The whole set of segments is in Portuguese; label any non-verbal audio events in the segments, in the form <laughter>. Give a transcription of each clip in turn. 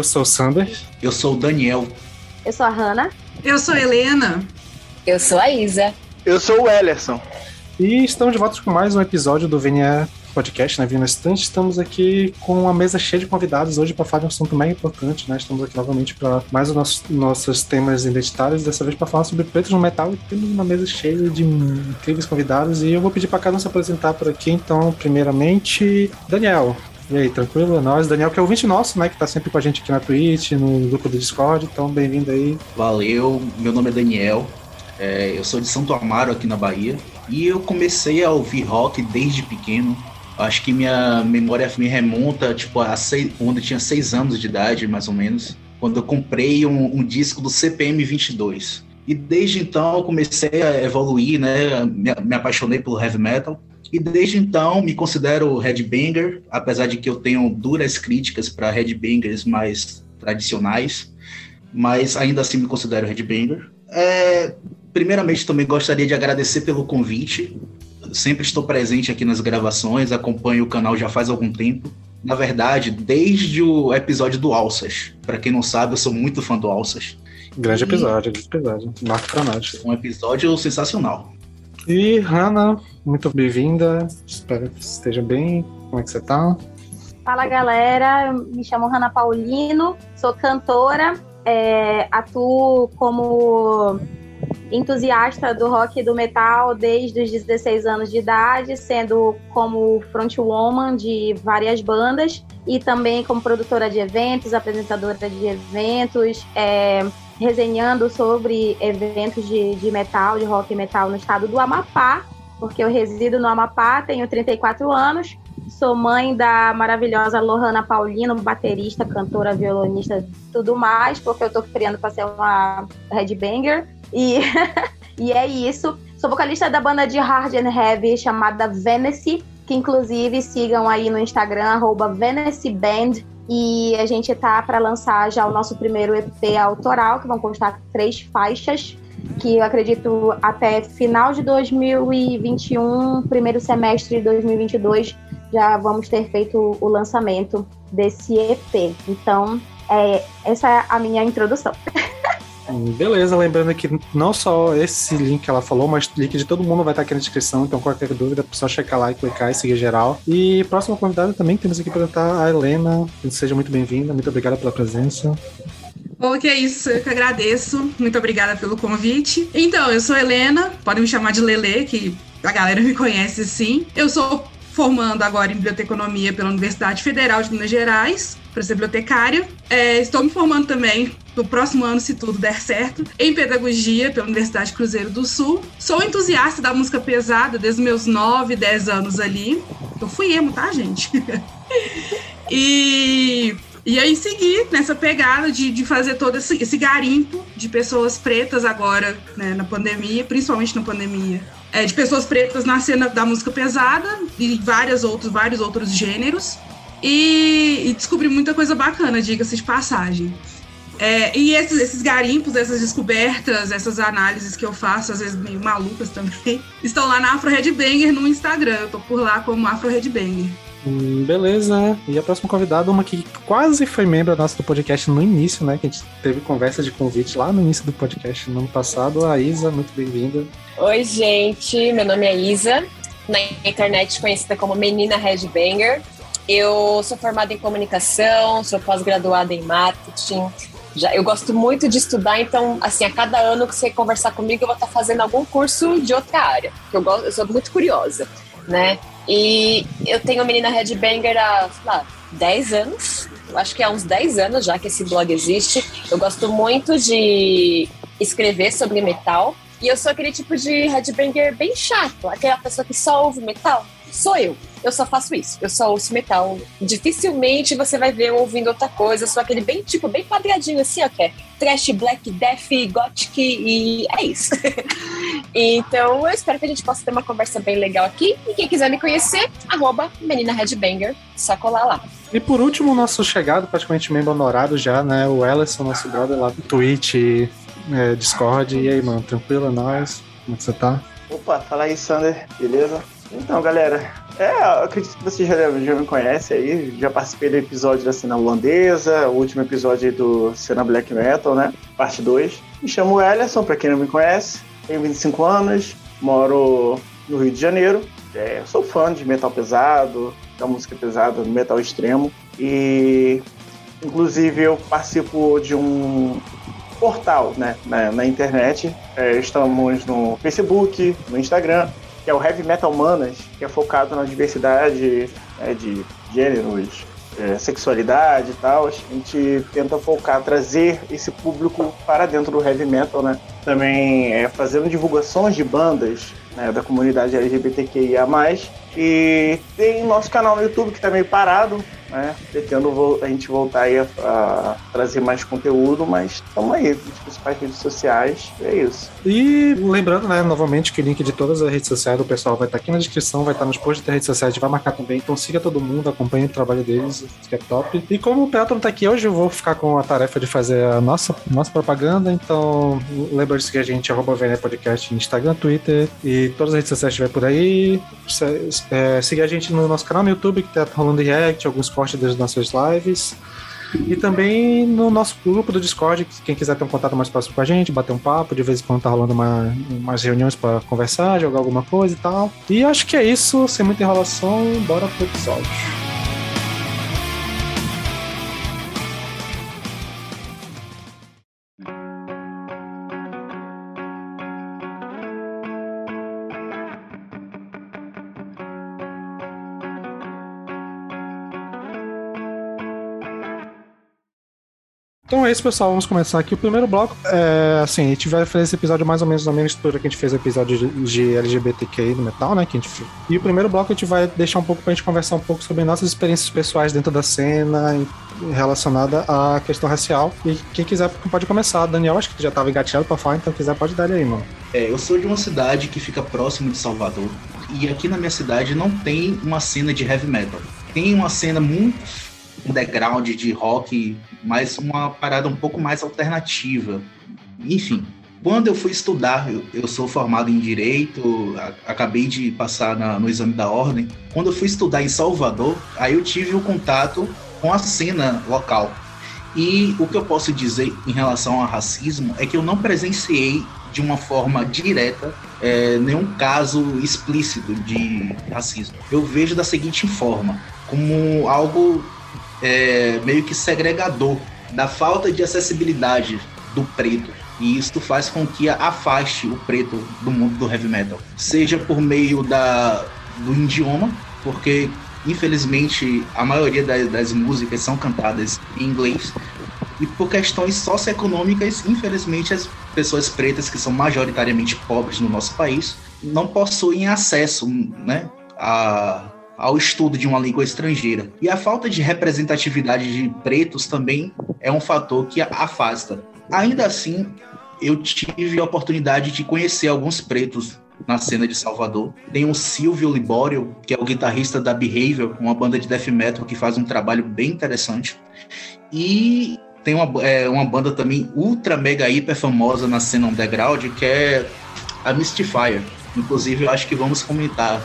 Eu sou o Sander. Eu sou o Daniel. Eu sou a Hanna. Eu sou a Helena. Eu sou a Isa. Eu sou o Ellerson. E estamos de volta com mais um episódio do VNA Podcast, né? Vindo Estante. Estamos aqui com uma mesa cheia de convidados hoje para falar de um assunto mega importante, né? Estamos aqui novamente para mais os nossos, nossos temas identitários, dessa vez para falar sobre pretos no metal. E temos uma mesa cheia de incríveis convidados. E eu vou pedir para cada um se apresentar por aqui. Então, primeiramente, Daniel. E aí, tranquilo? Nóis. Daniel, que é ouvinte nosso, né? Que tá sempre com a gente aqui na Twitch, no grupo do Discord. Então, bem-vindo aí. Valeu, meu nome é Daniel. É, eu sou de Santo Amaro, aqui na Bahia. E eu comecei a ouvir rock desde pequeno. Acho que minha memória me remonta, tipo, a seis, quando eu tinha seis anos de idade, mais ou menos. Quando eu comprei um, um disco do CPM 22. E desde então eu comecei a evoluir, né? Me, me apaixonei pelo heavy metal. E desde então me considero headbanger, apesar de que eu tenho duras críticas para headbangers mais tradicionais, mas ainda assim me considero headbanger. É, primeiramente, também gostaria de agradecer pelo convite. Sempre estou presente aqui nas gravações, acompanho o canal já faz algum tempo. Na verdade, desde o episódio do Alças. Para quem não sabe, eu sou muito fã do Alças. Grande episódio, grande episódio. Marco pra nós. Um episódio sensacional. E Hanna, muito bem-vinda. Espero que esteja bem. Como é que você tá? Fala galera, eu me chamo Hanna Paulino, sou cantora, é, atuo como entusiasta do rock e do metal desde os 16 anos de idade, sendo como frontwoman de várias bandas e também como produtora de eventos, apresentadora de eventos, é, resenhando sobre eventos de, de metal, de rock e metal no estado do Amapá, porque eu resido no Amapá, tenho 34 anos, sou mãe da maravilhosa Lohana Paulino, baterista, cantora, violonista, tudo mais, porque eu tô criando para ser uma headbanger. E, <laughs> e é isso. Sou vocalista da banda de hard and heavy chamada Venice, que inclusive sigam aí no Instagram, arroba Band. E a gente tá para lançar já o nosso primeiro EP autoral, que vão constar três faixas, que eu acredito até final de 2021, primeiro semestre de 2022, já vamos ter feito o lançamento desse EP. Então, é, essa é a minha introdução. <laughs> Beleza, lembrando que não só esse link que ela falou, mas o link de todo mundo vai estar aqui na descrição, então qualquer dúvida é só checar lá e clicar e seguir geral. E próxima convidada também temos aqui para apresentar a Helena. Seja muito bem-vinda, muito obrigada pela presença. Bom, que é isso, eu que agradeço. Muito obrigada pelo convite. Então, eu sou Helena, podem me chamar de Lele, que a galera me conhece sim. Eu sou formando agora em biblioteconomia pela Universidade Federal de Minas Gerais, para ser bibliotecária. É, estou me formando também no próximo ano, se tudo der certo, em pedagogia pela Universidade Cruzeiro do Sul. Sou entusiasta da música pesada desde meus 9, 10 anos ali. Eu fui emo, tá, gente? <laughs> e e aí seguir nessa pegada de, de fazer todo esse, esse garimpo de pessoas pretas agora, né, na pandemia, principalmente na pandemia. É, de pessoas pretas na cena da música pesada e várias outros, vários outros gêneros. E, e descobri muita coisa bacana, diga-se de passagem. É, e esses, esses, garimpos, essas descobertas, essas análises que eu faço, às vezes meio malucas também, <laughs> estão lá na Afro Headbanger no Instagram. Eu tô por lá como Afro Headbanger. Hum, beleza. E a próxima convidada, uma que quase foi membro nossa do podcast no início, né? Que a gente teve conversa de convite lá no início do podcast no ano passado. A Isa, muito bem-vinda. Oi, gente. Meu nome é Isa. Na internet conhecida como Menina Headbanger. Eu sou formada em comunicação, sou pós-graduada em marketing. Já, eu gosto muito de estudar, então, assim, a cada ano que você conversar comigo, eu vou estar fazendo algum curso de outra área. Eu, gosto, eu sou muito curiosa, né? E eu tenho Menina Headbanger há, sei lá, 10 anos. Eu acho que há uns 10 anos já que esse blog existe. Eu gosto muito de escrever sobre metal. E eu sou aquele tipo de headbanger bem chato, aquela pessoa que só ouve metal. sou eu. Eu só faço isso. Eu só ouço metal. Dificilmente você vai ver eu ouvindo outra coisa. Eu sou aquele bem, tipo, bem quadradinho assim, ó, que é trash, black, death, gothic e é isso. <laughs> então, eu espero que a gente possa ter uma conversa bem legal aqui. E quem quiser me conhecer, arroba menina Headbanger. Só colar lá. E por último, o nosso chegado, praticamente membro honorário já, né? O Ellison, nosso brother lá do Twitch, é, Discord. E aí, mano, tranquilo? É nóis? Como é que você tá? Opa, fala aí, Sander, beleza? Então, galera, é, eu acredito que vocês já, já me conhecem aí, já participei do episódio da cena holandesa, o último episódio do cena black metal, né? Parte 2. Me chamo Ellison, pra quem não me conhece, tenho 25 anos, moro no Rio de Janeiro, é, sou fã de metal pesado, da música pesada, metal extremo, e inclusive eu participo de um portal né, na, na internet. É, estamos no Facebook, no Instagram, que é o Heavy Metal Manas, que é focado na diversidade é, de gêneros, é, sexualidade e tal. A gente tenta focar, trazer esse público para dentro do heavy metal, né? Também é, fazendo divulgações de bandas né, da comunidade LGBTQIA+. E tem nosso canal no YouTube que está meio parado, né? Pretendo a gente voltar aí a, a trazer mais conteúdo, mas estamos aí, nas principais redes sociais, é isso. E lembrando, né, novamente, que o link de todas as redes sociais do pessoal vai estar aqui na descrição, vai estar nos posts das redes sociais, vai marcar também, então siga todo mundo, acompanhe o trabalho deles, que é top. E como o Petro não tá aqui hoje, eu vou ficar com a tarefa de fazer a nossa, nossa propaganda, então lembra de seguir a gente, arroba Podcast, Instagram, Twitter e todas as redes sociais que estiver por aí. É, seguir a gente no nosso canal no YouTube, que tá rolando react, alguns cortes das nossas lives. E também no nosso grupo do Discord, quem quiser ter um contato mais próximo com a gente, bater um papo, de vez em quando tá rolando uma, umas reuniões para conversar, jogar alguma coisa e tal. E acho que é isso, sem muita enrolação, bora pro episódio. Então é isso, pessoal. Vamos começar aqui. O primeiro bloco, é, assim, a gente vai fazer esse episódio mais ou menos na mesma estrutura que a gente fez o episódio de, LGBTQI no metal, né? Que a gente, e o primeiro bloco a gente vai deixar um pouco pra gente conversar um pouco sobre nossas experiências pessoais dentro da cena relacionada à questão racial. E quem quiser pode começar. Daniel, acho que já estava engatilhado pra falar, então quiser pode dar ele aí, mano. É, eu sou de uma cidade que fica próximo de Salvador. E aqui na minha cidade não tem uma cena de heavy metal. Tem uma cena muito underground de rock, mas uma parada um pouco mais alternativa. Enfim, quando eu fui estudar, eu, eu sou formado em Direito, a, acabei de passar na, no exame da ordem. Quando eu fui estudar em Salvador, aí eu tive o contato com a cena local. E o que eu posso dizer em relação ao racismo é que eu não presenciei de uma forma direta é, nenhum caso explícito de racismo. Eu vejo da seguinte forma, como algo é, meio que segregador da falta de acessibilidade do preto. E isso faz com que afaste o preto do mundo do heavy metal. Seja por meio da, do idioma, porque infelizmente a maioria das, das músicas são cantadas em inglês, e por questões socioeconômicas, infelizmente as pessoas pretas que são majoritariamente pobres no nosso país não possuem acesso né, a ao estudo de uma língua estrangeira. E a falta de representatividade de pretos também é um fator que afasta. Ainda assim, eu tive a oportunidade de conhecer alguns pretos na cena de Salvador. Tem o Silvio Libório, que é o guitarrista da Behavior, uma banda de death metal que faz um trabalho bem interessante. E tem uma, é, uma banda também ultra mega hiper famosa na cena underground, que é a Mystifier. Inclusive, eu acho que vamos comentar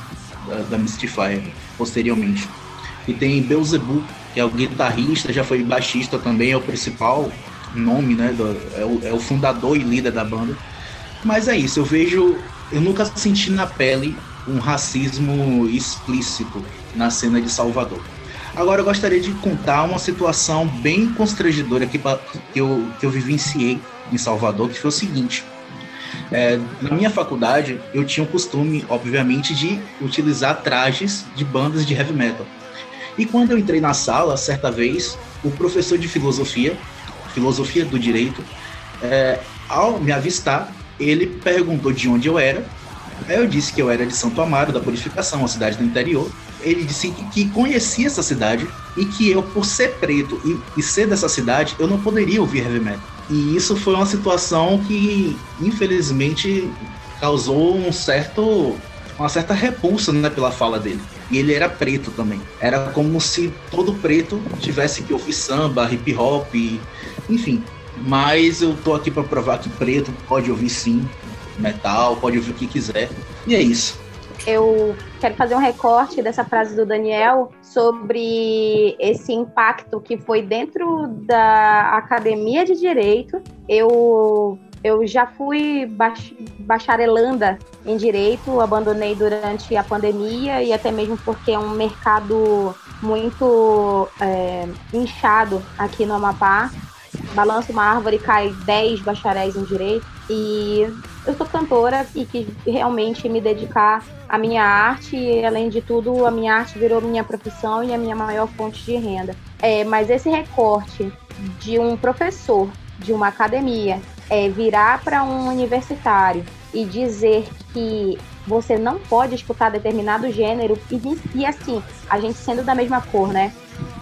da, da Mystifier posteriormente. E tem Beelzebub, que é o guitarrista, já foi baixista também, é o principal nome, né? Do, é, o, é o fundador e líder da banda. Mas é isso, eu vejo. Eu nunca senti na pele um racismo explícito na cena de Salvador. Agora eu gostaria de contar uma situação bem constrangedora que, que, eu, que eu vivenciei em Salvador, que foi o seguinte. É, na minha faculdade, eu tinha o costume, obviamente, de utilizar trajes de bandas de heavy metal. E quando eu entrei na sala, certa vez, o professor de filosofia, filosofia do direito, é, ao me avistar, ele perguntou de onde eu era Aí eu disse que eu era de Santo Amaro, da Purificação, uma cidade do interior. Ele disse que, que conhecia essa cidade e que eu, por ser preto e, e ser dessa cidade, eu não poderia ouvir heavy metal. E isso foi uma situação que, infelizmente, causou um certo uma certa repulsa né, pela fala dele. E ele era preto também. Era como se todo preto tivesse que ouvir samba, hip hop, enfim. Mas eu tô aqui para provar que preto pode ouvir sim metal, pode ouvir o que quiser. E é isso. Eu quero fazer um recorte dessa frase do Daniel sobre esse impacto que foi dentro da academia de direito. Eu eu já fui bacharelanda em direito, abandonei durante a pandemia e até mesmo porque é um mercado muito é, inchado aqui no Amapá. Balança uma árvore e cai 10 bacharéis em direito. E eu sou cantora e quis realmente me dedicar à minha arte. E, além de tudo, a minha arte virou minha profissão e a minha maior fonte de renda. É, mas esse recorte de um professor de uma academia é, virar para um universitário e dizer que você não pode escutar determinado gênero e, e assim, a gente sendo da mesma cor, né?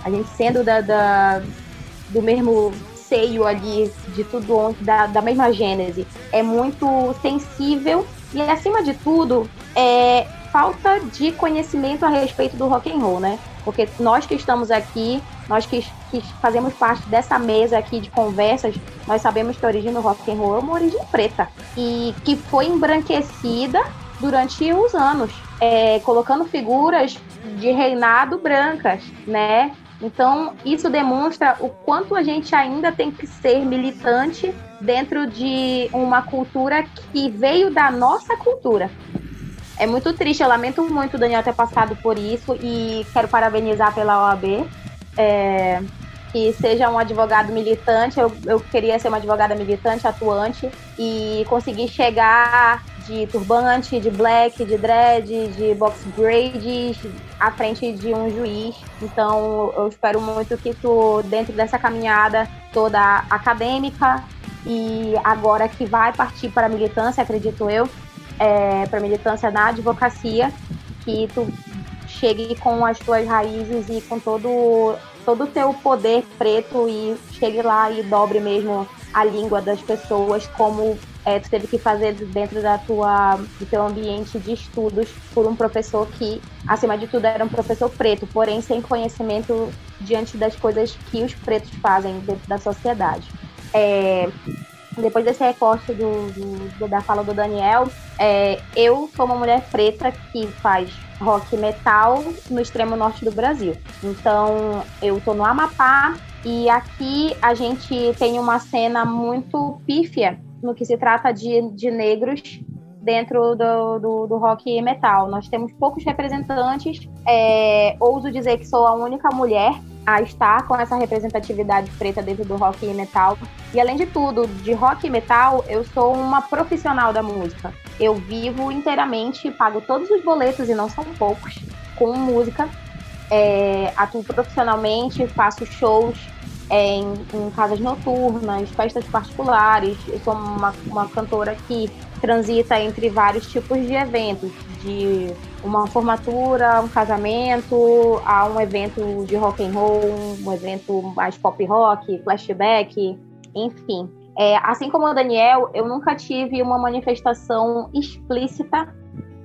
A gente sendo da, da do mesmo seio ali, de tudo, da, da mesma gênese, é muito sensível e, acima de tudo, é falta de conhecimento a respeito do rock and roll, né? Porque nós que estamos aqui, nós que, que fazemos parte dessa mesa aqui de conversas, nós sabemos que a origem do rock and roll é uma origem preta e que foi embranquecida durante os anos, é, colocando figuras de reinado brancas, né? Então, isso demonstra o quanto a gente ainda tem que ser militante dentro de uma cultura que veio da nossa cultura. É muito triste, eu lamento muito o Daniel ter passado por isso e quero parabenizar pela OAB. É, que seja um advogado militante, eu, eu queria ser uma advogada militante, atuante, e conseguir chegar de turbante, de black, de dread, de box braid, à frente de um juiz. Então, eu espero muito que tu, dentro dessa caminhada toda acadêmica e agora que vai partir para a militância, acredito eu, é, para militância na advocacia, que tu chegue com as tuas raízes e com todo todo o teu poder preto e chegue lá e dobre mesmo a língua das pessoas como é, tu teve que fazer dentro da tua, do teu ambiente de estudos por um professor que, acima de tudo, era um professor preto, porém sem conhecimento diante das coisas que os pretos fazem dentro da sociedade. É, depois desse recorte do, do, da fala do Daniel, é, eu sou uma mulher preta que faz rock metal no extremo norte do Brasil. Então, eu tô no Amapá e aqui a gente tem uma cena muito pífia no que se trata de, de negros dentro do, do, do, rock metal. Nós temos poucos representantes. É, ouso dizer que sou a única mulher a estar com essa representatividade preta dentro do rock e metal. E além de tudo, de rock e metal, eu sou uma profissional da música. Eu vivo inteiramente, pago todos os boletos, e não são poucos, com música. É, atuo profissionalmente, faço shows é, em, em, casas noturnas, festas particulares. Eu sou uma, uma cantora que transita entre vários tipos de eventos, de uma formatura, um casamento, a um evento de rock and roll, um evento mais pop rock, flashback, enfim. É, assim como o Daniel, eu nunca tive uma manifestação explícita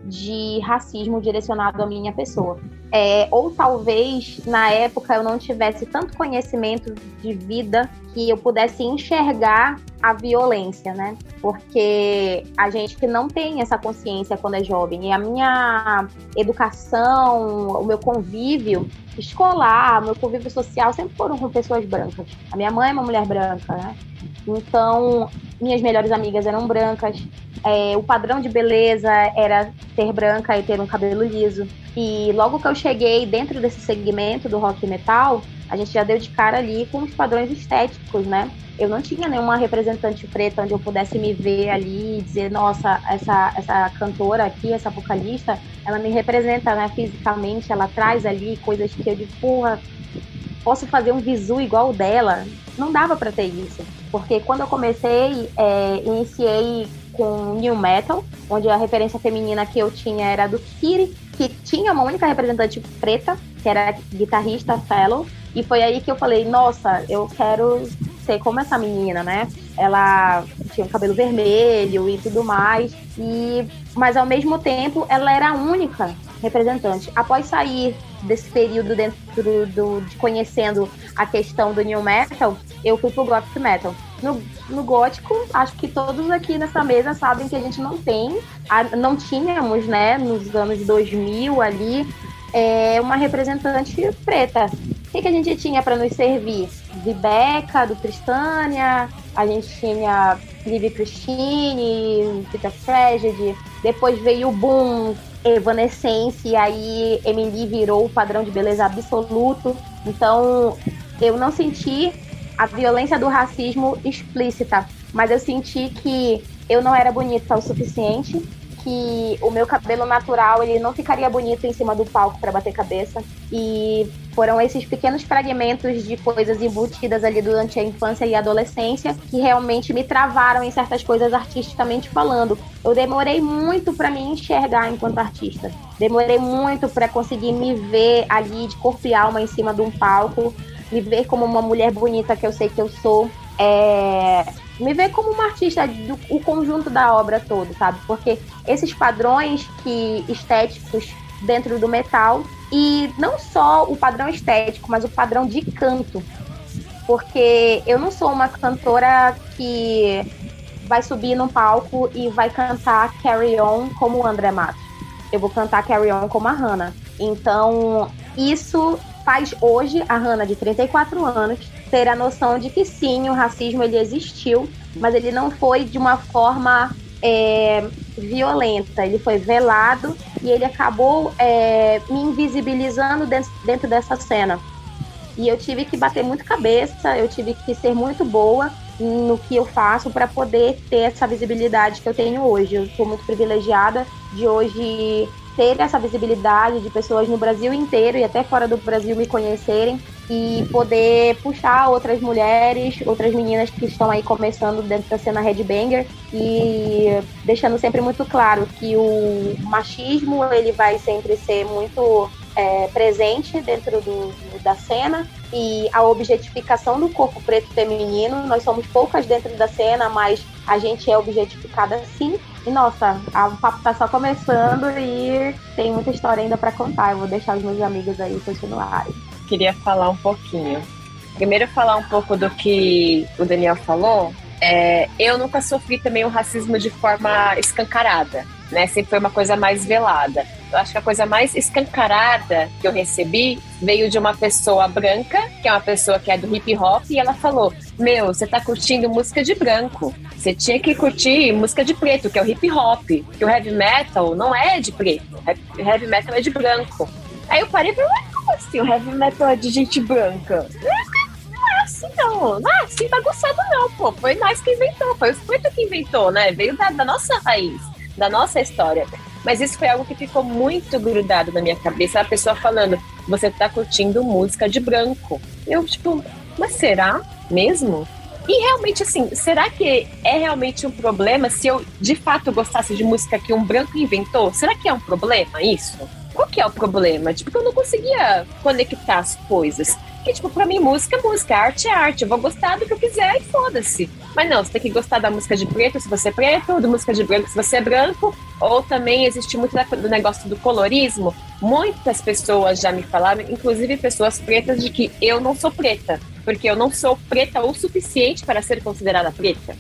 de racismo direcionado à minha pessoa. É, ou talvez na época eu não tivesse tanto conhecimento de vida que eu pudesse enxergar a violência, né? Porque a gente que não tem essa consciência quando é jovem, e a minha educação, o meu convívio escolar, meu convívio social sempre foram com pessoas brancas. A minha mãe é uma mulher branca, né? Então, minhas melhores amigas eram brancas. É, o padrão de beleza era ser branca e ter um cabelo liso. E logo que eu cheguei dentro desse segmento do rock metal, a gente já deu de cara ali com os padrões estéticos, né? Eu não tinha nenhuma representante preta onde eu pudesse me ver ali e dizer, nossa, essa, essa cantora aqui, essa vocalista, ela me representa, né, fisicamente, ela traz ali coisas que eu digo, porra, posso fazer um visu igual dela. Não dava para ter isso. Porque quando eu comecei, é, iniciei com new metal, onde a referência feminina que eu tinha era do Kiri, que tinha uma única representante preta, que era guitarrista Fellow, e foi aí que eu falei, nossa, eu quero ser como essa menina, né? Ela tinha o cabelo vermelho e tudo mais, e mas ao mesmo tempo ela era a única representante. Após sair desse período dentro do, de conhecendo a questão do new metal, eu fui pro gothic metal. No, no gótico, acho que todos aqui nessa mesa sabem que a gente não tem, não tínhamos, né, nos anos 2000 ali, é, uma representante preta. O que, que a gente tinha para nos servir? Vibeca, do Tristânia, a gente tinha Liv Christine, Peter Frigid, depois veio o boom Evanescence, e aí Emily virou o padrão de beleza absoluto. Então, eu não senti a violência do racismo explícita, mas eu senti que eu não era bonita o suficiente, que o meu cabelo natural ele não ficaria bonito em cima do palco para bater cabeça e foram esses pequenos fragmentos de coisas embutidas ali durante a infância e a adolescência que realmente me travaram em certas coisas artisticamente falando. Eu demorei muito para me enxergar enquanto artista. Demorei muito para conseguir me ver ali de corpo e alma em cima de um palco, me ver como uma mulher bonita que eu sei que eu sou. É, me ver como uma artista do o conjunto da obra todo, sabe? Porque esses padrões que estéticos dentro do metal e não só o padrão estético, mas o padrão de canto. Porque eu não sou uma cantora que vai subir no palco e vai cantar Carry On como o André Matos. Eu vou cantar Carry On como a Hannah. Então, isso faz hoje a Hannah de 34 anos ter a noção de que sim, o racismo ele existiu, mas ele não foi de uma forma é, violenta, ele foi velado e ele acabou é, me invisibilizando dentro, dentro dessa cena. E eu tive que bater muito cabeça, eu tive que ser muito boa no que eu faço para poder ter essa visibilidade que eu tenho hoje. Eu sou muito privilegiada de hoje ter essa visibilidade de pessoas no Brasil inteiro e até fora do Brasil me conhecerem e poder puxar outras mulheres, outras meninas que estão aí começando dentro da cena headbanger e deixando sempre muito claro que o machismo ele vai sempre ser muito é, presente dentro do, da cena e a objetificação do corpo preto feminino. Nós somos poucas dentro da cena, mas a gente é objetificada sim. E nossa, o papo tá só começando e tem muita história ainda para contar. Eu vou deixar os meus amigos aí continuarem. Queria falar um pouquinho. Primeiro falar um pouco do que o Daniel falou. É, eu nunca sofri também o racismo de forma escancarada, né? Sempre foi uma coisa mais velada. Eu acho que a coisa mais escancarada que eu recebi veio de uma pessoa branca, que é uma pessoa que é do hip hop, e ela falou: Meu, você tá curtindo música de branco. Você tinha que curtir música de preto, que é o hip hop. Que o heavy metal não é de preto. Heavy metal é de branco. Aí eu parei e falei: assim o heavy metal é de gente branca? Não é assim, não. Não é assim bagunçado, não, pô. Foi nós que inventou. Foi o preto que inventou, né? Veio da, da nossa raiz, da nossa história. Mas isso foi algo que ficou muito grudado na minha cabeça. A pessoa falando, você tá curtindo música de branco. Eu, tipo, mas será mesmo? E realmente, assim, será que é realmente um problema se eu de fato gostasse de música que um branco inventou? Será que é um problema isso? Qual que é o problema? Tipo, eu não conseguia conectar as coisas. Porque, tipo, pra mim, música é música, arte é arte. Eu vou gostar do que eu quiser e foda-se. Mas não, você tem que gostar da música de preto se você é preto, da música de branco se você é branco. Ou também existe muito do negócio do colorismo. Muitas pessoas já me falaram, inclusive pessoas pretas, de que eu não sou preta. Porque eu não sou preta o suficiente para ser considerada preta.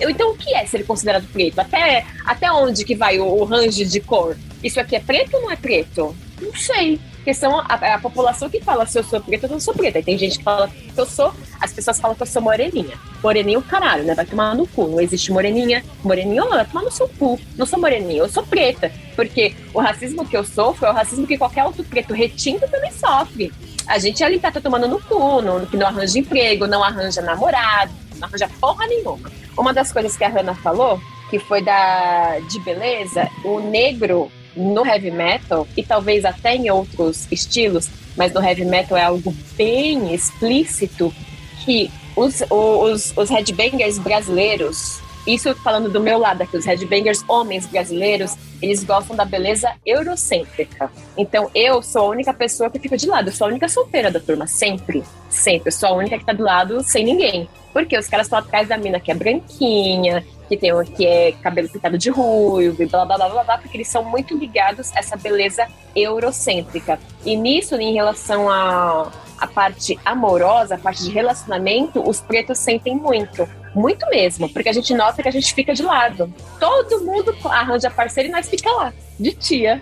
Então, o que é ser considerado preto? Até, até onde que vai o, o range de cor? Isso aqui é preto ou não é preto? Não sei porque são a, a, população que fala se eu sou preta ou não sou preta. E tem gente que fala que eu sou, as pessoas falam que eu sou moreninha. Moreninha o caralho, né? Vai tomar no cu. Não existe moreninha. Moreninha, vai tomar no seu cu. Não sou moreninha, eu sou preta. Porque o racismo que eu sofro é o racismo que qualquer outro preto retinto também sofre. A gente ali tá, tomando no cu, no, que não arranja emprego, não arranja namorado, não arranja porra nenhuma. Uma das coisas que a Hannah falou, que foi da de beleza, o negro no heavy metal e talvez até em outros estilos, mas no heavy metal é algo bem explícito que os, os, os headbangers brasileiros isso falando do meu lado aqui, os headbangers homens brasileiros, eles gostam da beleza eurocêntrica. Então eu sou a única pessoa que fica de lado, eu sou a única solteira da turma, sempre, sempre. Eu sou a única que tá do lado sem ninguém. Porque os caras estão atrás da mina que é branquinha, que tem que é cabelo pintado de ruivo e blá blá blá blá blá, porque eles são muito ligados a essa beleza eurocêntrica. E nisso, em relação a a parte amorosa, a parte de relacionamento, os pretos sentem muito. Muito mesmo, porque a gente nota que a gente fica de lado. Todo mundo arranja parceiro e nós fica lá, de tia.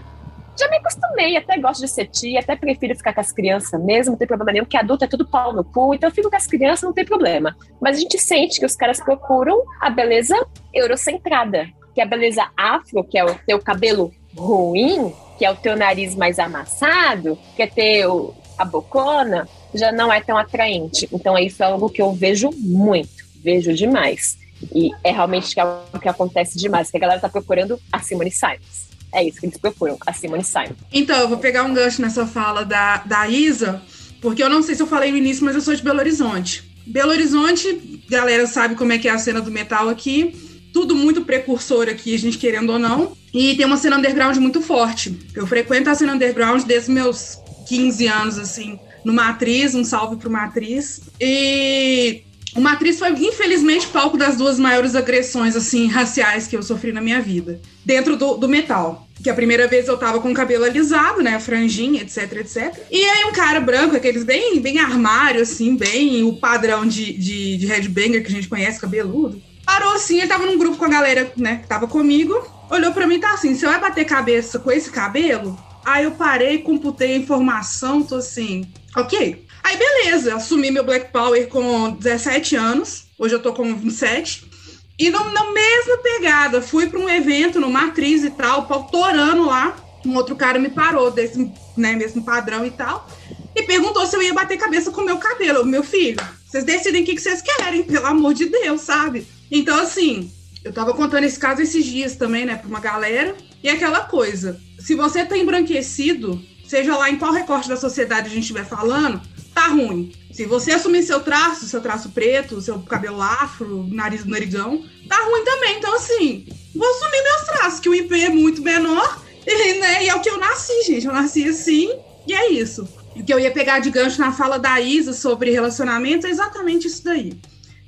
Já me acostumei, até gosto de ser tia, até prefiro ficar com as crianças mesmo, não tem problema nenhum, porque adulto é tudo pau no cu, então eu fico com as crianças, não tem problema. Mas a gente sente que os caras procuram a beleza eurocentrada, que é a beleza afro, que é o teu cabelo ruim, que é o teu nariz mais amassado, que é ter o, a bocona, já não é tão atraente. Então, isso é algo que eu vejo muito, vejo demais. E é realmente algo que acontece demais, que a galera tá procurando a Simone Simons. É isso que eles procuram, a Simone Simons. Então, eu vou pegar um gancho nessa fala da, da Isa, porque eu não sei se eu falei no início, mas eu sou de Belo Horizonte. Belo Horizonte, galera sabe como é que é a cena do metal aqui. Tudo muito precursor aqui, a gente querendo ou não. E tem uma cena underground muito forte. Eu frequento a cena underground desde meus 15 anos, assim, no Matriz, um salve pro Matriz. E o Matriz foi, infelizmente, palco das duas maiores agressões, assim, raciais que eu sofri na minha vida. Dentro do, do metal. Que a primeira vez eu tava com o cabelo alisado, né? Franjinha, etc, etc. E aí um cara branco, aqueles bem, bem armário, assim, bem o padrão de, de, de headbanger que a gente conhece, cabeludo. Parou assim, ele tava num grupo com a galera, né, que tava comigo. Olhou pra mim e tá assim, você vai bater cabeça com esse cabelo? Aí eu parei, computei a informação, tô assim, ok. Aí beleza, assumi meu Black Power com 17 anos, hoje eu tô com 27. E no, na mesma pegada, fui para um evento no Matriz e tal, pautorando lá. Um outro cara me parou desse né, mesmo padrão e tal. E perguntou se eu ia bater cabeça com o meu cabelo. Meu filho, vocês decidem o que, que vocês querem, pelo amor de Deus, sabe? Então, assim, eu tava contando esse caso esses dias também, né, pra uma galera. E aquela coisa, se você tá embranquecido, seja lá em qual recorte da sociedade a gente estiver falando, tá ruim. Se você assumir seu traço, seu traço preto, seu cabelo afro, nariz narigão, tá ruim também. Então, assim, vou assumir meus traços, que o IP é muito menor, e, né, e é o que eu nasci, gente. Eu nasci assim, e é isso. O que eu ia pegar de gancho na fala da Isa sobre relacionamento é exatamente isso daí.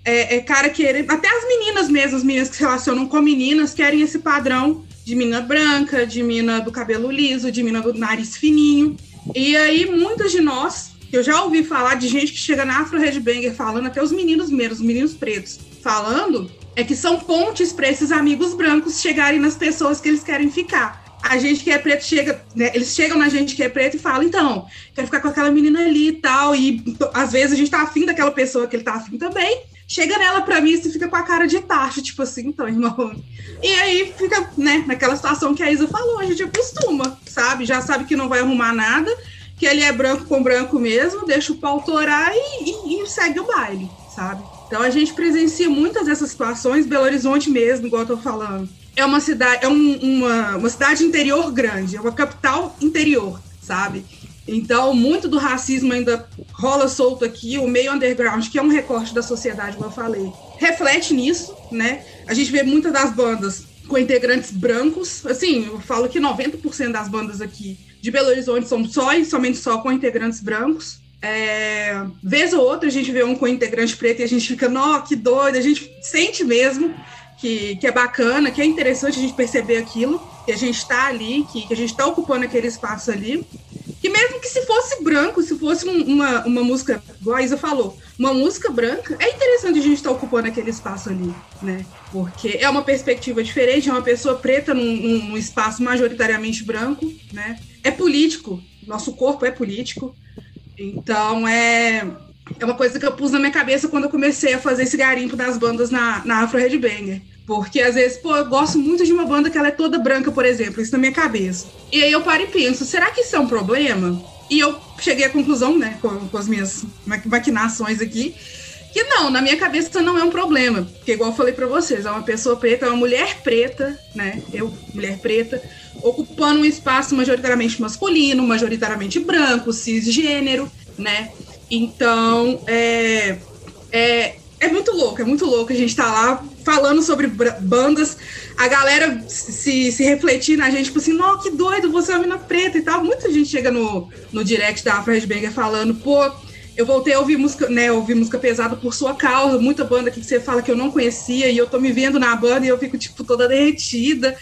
É, é cara querer. Até as meninas mesmo, as meninas que se relacionam com meninas, querem esse padrão de mina branca, de mina do cabelo liso, de mina do nariz fininho. E aí, muitas de nós, eu já ouvi falar de gente que chega na Afro Headbanger falando, até os meninos mesmo, os meninos pretos, falando, é que são pontes para esses amigos brancos chegarem nas pessoas que eles querem ficar. A gente que é preto chega, né, eles chegam na gente que é preto e falam, então, quero ficar com aquela menina ali e tal, e às vezes a gente tá afim daquela pessoa que ele tá afim também, chega nela pra mim e fica com a cara de taxa, tipo assim, então, irmão. E aí fica, né, naquela situação que a Isa falou, a gente acostuma, sabe? Já sabe que não vai arrumar nada, que ele é branco com branco mesmo, deixa o pau torar e, e, e segue o baile, sabe? Então a gente presencia muitas dessas situações, Belo Horizonte mesmo, igual eu tô falando. É uma cidade, é um, uma, uma cidade interior grande, é uma capital interior, sabe? Então, muito do racismo ainda rola solto aqui, o meio underground, que é um recorte da sociedade, como eu falei, reflete nisso, né? A gente vê muitas das bandas com integrantes brancos, assim, eu falo que 90% das bandas aqui de Belo Horizonte são só e somente só com integrantes brancos. É, vez ou outra a gente vê um com integrante preto e a gente fica, nó, que doido, a gente sente mesmo que, que é bacana, que é interessante a gente perceber aquilo, que a gente está ali, que, que a gente está ocupando aquele espaço ali. Que mesmo que se fosse branco, se fosse um, uma, uma música, igual a Isa falou, uma música branca, é interessante a gente estar tá ocupando aquele espaço ali, né? Porque é uma perspectiva diferente, é uma pessoa preta num, num espaço majoritariamente branco, né? É político, nosso corpo é político. Então é, é uma coisa que eu pus na minha cabeça quando eu comecei a fazer esse garimpo das bandas na, na Afro Headbanger. Porque às vezes, pô, eu gosto muito de uma banda que ela é toda branca, por exemplo, isso na minha cabeça. E aí eu paro e penso, será que isso é um problema? E eu cheguei à conclusão, né, com, com as minhas maquinações aqui, que não, na minha cabeça não é um problema. Porque, igual eu falei para vocês, é uma pessoa preta, é uma mulher preta, né? Eu, mulher preta, ocupando um espaço majoritariamente masculino, majoritariamente branco, cisgênero, né? Então, é, é, é muito louco, é muito louco a gente tá lá falando sobre bandas, a galera se, se refletir na gente, tipo assim, não, que doido, você é uma mina preta e tal. Muita gente chega no, no direct da Afro Banger falando, pô, eu voltei a ouvir música, né, ouvir música pesada por sua causa, muita banda que você fala que eu não conhecia, e eu tô me vendo na banda e eu fico, tipo, toda derretida,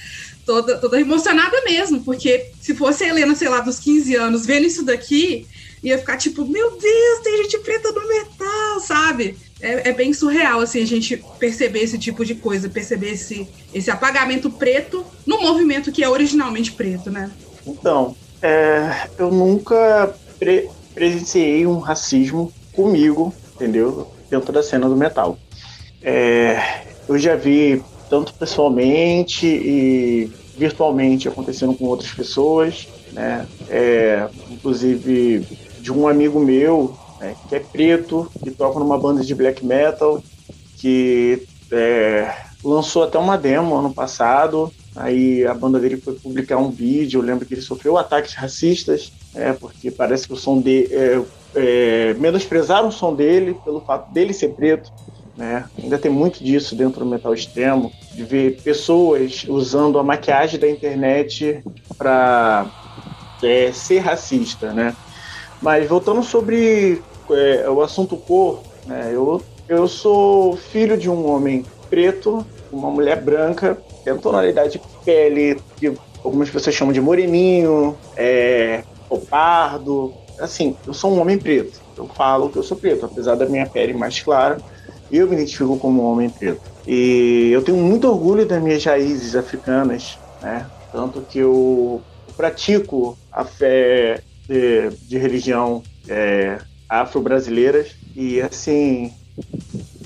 toda, toda emocionada mesmo, porque se fosse a Helena, sei lá, dos 15 anos, vendo isso daqui, ia ficar tipo, meu Deus, tem gente preta no metal, sabe? É, é, bem surreal, assim, a gente perceber esse tipo de coisa, perceber esse, esse apagamento preto no movimento que é originalmente preto, né? Então, é, eu nunca pre presenciei um racismo comigo, entendeu? Dentro da cena do metal. É, eu já vi tanto pessoalmente e virtualmente acontecendo com outras pessoas, né? É, inclusive de um amigo meu né, que é preto, que toca numa banda de black metal, que é, lançou até uma demo ano passado. Aí a banda dele foi publicar um vídeo. Eu lembro que ele sofreu ataques racistas, é, porque parece que o som dele. É, é, menosprezaram o som dele pelo fato dele ser preto. Né? Ainda tem muito disso dentro do metal extremo, de ver pessoas usando a maquiagem da internet para é, ser racista, né? Mas voltando sobre é, o assunto cor, né, eu, eu sou filho de um homem preto, uma mulher branca, tem tonalidade de pele que algumas pessoas chamam de moreninho, é, ou pardo. Assim, eu sou um homem preto. Eu falo que eu sou preto, apesar da minha pele mais clara, eu me identifico como um homem preto. E eu tenho muito orgulho das minhas raízes africanas, né? Tanto que eu pratico a fé de, de religião é, afro-brasileiras. E assim,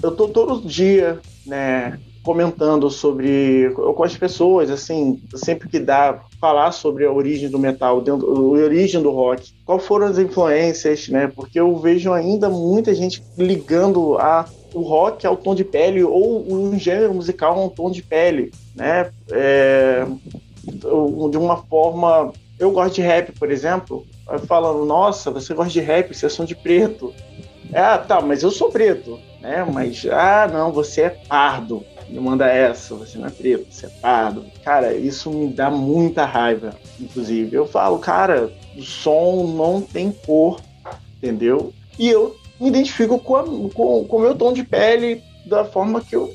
eu tô todo dia, né, comentando sobre com as pessoas, assim, sempre que dá falar sobre a origem do metal, dentro, a origem do rock, qual foram as influências, né? Porque eu vejo ainda muita gente ligando a o rock ao tom de pele ou um gênero musical a um tom de pele, né? É, de uma forma, eu gosto de rap, por exemplo, falando, nossa, você gosta de rap, você é som de preto. Ah, tá, mas eu sou preto, né? Mas, ah, não, você é pardo. Me manda essa, você não é preto, você é pardo. Cara, isso me dá muita raiva, inclusive. Eu falo, cara, o som não tem cor, entendeu? E eu me identifico com, a, com, com o meu tom de pele da forma que eu,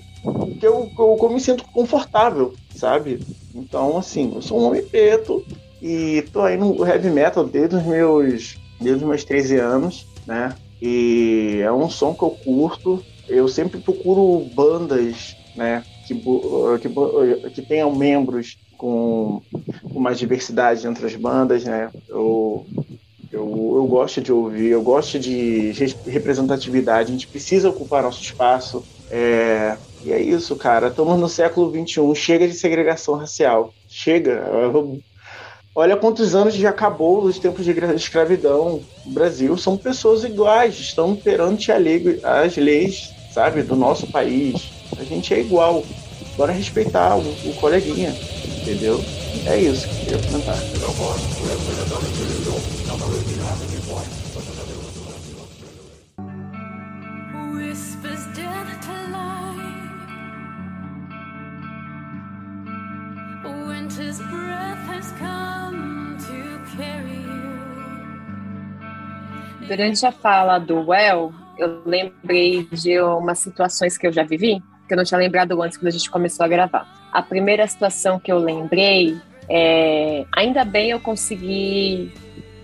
que eu, que eu, que eu me sinto confortável, sabe? Então, assim, eu sou um homem preto, e tô aí no heavy metal desde os meus, desde os meus 13 anos, né? E é um som que eu curto. Eu sempre procuro bandas, né? Que, que, que tenham membros com, com mais diversidade entre as bandas, né? Eu, eu, eu gosto de ouvir, eu gosto de representatividade, a gente precisa ocupar nosso espaço. É, e é isso, cara. Estamos no século XXI, chega de segregação racial. Chega. Eu, Olha quantos anos já acabou os tempos de escravidão no Brasil. São pessoas iguais, estão perante as leis, sabe, do nosso país. A gente é igual. Bora respeitar o, o coleguinha, entendeu? É isso que eu queria comentar. Winter's breath has come. Durante a fala do Well, eu lembrei de umas situações que eu já vivi, que eu não tinha lembrado antes quando a gente começou a gravar. A primeira situação que eu lembrei é, ainda bem eu consegui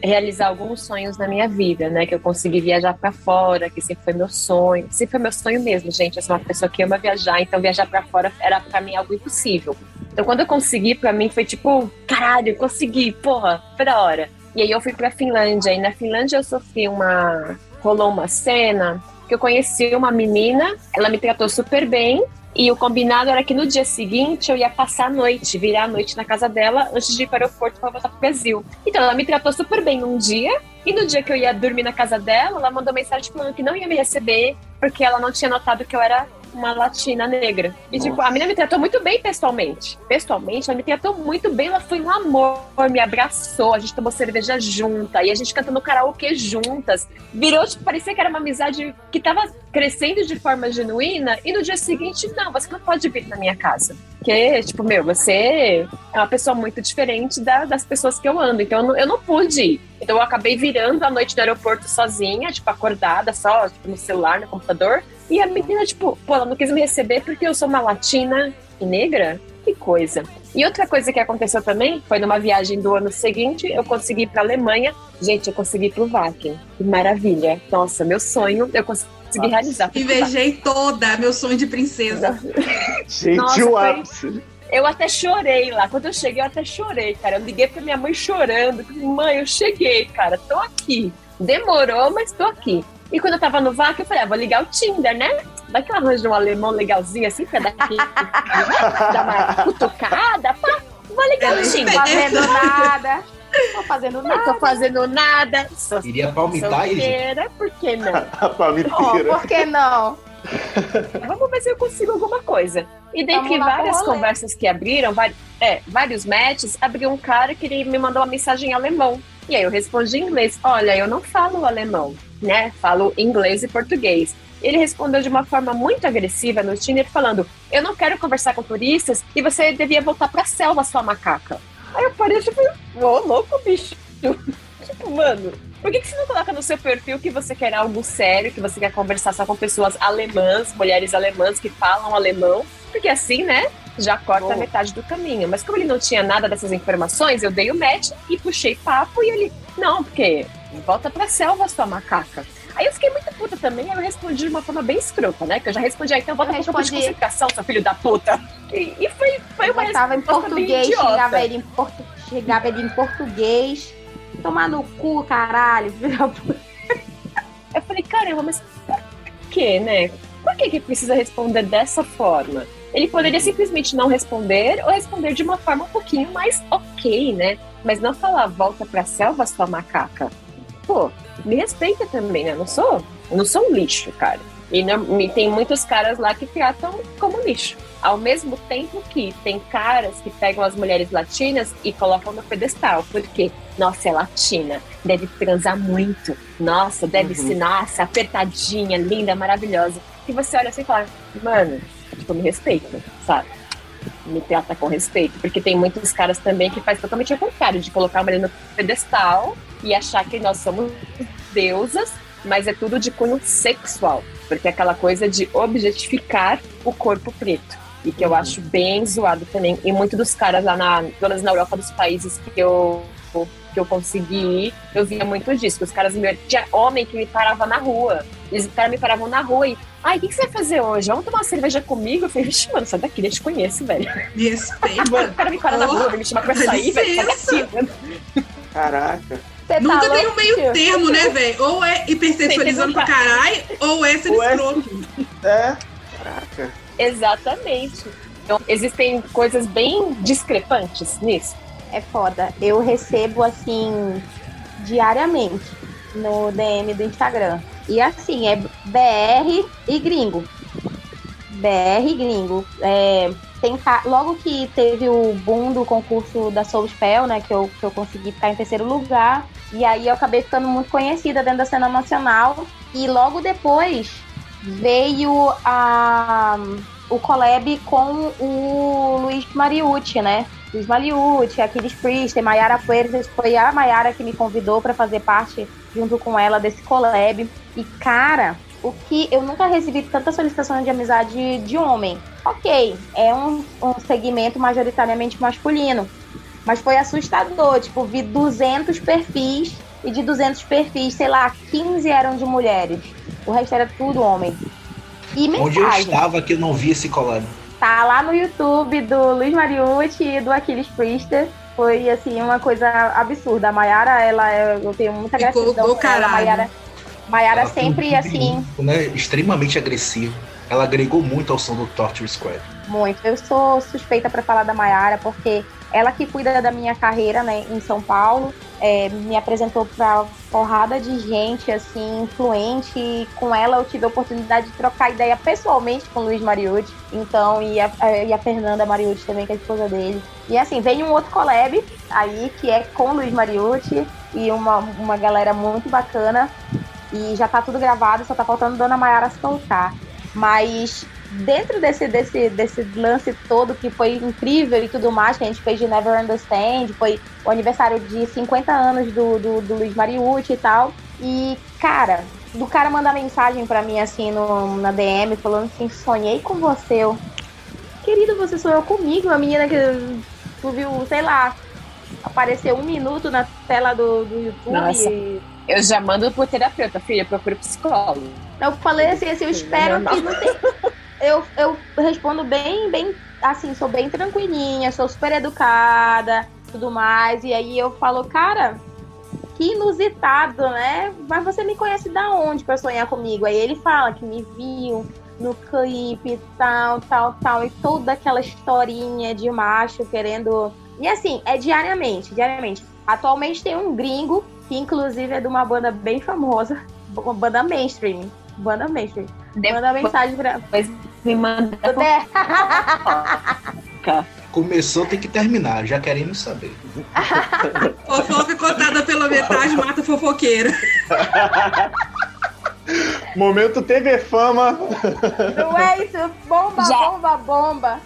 realizar alguns sonhos na minha vida, né? Que eu consegui viajar para fora, que sempre foi meu sonho. Sempre foi meu sonho mesmo, gente. Eu sou uma pessoa que ama viajar, então viajar para fora era para mim algo impossível. Então quando eu consegui, para mim foi tipo, caralho, consegui, porra, foi da hora. E aí eu fui pra Finlândia, e na Finlândia eu sofri uma. rolou uma cena que eu conheci uma menina, ela me tratou super bem, e o combinado era que no dia seguinte eu ia passar a noite, virar a noite na casa dela antes de ir para o aeroporto para voltar para Brasil. Então ela me tratou super bem num dia, e no dia que eu ia dormir na casa dela, ela mandou mensagem falando que não ia me receber, porque ela não tinha notado que eu era uma latina negra. E, tipo, a menina me tratou muito bem pessoalmente. Pessoalmente, ela me tratou muito bem. Ela foi um amor, me abraçou. A gente tomou cerveja junta. E a gente cantando karaokê juntas. Virou, tipo, parecia que era uma amizade que tava crescendo de forma genuína. E no dia seguinte, não, você não pode vir na minha casa. Porque, tipo, meu, você é uma pessoa muito diferente da, das pessoas que eu ando. Então, eu não, eu não pude ir. Então, eu acabei virando a noite no aeroporto sozinha, tipo, acordada, só, tipo, no celular, no computador. E a menina, tipo, pô, ela não quis me receber porque eu sou uma latina e negra? Que coisa. E outra coisa que aconteceu também foi numa viagem do ano seguinte, eu consegui ir pra Alemanha. Gente, eu consegui ir pro Wacken. Que maravilha. Nossa, meu sonho, eu consegui realizar. Invejei toda, meu sonho de princesa. Gente, Nossa, o foi- ápice. Eu até chorei lá. Quando eu cheguei, eu até chorei, cara. Eu liguei pra minha mãe chorando. Mãe, eu cheguei, cara. Tô aqui. Demorou, mas tô aqui. E quando eu tava no VAC, eu falei, ah, vou ligar o Tinder, né? Vai que eu arranjo um alemão legalzinho assim, pra dar, aqui, <laughs> dar uma cutucada, pá. Vou ligar o Tinder. Fazendo nada. Tô fazendo Não nada. tô fazendo nada. Sou Iria palmitar solteira, por que não? <laughs> A palmiteira. Oh, por que não? <laughs> Vamos ver se eu consigo alguma coisa. E dentre várias conversas que abriram, é, vários matches, abriu um cara que ele me mandou uma mensagem em alemão. E aí eu respondi em inglês: Olha, eu não falo alemão, né? Falo inglês e português. Ele respondeu de uma forma muito agressiva no Tinder, falando: Eu não quero conversar com turistas e você devia voltar pra selva, sua macaca. Aí eu parei tipo, ô louco, bicho. <laughs> tipo, mano, por que, que você não coloca no seu perfil que você quer algo sério, que você quer conversar só com pessoas alemãs, mulheres alemãs que falam alemão? Porque assim, né? Já corta Boa. metade do caminho. Mas como ele não tinha nada dessas informações, eu dei o match e puxei papo e ele, não, porque volta pra selva, sua macaca. Aí eu fiquei muito puta também, aí eu respondi de uma forma bem escrota, né? Que eu já respondi, ah, então volta pro campo de concentração, seu filho da puta. E, e foi, foi Eu uma em resposta bem português, xingava ele em, portu... xingava ele em português. Tomar no cu, caralho. filho da puta. Eu falei, caramba, mas por que, né? Por que, que precisa responder dessa forma? Ele poderia simplesmente não responder ou responder de uma forma um pouquinho mais ok, né? Mas não falar volta pra selva, sua macaca. Pô, me respeita também, né? Eu não sou, eu não sou um lixo, cara. E, não, tem muitos caras lá que tratam como lixo. Ao mesmo tempo que tem caras que pegam as mulheres latinas e colocam no pedestal. Porque, nossa, é latina, deve transar muito. Nossa, deve Uhum. ser, nossa, apertadinha, linda, maravilhosa. E você olha assim e fala, mano, tipo, me respeita, sabe? Me trata com respeito. Porque tem muitos caras também que faz totalmente o contrário, de colocar a mulher no pedestal e achar que nós somos deusas, mas é tudo de cunho sexual. Porque é aquela coisa de objetificar o corpo preto. E que eu acho bem zoado também. E muitos dos caras lá na, pelo na Europa, dos países que eu, que eu consegui ir, eu via muito disso. Os caras me. Tinha homem que me parava na rua. Eles, me paravam na rua e. Ai, o que, que você vai fazer hoje? Vamos tomar uma cerveja comigo? Eu falei, vixe, mano, sai daqui, eu te conheço, velho. Me respeita. <laughs> O cara me para na rua, me chama pra sair, velho. Sai daqui, mano. Caraca. Você Nunca tá tem um louco, meio tio? termo, né, velho? Ou é hipersexualizando pra caralho, ou é ser é- escroto. É. Caraca. Exatamente. Então, existem coisas bem discrepantes nisso. É foda. Eu recebo assim diariamente no DM do Instagram. E assim, é BR e gringo. BR gringo. É, tem Logo que teve o boom do concurso da Soul Spell, né? Que eu, que eu consegui ficar em terceiro lugar. E aí eu acabei ficando muito conhecida dentro da cena nacional. E logo depois veio a, o collab com o Luiz Mariucci, né? Luiz Mariucci, Aquiles Priester, Maiara Puertas. Foi a Maiara que me convidou para fazer parte junto com ela desse collab. E, cara, o que eu nunca recebi tanta solicitação de amizade de homem. Ok, é um, um segmento majoritariamente masculino. Mas foi assustador, tipo, vi 200 perfis e de 200 perfis, sei lá, 15 eram de mulheres. O resto era tudo homem. E Onde eu mensagem. estava que eu não vi esse collab? Tá lá no YouTube do Luiz Mariucci e do Aquiles Priester. Foi, assim, uma coisa absurda. A Mayara, ela, é- eu tenho muita Ficou gratidão. A caralho. Mayara, Mayara um sempre, assim, Né, extremamente agressivo. Ela agregou muito ao som do Torture Squad. muito. Eu sou suspeita pra falar da Mayara, porque ela que cuida da minha carreira, né, em São Paulo. É, me apresentou para porrada de gente, assim, influente. E com ela eu tive a oportunidade de trocar ideia pessoalmente com o Luiz Mariucci. Então, e a, e a Fernanda Mariucci também, que é a esposa dele. E assim, vem um outro collab aí, que é com o Luiz Mariucci e uma, uma galera muito bacana. E já tá tudo gravado, só tá faltando Dona Mayara soltar. Mas dentro desse, desse, desse lance todo que foi incrível e tudo mais, que a gente fez de Never Understand, foi o aniversário de 50 anos do, do, do Luiz Mariucci e tal. E, cara, do cara mandar mensagem para mim assim no, na DM, falando assim, sonhei com você. Eu, Querido, você sonhou comigo, uma menina que tu viu, sei lá, apareceu um minuto na tela do, do YouTube. Nossa. E... Eu já mando pro terapeuta, filha, procura psicólogo. Eu falei assim, assim eu espero que não tenha. Eu, eu respondo bem, bem, assim, sou bem tranquilinha, sou super educada, tudo mais. E aí eu falo, cara, que inusitado, né? Mas você me conhece da onde pra sonhar comigo? Aí ele fala que me viu no clipe, tal, tal, tal, e toda aquela historinha de macho querendo. E assim, é diariamente, diariamente. Atualmente tem um gringo, que inclusive é de uma banda bem famosa, <laughs> uma banda mainstream. Banda mainstream. Manda mensagem pra. Depois me manda. É. <laughs> Começou, tem que terminar, já queremos saber. <laughs> Fofoca contada pela metade mata fofoqueira. <laughs> Momento TV Fama. Não é isso, bomba, Já. bomba, bomba.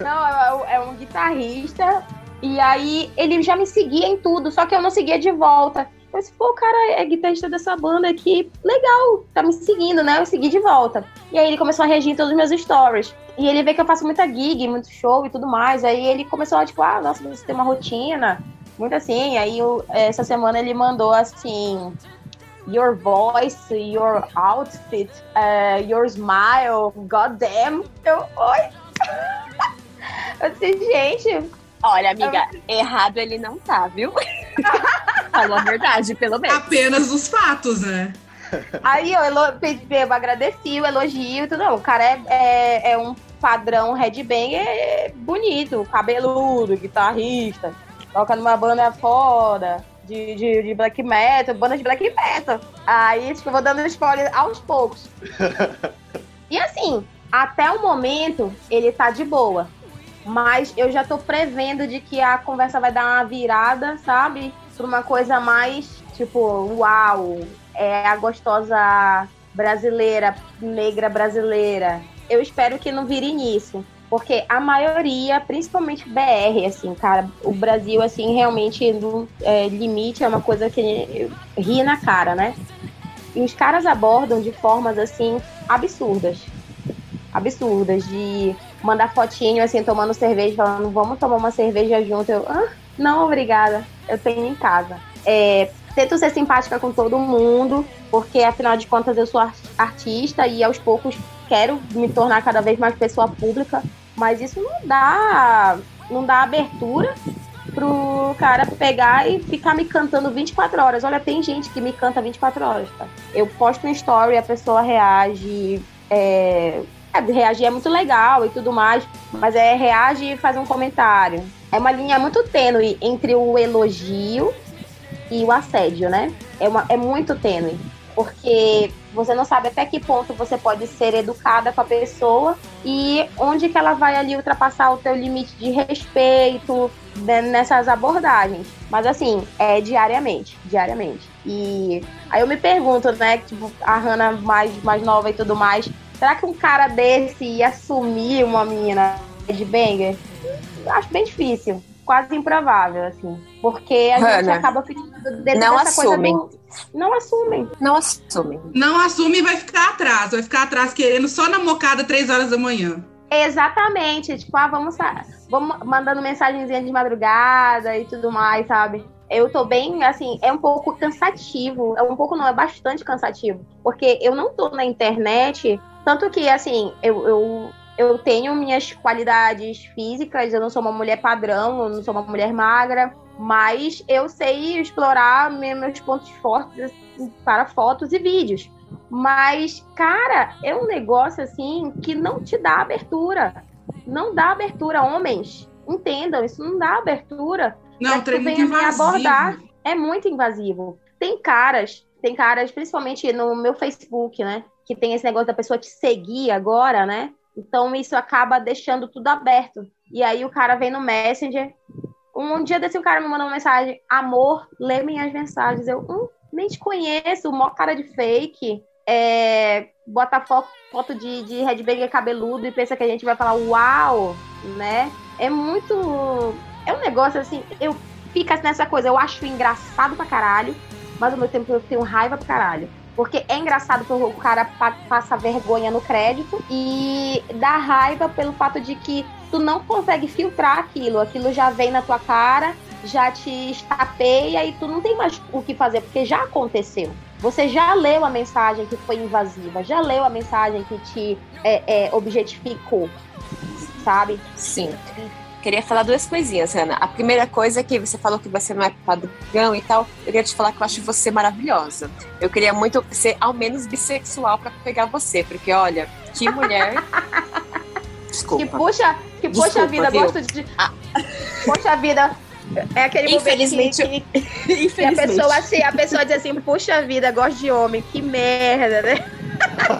Não, é, é um guitarrista. E aí ele já me seguia em tudo, só que eu não seguia de volta. Disse, pô, o cara é guitarrista dessa banda aqui, legal, tá me seguindo, né? Eu segui de volta. E aí ele começou a reagir em todos os meus stories. E ele vê que eu faço muita gig, muito show e tudo mais. Aí ele começou a, tipo, ah, nossa, você tem uma rotina. Muito assim. Aí eu- essa semana ele mandou assim. Your voice, your outfit, eh, your smile, goddamn. Eu, oi. <laughs> Eu disse, gente, Olha, amiga, errado ele não tá, viu? <laughs> Falou a verdade, pelo menos. Apenas os fatos, né? Aí eu, elo- eu agradeci o elogio e tudo. Não, o cara é, é, é um padrão headbanger é bonito, cabeludo, guitarrista, toca numa banda foda. De, de, de black metal, banda de black metal. Aí, tipo, eu vou dando spoiler aos poucos. <laughs> e assim, até o momento, ele tá de boa. Mas eu já tô prevendo de que a conversa vai dar uma virada, sabe? Pra uma coisa mais, tipo, uau, é a gostosa brasileira, negra brasileira. Eu espero que não vire nisso. Porque a maioria, principalmente BR, assim, cara, o Brasil, assim, realmente no é, limite é uma coisa que ri na cara, né? E os caras abordam de formas, assim, absurdas. Absurdas, de mandar fotinho, assim, tomando cerveja, falando, vamos tomar uma cerveja junto. Eu, ah, não, obrigada, eu tenho em casa. É, tento ser simpática com todo mundo, porque afinal de contas eu sou ar- artista e aos poucos quero me tornar cada vez mais pessoa pública, mas isso não dá, não dá abertura pro cara pegar e ficar me cantando 24 horas. Olha, tem gente que me canta 24 horas, tá? Eu posto um story, a pessoa reage, é, é, reagir é muito legal e tudo mais, mas é reage e faz um comentário. É uma linha muito tênue entre o elogio e o assédio, né? É, uma, é muito tênue. Porque você não sabe até que ponto você pode ser educada com a pessoa e onde que ela vai ali ultrapassar o teu limite de respeito né, nessas abordagens. Mas assim, é diariamente, diariamente. E aí eu me pergunto, né, tipo, a Hannah mais, mais nova e tudo mais, será que um cara desse ia assumir uma menina de banger? Acho bem difícil. Quase improvável, assim. Porque a gente Hannah, acaba ficando dentro não dessa coisa assumem. do. Não assumem. Não assumem. Não assume e vai ficar atrás. Vai ficar atrás querendo só na mocada três horas da manhã. Exatamente. Tipo, ah, vamos, vamos mandando mensagenzinha de madrugada e tudo mais, sabe? Eu tô bem, assim, é um pouco cansativo. É um pouco, não, é bastante cansativo. Porque eu não tô na internet. Tanto que, assim, eu, eu, eu tenho minhas qualidades físicas. Eu não sou uma mulher padrão, eu não sou uma mulher magra. Mas eu sei explorar me- meus pontos fortes assim, para fotos e vídeos. Mas, cara, é um negócio assim que não te dá abertura. Não dá abertura, homens. Entendam, isso não dá abertura. Não, tu muito me invasivo. abordar. É muito invasivo. Tem caras, tem caras, principalmente no meu Facebook, né? Que tem esse negócio da pessoa te seguir agora, né? Então isso acaba deixando tudo aberto. E aí o cara vem no Messenger. Um dia desse o cara me mandou uma mensagem: Amor, lê minhas mensagens. Eu, hum, nem te conheço, mó cara de fake. É, bota foto, foto de, de headbanger cabeludo e pensa que a gente vai falar uau, né? É muito. É um negócio assim, eu fico nessa coisa, eu acho engraçado pra caralho, mas ao mesmo tempo eu tenho raiva pra caralho. Porque é engraçado porque o cara passa vergonha no crédito e dá raiva pelo fato de que tu não consegue filtrar aquilo. Aquilo já vem na tua cara, já te estapeia e tu não tem mais o que fazer, porque já aconteceu. Você já leu a mensagem que foi invasiva, já leu a mensagem que te é, é, objetificou, sabe? Sim queria falar duas coisinhas, Ana. A primeira coisa é que você falou que você não é padrão e tal. Eu queria te falar que eu acho você maravilhosa. Eu queria muito ser ao menos bissexual para pegar você, porque olha, que mulher. <laughs> Desculpa. Que puxa, que Desculpa, puxa vida, viu? gosto de. Ah. Poxa vida, é aquele Infelizmente, momento que, <laughs> que a pessoa assim, a pessoa diz assim, puxa vida, gosto de homem, que merda, né?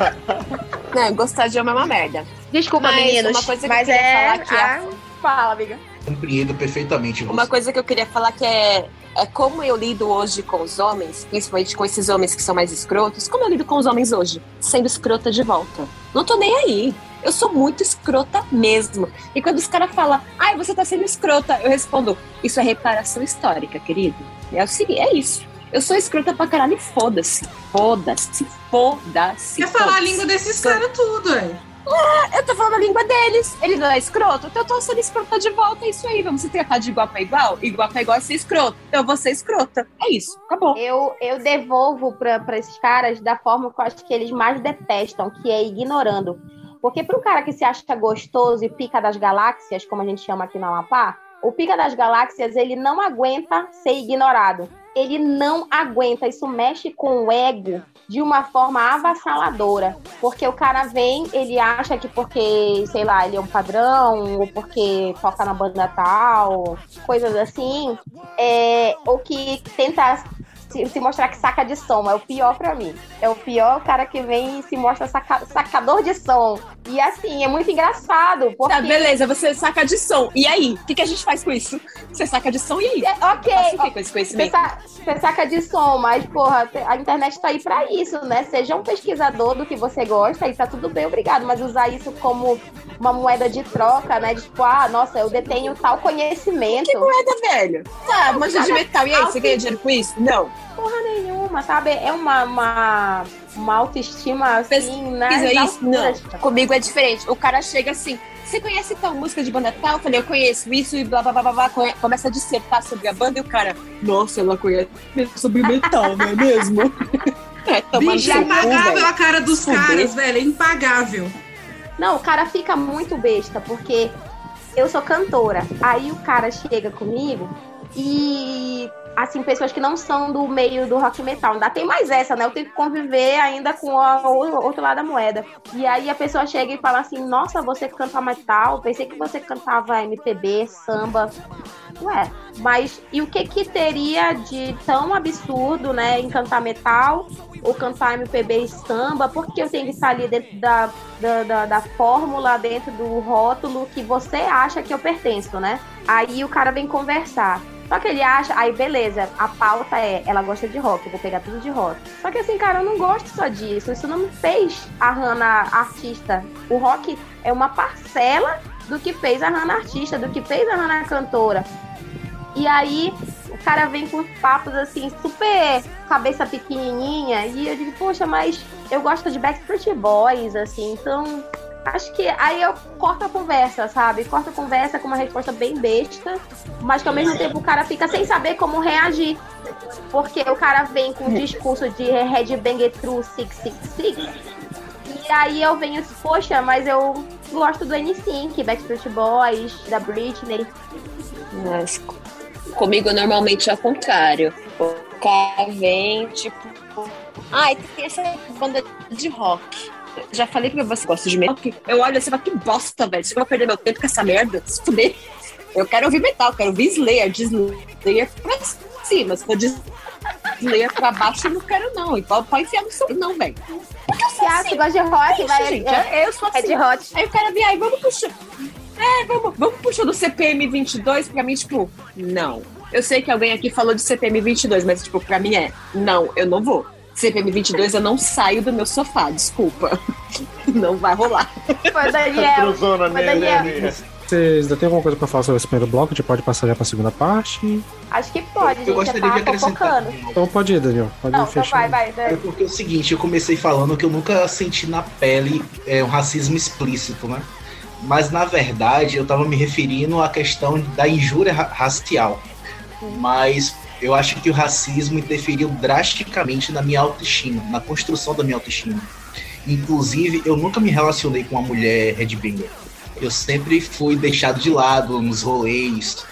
<laughs> Não, gostar de homem é uma merda. Desculpa, mas meninos, uma coisa que mas eu é falar que a... Fala, amiga. Compreendo perfeitamente. Você. Uma coisa que eu queria falar que é, é como eu lido hoje com os homens, principalmente com esses homens que são mais escrotos, como eu lido com os homens hoje, sendo escrota de volta. Não tô nem aí. Eu sou muito escrota mesmo. E quando os caras falam, ai, você tá sendo escrota, eu respondo, isso é reparação histórica, querido. É o seguinte, é isso. Eu sou escrota pra caralho e foda-se. Foda-se, foda-se. Quer falar a língua desses caras tudo, é? Ah, eu tô falando a língua deles. Ele não é escroto, então eu tô sendo escrota de volta. É isso aí. Vamos se tratar de igual pra igual? Igual pra igual é ser escroto. Então eu vou ser escrota. É isso. Acabou. Eu, eu devolvo pra, pra esses caras da forma que eu acho que eles mais detestam, que é ignorando. Porque para um cara que se acha gostoso e pica das galáxias, como a gente chama aqui na Amapá, o pica das galáxias ele não aguenta ser ignorado. Ele não aguenta. Isso mexe com o ego de uma forma avassaladora. Porque o cara vem, ele acha que porque, sei lá, ele é um padrão, ou porque toca na banda tal, coisas assim, é, ou que tenta se, mostrar que saca de som. É o pior para mim. É o pior cara que vem e se mostra saca, sacador de som. E assim, é muito engraçado. Porque... Tá, beleza, você saca de som. E aí? O que, que a gente faz com isso? Você saca de som e aí? É, ok. Faça o que com esse conhecimento? Você, saca de som, mas, porra, a internet tá aí pra isso, né? Seja um pesquisador do que você gosta e tá tudo bem, obrigado. Mas usar isso como uma moeda de troca, né? De, tipo, ah, nossa, eu detenho tal conhecimento. Que moeda, velho? Tá, manja de metal. E aí, você ganha dinheiro com isso? Não porra nenhuma, sabe? É uma, uma, uma autoestima assim, né? Isso, não. Comigo é diferente. O cara chega assim, você conhece tal música de banda tal? Eu falei, eu conheço isso e blá blá blá blá, blá. Começa a dissertar sobre a banda e o cara, nossa, ela conhece sobre metal, não é mesmo? <laughs> é, Bicho, é impagável a cara dos caras, velho, é impagável. Não, o cara fica muito besta, porque eu sou cantora. Aí o cara chega comigo e assim, pessoas que não são do meio do rock metal. Ainda tem mais essa, né? Eu tenho que conviver ainda com o outro lado da moeda. E aí a pessoa chega e fala assim: Nossa, você canta metal? Pensei que você cantava MPB, samba. Ué, mas e o que que teria de tão absurdo, né, em cantar metal ou cantar MPB e samba? Porque eu tenho que estar ali dentro da, da, da, da fórmula, dentro do rótulo que você acha que eu pertenço, né? Aí o cara vem conversar. Só que ele acha, aí beleza, a pauta é, ela gosta de rock, eu vou pegar tudo de rock. Só que assim, cara, eu não gosto só disso. Isso não me fez a Hannah artista. O rock é uma parcela do que fez a Hannah artista, do que fez a Hannah cantora. E aí o cara vem com papos assim, super cabeça pequenininha. E eu digo, poxa, mas eu gosto de Backstreet Boys, assim, então acho que aí eu corto a conversa, sabe? Corto a conversa com uma resposta bem besta, mas que ao mesmo tempo o cara fica sem saber como reagir. Porque o cara vem com um discurso de Headbanger True 666. E aí eu venho assim, poxa, mas eu gosto do N5, Backstreet Boys, da Britney. Mas comigo normalmente é o contrário. O cara vem, tipo, ai, ah, tem essa banda de rock já falei que você gosta de metal. Eu olho assim e falo, que bosta, velho. Você vai perder meu tempo com essa merda? Se fuder. Eu quero ouvir metal, quero ouvir Slayer, de Slayer cima. Se for de Slayer pra baixo, eu não quero, não. E pode, pode enfiar no seu. Não, velho. Porque eu sou Se ah, assim. você gosta de rock, Isso, vai. gente, é, é, eu sou é assim. de hot. Aí o cara vem aí, vamos puxar. É, vamos, vamos puxar do CPM 22, pra mim, tipo, não. Eu sei que alguém aqui falou de CPM 22, mas, tipo, pra mim é, não, eu não vou. CPM 22, eu não saio do meu sofá, desculpa. <laughs> Não vai rolar. Foi Daniel. Foi minha Daniel. Vocês ainda tem alguma coisa pra falar sobre esse primeiro bloco? A gente pode passar já pra segunda parte? Acho que pode, eu gente. gostaria Já de tá. Então pode ir, Daniel. Pode Não, ir então vai, vai. É vai. porque é o seguinte, eu comecei falando que eu nunca senti na pele é, um racismo explícito, né? Mas na verdade eu tava me referindo à questão da injúria ra- racial. Mas eu acho que o racismo interferiu drasticamente na minha autoestima, na construção da minha autoestima. Inclusive, eu nunca me relacionei com uma mulher headbanger. Eu sempre fui deixado de lado nos rolês.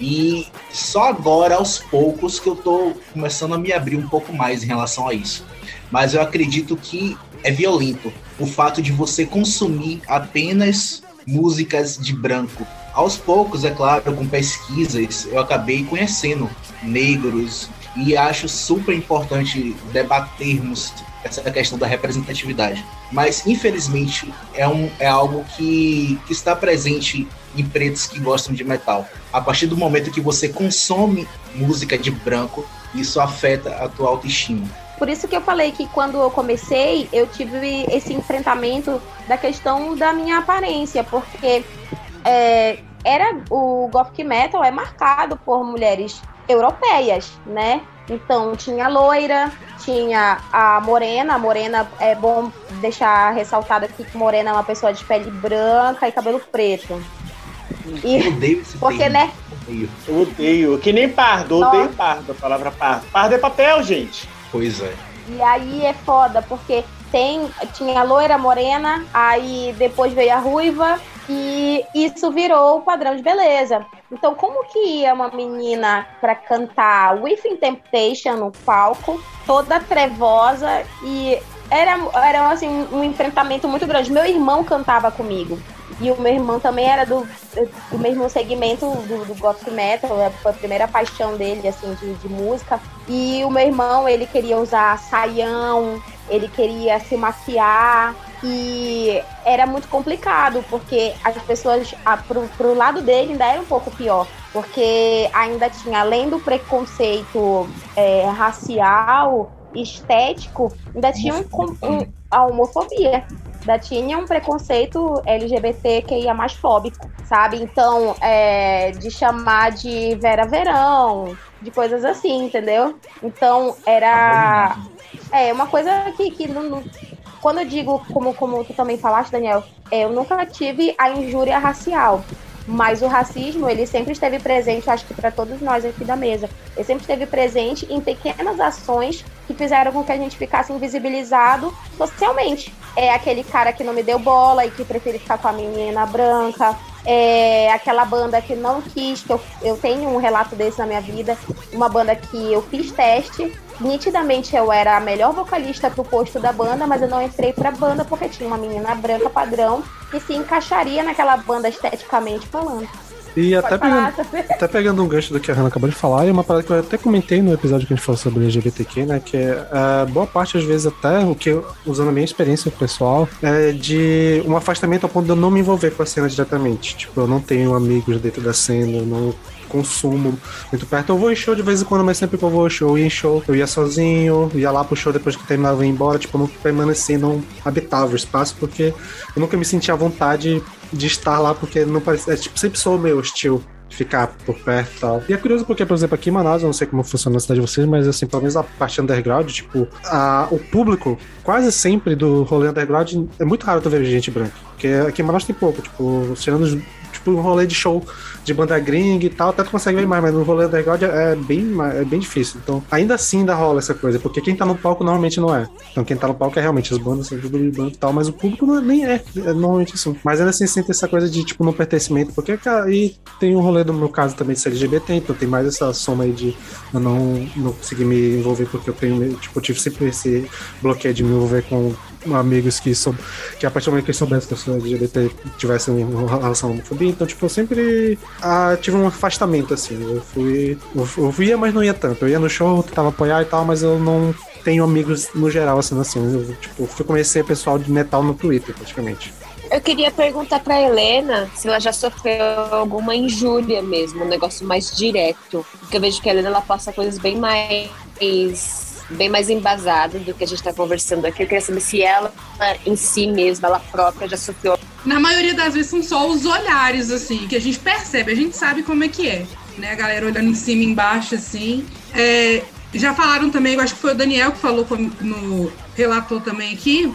E só agora, aos poucos, que eu tô começando a me abrir um pouco mais em relação a isso. Mas eu acredito que é violento o fato de você consumir apenas músicas de branco. Aos poucos, é claro, com pesquisas, eu acabei conhecendo negros e acho super importante debatermos essa questão da representatividade. Mas, infelizmente, é, um, é algo que, que está presente em pretos que gostam de metal. A partir do momento que você consome música de branco, isso afeta a tua autoestima. Por isso que eu falei que quando eu comecei, eu tive esse enfrentamento da questão da minha aparência, porque é, era o gothic metal é marcado por mulheres europeias, né? Então tinha a loira, tinha a morena. A morena é bom deixar ressaltado aqui que morena é uma pessoa de pele branca e cabelo preto. E Eu odeio esse porque, termo. né? Odeio. Eu odeio. Que nem pardo. Eu odeio pardo. A palavra pardo. Pardo é papel, gente. Pois é. E aí é foda, porque tem, tinha a loira morena, aí depois veio a ruiva, e isso virou o padrão de beleza. Então, como que ia uma menina pra cantar Within Temptation no palco, toda trevosa, e era, era assim, um enfrentamento muito grande. Meu irmão cantava comigo. E o meu irmão também era do, do mesmo segmento do, do gothic metal, é, foi a primeira paixão dele, assim, de, de música. E o meu irmão, ele queria usar saião, ele queria se maquiar, e era muito complicado, porque as pessoas, a, pro, pro lado dele ainda era um pouco pior, porque ainda tinha, além do preconceito é, racial, estético, ainda tinha um, um, a homofobia ainda tinha um preconceito LGBTQIA mais fóbico, sabe? Então, é, de chamar de Vera Verão, de coisas assim, entendeu? Então, era. É uma coisa que, que não- quando eu digo, como, como tu também falaste, Daniel, é, eu nunca tive a injúria racial. Mas o racismo, ele sempre esteve presente, acho que para todos nós aqui da mesa. Ele sempre esteve presente em pequenas ações que fizeram com que a gente ficasse invisibilizado socialmente. É aquele cara que não me deu bola e que prefere ficar com a menina branca. É aquela banda que não quis, que eu, eu tenho um relato desse na minha vida. Uma banda que eu fiz teste. Nitidamente eu era a melhor vocalista pro posto da banda, mas eu não entrei pra banda porque tinha uma menina branca padrão que se encaixaria naquela banda esteticamente falando. E até pegando, até pegando um gancho do que a Hannah acabou de falar, e uma parada que eu até comentei no episódio que a gente falou sobre LGBTQ, né? Que é é, boa parte, às vezes, até o que, eu- usando a minha experiência pessoal, é de um afastamento ao ponto de eu não me envolver com a cena diretamente. Tipo, eu não tenho amigos dentro da cena, eu não consumo muito perto. Eu vou em show de vez em quando, mas sempre que eu vou ao show, eu ia em show, eu ia sozinho, ia lá pro show depois que terminava e ia embora, tipo, eu não permanecia, não habitava o espaço, porque eu nunca me sentia à vontade de estar lá, porque não parecia, é, tipo, sempre sou meio hostil ficar por perto e tal. E é curioso porque, por exemplo, aqui em Manaus, eu não sei como funciona na cidade de vocês, mas assim, pelo menos a parte underground, tipo, a, o público quase sempre do rolê underground é muito raro tu ver gente branca. Porque aqui em Manaus tem pouco, tipo, tirando tipo um rolê de show de banda gringa e tal, até tu consegue ver mais, mas no rolê underground é bem, ma- é bem difícil. Então, ainda assim ainda rola essa coisa, porque quem tá no palco normalmente não é. Então, quem tá no palco é realmente as bandas, são tudo de banda e tal, mas o público não é- nem é, é normalmente assim. Mas ainda assim sente essa coisa de, tipo, não pertencimento, porque aí tem um rolê do meu caso também de ser LGBT, então tem mais essa soma aí de eu não, não conseguir me envolver porque eu tenho, tipo, eu tive sempre esse bloqueio de me envolver com amigos que, sou, que a partir do momento que eu soubesse que eu sou LGBT tivesse uma relação homofobia, então, tipo, eu sempre ah, tive um afastamento, assim. Eu fui. Eu, eu via, mas não ia tanto. Eu ia no show, tentava apoiar e tal, mas eu não tenho amigos no geral, assim, assim. Eu, tipo, fui conhecer pessoal de metal no Twitter, praticamente. Eu queria perguntar pra Helena se ela já sofreu alguma injúria mesmo, um negócio mais direto. Porque eu vejo que a Helena ela passa coisas bem mais bem mais embasadas do que a gente está conversando aqui. Eu queria saber se ela, em si mesma, ela própria, já sofreu. Na maioria das vezes são só os olhares, assim, que a gente percebe, a gente sabe como é que é. Né? A galera olhando em cima e embaixo, assim. É, já falaram também, eu acho que foi o Daniel que falou no relator também aqui,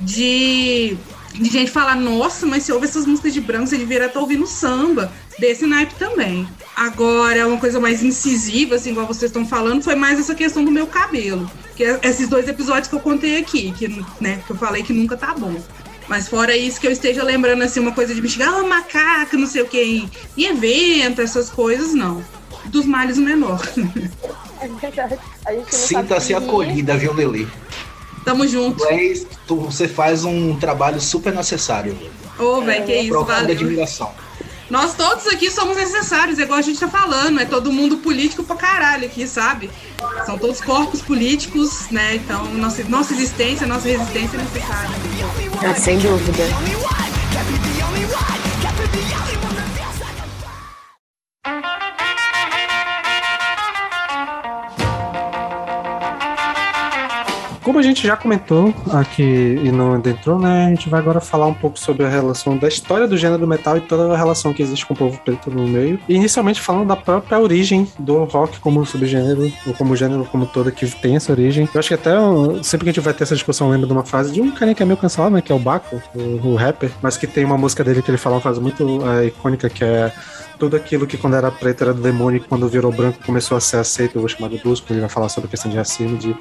de de gente falar, nossa, mas se ouve essas músicas de branco, você deveria estar ouvindo samba. Desse naipe também. Agora, uma coisa mais incisiva, assim, igual vocês estão falando, foi mais essa questão do meu cabelo. Que é esses dois episódios que eu contei aqui, que, né, que eu falei que nunca tá bom. Mas fora isso que eu esteja lembrando, assim, uma coisa de me chegar, ah, macaco, não sei o que, em, evento, essas coisas, não. Dos males o menor. É verdade. Sinta-se acolhida, viu, Lili? Tamo junto. Tu, tu, você faz um trabalho super necessário. Ô, oh, velho, que isso, Profunda valeu. admiração. Nós todos aqui somos necessários, é igual a gente tá falando, é todo mundo político pra caralho aqui, sabe? São todos corpos políticos, né? Então, nossa, nossa existência, nossa resistência é necessária. Ah, sem dúvida. Como a gente já comentou aqui e não adentrou, né? A gente vai agora falar um pouco sobre a relação da história do gênero metal e toda a relação que existe com o povo preto no meio. E inicialmente falando da própria origem do rock como subgênero, ou como gênero como todo que tem essa origem. Eu acho que até sempre que a gente vai ter essa discussão, lembra de uma frase de um carinha que é meio cancelado, né? Que é o Baco, o, o rapper, mas que tem uma música dele que ele fala uma frase muito é, icônica que é tudo aquilo que quando era preto era do demônio e quando virou branco começou a ser aceito, eu vou chamar de blues, porque ele vai falar sobre a questão de racismo, de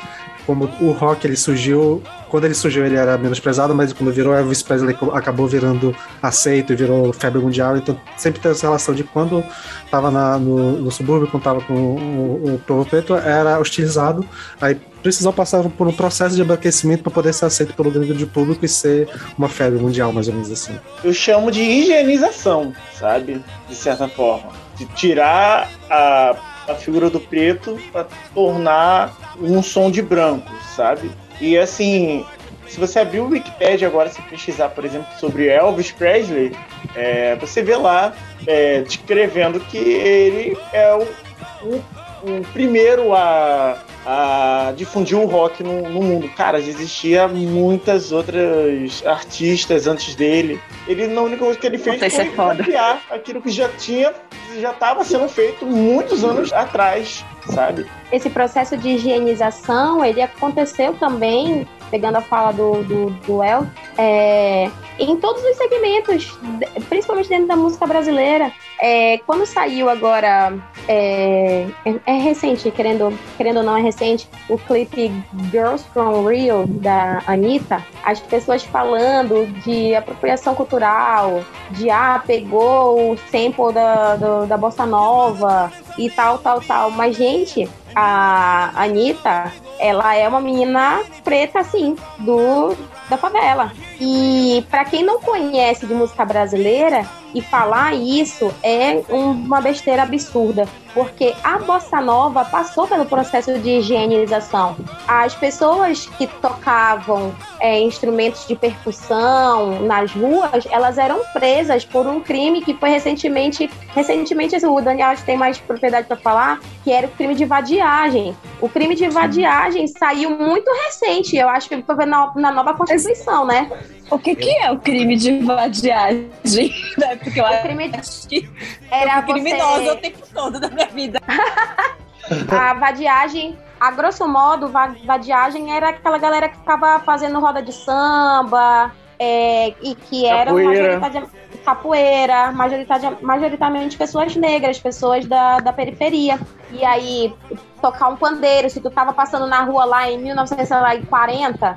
como o rock ele surgiu, quando ele surgiu ele era menosprezado, mas quando virou Elvis Presley acabou virando aceito e virou febre mundial, então sempre tem essa relação de quando estava no, no subúrbio, quando estava com o, o povo preto, era hostilizado, aí precisou passar por um processo de embranquecimento para poder ser aceito pelo grande público e ser uma febre mundial, mais ou menos assim. Eu chamo de higienização, sabe? De certa forma. De tirar a, a figura do preto para tornar um som de branco, sabe? E assim, se você abrir o Wikipedia agora, se pesquisar, por exemplo, sobre Elvis Presley, é, você vê lá é, descrevendo que ele é o, o, o primeiro a a difundir o rock no, no, mundo. Cara, já existia muitas outras artistas antes dele. Ele, a única coisa que ele fez foi é copiar aquilo que já tinha, já estava sendo feito muitos anos atrás, sabe? Esse processo de higienização, ele aconteceu também pegando a fala do, do, do El, é, em todos os segmentos, principalmente dentro da música brasileira. É, quando saiu agora, é, é, é, recente, querendo, querendo ou não é recente, o clipe Girls from Rio, da Anitta, as pessoas falando de apropriação cultural, de ah, pegou o sample da, do, da bossa nova e tal, tal, tal. Mas, gente, a Anitta, ela é uma menina preta, assim, do, da favela. E para quem não conhece de música brasileira, e falar isso é uma besteira absurda, porque a bossa nova passou pelo processo de higienização. As pessoas que tocavam é, instrumentos de percussão nas ruas, elas eram presas por um crime que foi recentemente, recentemente o Daniel tem mais propriedade para falar, que era o crime de vadiagem. O crime de vadiagem saiu muito recente, eu acho que foi na, na nova Constituição, né? O que, que é o crime de vadiagem? <laughs> Porque eu o crime acho que era eu criminosa você... o tempo todo da minha vida. <laughs> a vadiagem, a grosso modo, vadiagem era aquela galera que ficava fazendo roda de samba, é, e que eram capoeira, majoritariamente pessoas negras, pessoas da, da periferia. E aí, tocar um pandeiro, se tu tava passando na rua lá em 1940,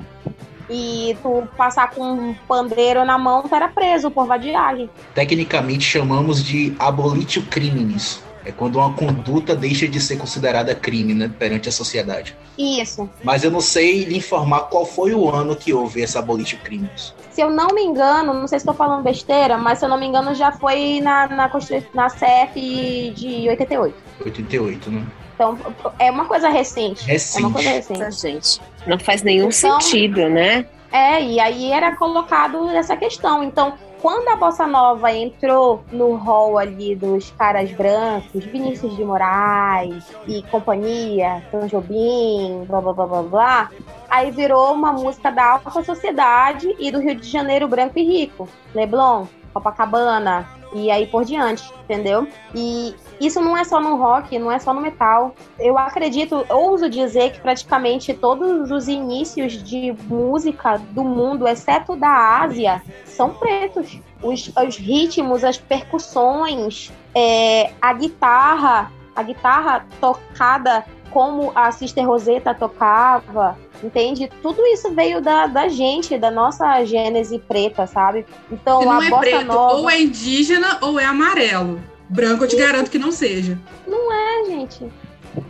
e tu passar com um pandeiro na mão, tu era preso por vadiagem. Tecnicamente chamamos de abolitio crimes. É quando uma conduta deixa de ser considerada crime, né, perante a sociedade. Isso. Mas eu não sei lhe informar qual foi o ano que houve essa abolition crimes. Se eu não me engano, não sei se estou falando besteira, mas se eu não me engano já foi na, na, na CF de 88. 88, né? Então, é uma coisa recente. É Recente. uma coisa recente. Gente, não faz nenhum Então- sentido, né? É, e aí era colocado essa questão. Então, quando a bossa nova entrou no hall ali dos caras brancos, Vinícius de Moraes e companhia, Tom Jobim, blá blá blá blá blá, aí virou uma música da alta sociedade e do Rio de Janeiro branco e rico. Leblon, Copacabana e aí por diante, entendeu? E isso não é só no rock, não é só no metal. Eu acredito, ouso dizer que praticamente todos os inícios de música do mundo, exceto da Ásia, são pretos. Os, os ritmos, as percussões, é, a guitarra, a guitarra tocada como a Sister Rosetta tocava, entende? Tudo isso veio da, da gente, da nossa gênese preta, sabe? Então Se não a é preto, nova. ou é indígena ou é amarelo. Branco eu te garanto que não seja. É, gente.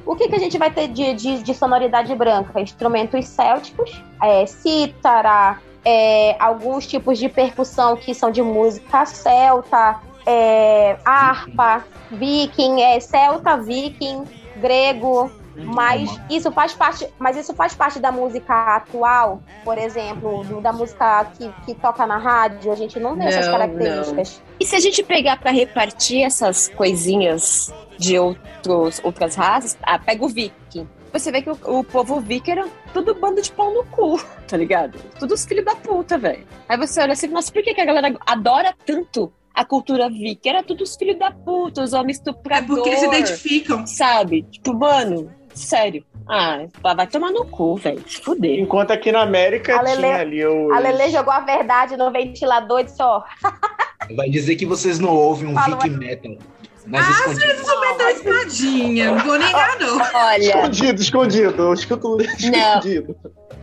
O que, que a gente vai ter de, de, de sonoridade branca? Instrumentos célticos, é, cítara, é, alguns tipos de percussão que são de música celta, é, harpa, viking, é, celta, viking, grego. Mas isso faz parte, mas isso faz parte da música atual, por exemplo, do- da música que, que toca na rádio, a gente não vê essas Não, características. E se a gente pegar pra repartir essas coisinhas de outros, outras raças, ah, pega o viking. Você vê que o, o povo viking era tudo bando de pau no cu, <laughs> tá ligado? Tudo os filhos da puta, velho. Aí você olha assim, nossa, por que, que a galera adora tanto a cultura viking? Era tudo os filhos da puta, os homens É estupradores. porque eles se identificam. Sabe? Tipo, mano, sério. Ah, vai tomar no cu, velho. Se fuder. Enquanto aqui na América A Lelê- tinha ali o. A Lele jogou a verdade no ventilador e disse, ó, Vai dizer que vocês não ouvem um Viking Metal. Nas Ah, escondidas. Isso vai dar espadinha. Não vou negar, não. Olha, Escondido, escondido. Eu escuto escondido.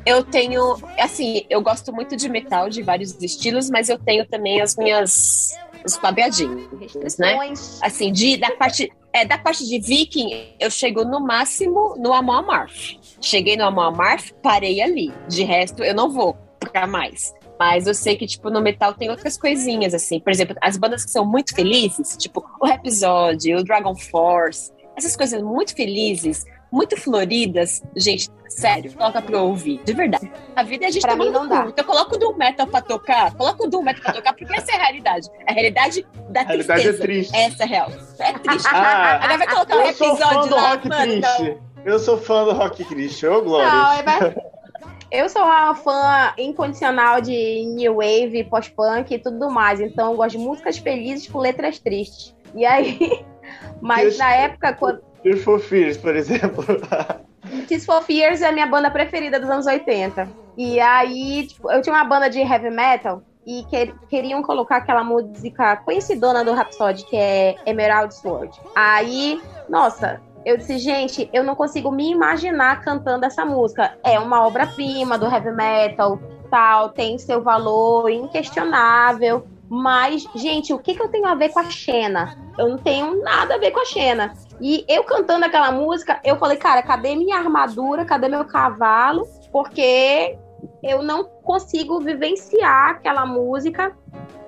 eu tenho. Assim, eu gosto muito de metal, de vários estilos, mas eu tenho também as minhas. Os quadradinhos, né? Assim, de, da, parte, é, da parte de Viking, eu chego no máximo no Amon Amarth. Cheguei no Amon Amarth, parei ali. De resto, eu não vou pra mais. Mas eu sei que, tipo, no metal tem outras coisinhas, assim. Por exemplo, as bandas que são muito felizes, tipo o Rhapsody, o Dragon Force, essas coisas muito felizes, muito floridas, gente, sério, coloca pra eu ouvir, de verdade. A vida é a gente Pra mim tomando não dá. Então coloca o Doom Metal pra tocar, coloca o Doom Metal pra tocar, porque essa é a realidade. A realidade da A realidade é tristeza. triste. Essa é real. É triste. Ah, Agora vai colocar um eu sou fã episódio do lá, rock mano. triste. Eu sou fã do rock triste. Ô, Glória. Não, é <laughs> Eu sou uma fã incondicional de new wave, pós-punk e tudo mais. Então eu gosto de músicas felizes com letras tristes. E aí, <laughs> mas Deus- na época, quando Tears for Fears, por exemplo. Tears for Fears é a minha banda preferida dos anos 80. E aí, tipo, eu tinha uma banda de heavy metal e que- queriam colocar aquela música conhecidona do Rhapsody, que é Emerald Sword. Aí, nossa, eu disse, gente, eu não consigo me imaginar cantando essa música. É uma obra-prima do heavy metal, tal, tem seu valor inquestionável. Mas, gente, o que, que eu tenho a ver com a Xena? Eu não tenho nada a ver com a Xena. E eu cantando aquela música, eu falei, cara, cadê minha armadura? Cadê meu cavalo? Porque eu não consigo vivenciar aquela música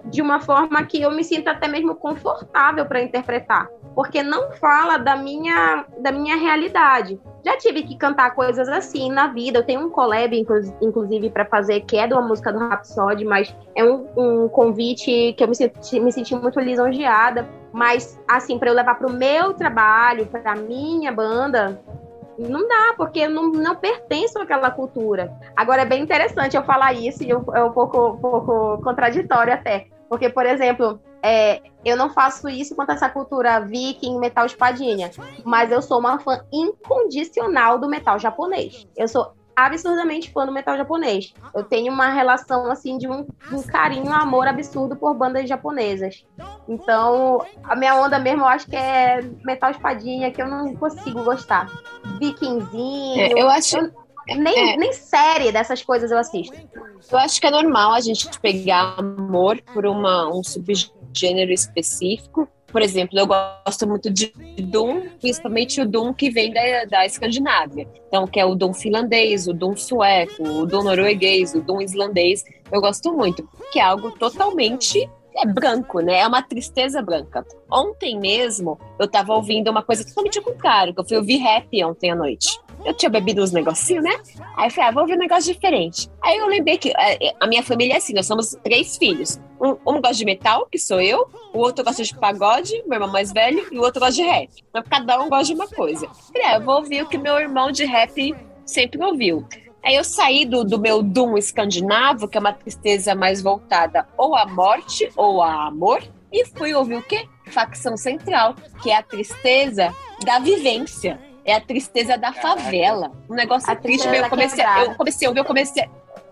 de uma forma que eu me sinta até mesmo confortável para interpretar, porque não fala da minha da minha realidade. Já tive que cantar coisas assim na vida. Eu tenho um collab, inclu- inclusive, para fazer, que é de uma música do Rhapsody, mas é um, um convite que eu me senti, me senti muito lisonjeada. Mas, assim, para eu levar para o meu trabalho, para a minha banda, não dá, porque eu não, não pertenço àquela cultura. Agora, é bem interessante eu falar isso, e eu- é um pouco, pouco contraditório até. Porque, por exemplo, é, eu não faço isso quanto a essa cultura viking, metal espadinha. Mas eu sou uma fã incondicional do metal japonês. Eu sou absurdamente fã do metal japonês. Eu tenho uma relação, assim, de um, um carinho, um amor absurdo por bandas japonesas. Então, a minha onda mesmo, eu acho que é metal espadinha, que eu não consigo gostar. Vikingzinho. É, eu acho, nem, é. nem série dessas coisas eu assisto. eu acho que é normal a gente pegar amor por uma, um subgênero específico Por exemplo, eu gosto muito de Doom, principalmente o Doom que vem da, da Escandinávia. Então, que é o Doom finlandês, o Doom sueco, o Doom norueguês, o Doom islandês. Eu gosto muito, que é algo totalmente é branco, né? É uma tristeza branca. Ontem mesmo, eu tava ouvindo uma coisa totalmente ao contrário, que eu fui ouvir rap ontem à noite. Eu tinha bebido uns negocinhos, né? Aí eu falei, ah, vou ouvir um negócio diferente. Aí eu lembrei que é, é, a minha família é assim, nós somos três filhos. Um, um gosta de metal, que sou eu, o outro gosta de pagode, meu irmão mais velho, e o outro gosta de rap. Então cada um gosta de uma coisa. Falei, ah, eu vou ouvir o que meu irmão de rap sempre ouviu. Aí eu saí do, do meu Doom escandinavo, que é uma tristeza mais voltada ou à morte ou a amor, e fui ouvir o quê? Facção Central, que é a tristeza da vivência. É a tristeza da favela. Um negócio A triste. Eu comecei, quebrada. eu comecei a ouvir, eu comecei,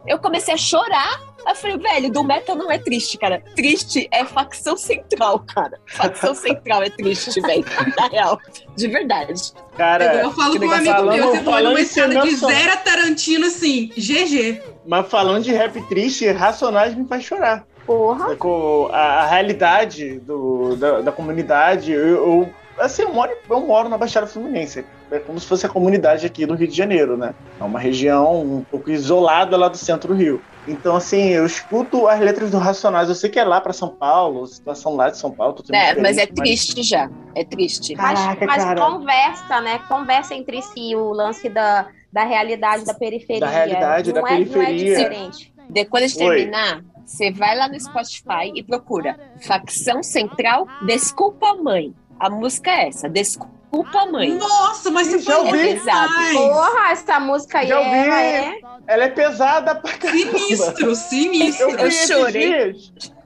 eu comecei a chorar. Eu falei, velho, do metal não é triste, cara. Triste é facção central, cara. Facção central é triste, velho. Na real. De verdade. Cara, eu falo com um amigo meu, Falando- você pode falando uma escada de só. zero a Tarantino, assim, GG. mas falando de rap triste, Racionais me faz chorar. Porra. Com a, a realidade do, da, da comunidade, eu, eu- assim, eu moro, eu moro na Baixada Fluminense. É como se fosse a comunidade aqui do Rio de Janeiro, né? É uma região um pouco isolada lá do centro do Rio. Então, assim, eu escuto as letras do Racionais. Eu sei que é lá pra São Paulo, situação lá de São Paulo. totalmente É, mas é triste já. É triste. Mas, Caraca, mas cara. conversa, né? Conversa entre si o lance da, da realidade da periferia. Da realidade, não da é, Não é periferia. diferente. Depois de Oi. terminar, você vai lá no Spotify e procura Facção Central Desculpa Mãe. A música é essa, Desculpa Mãe. Nossa, mas você Já foi ouvi. demais. Porra, essa música aí Já ouvi. ela é. Ela é pesada pra caramba. Sinistro, sinistro. Eu, esses chorei.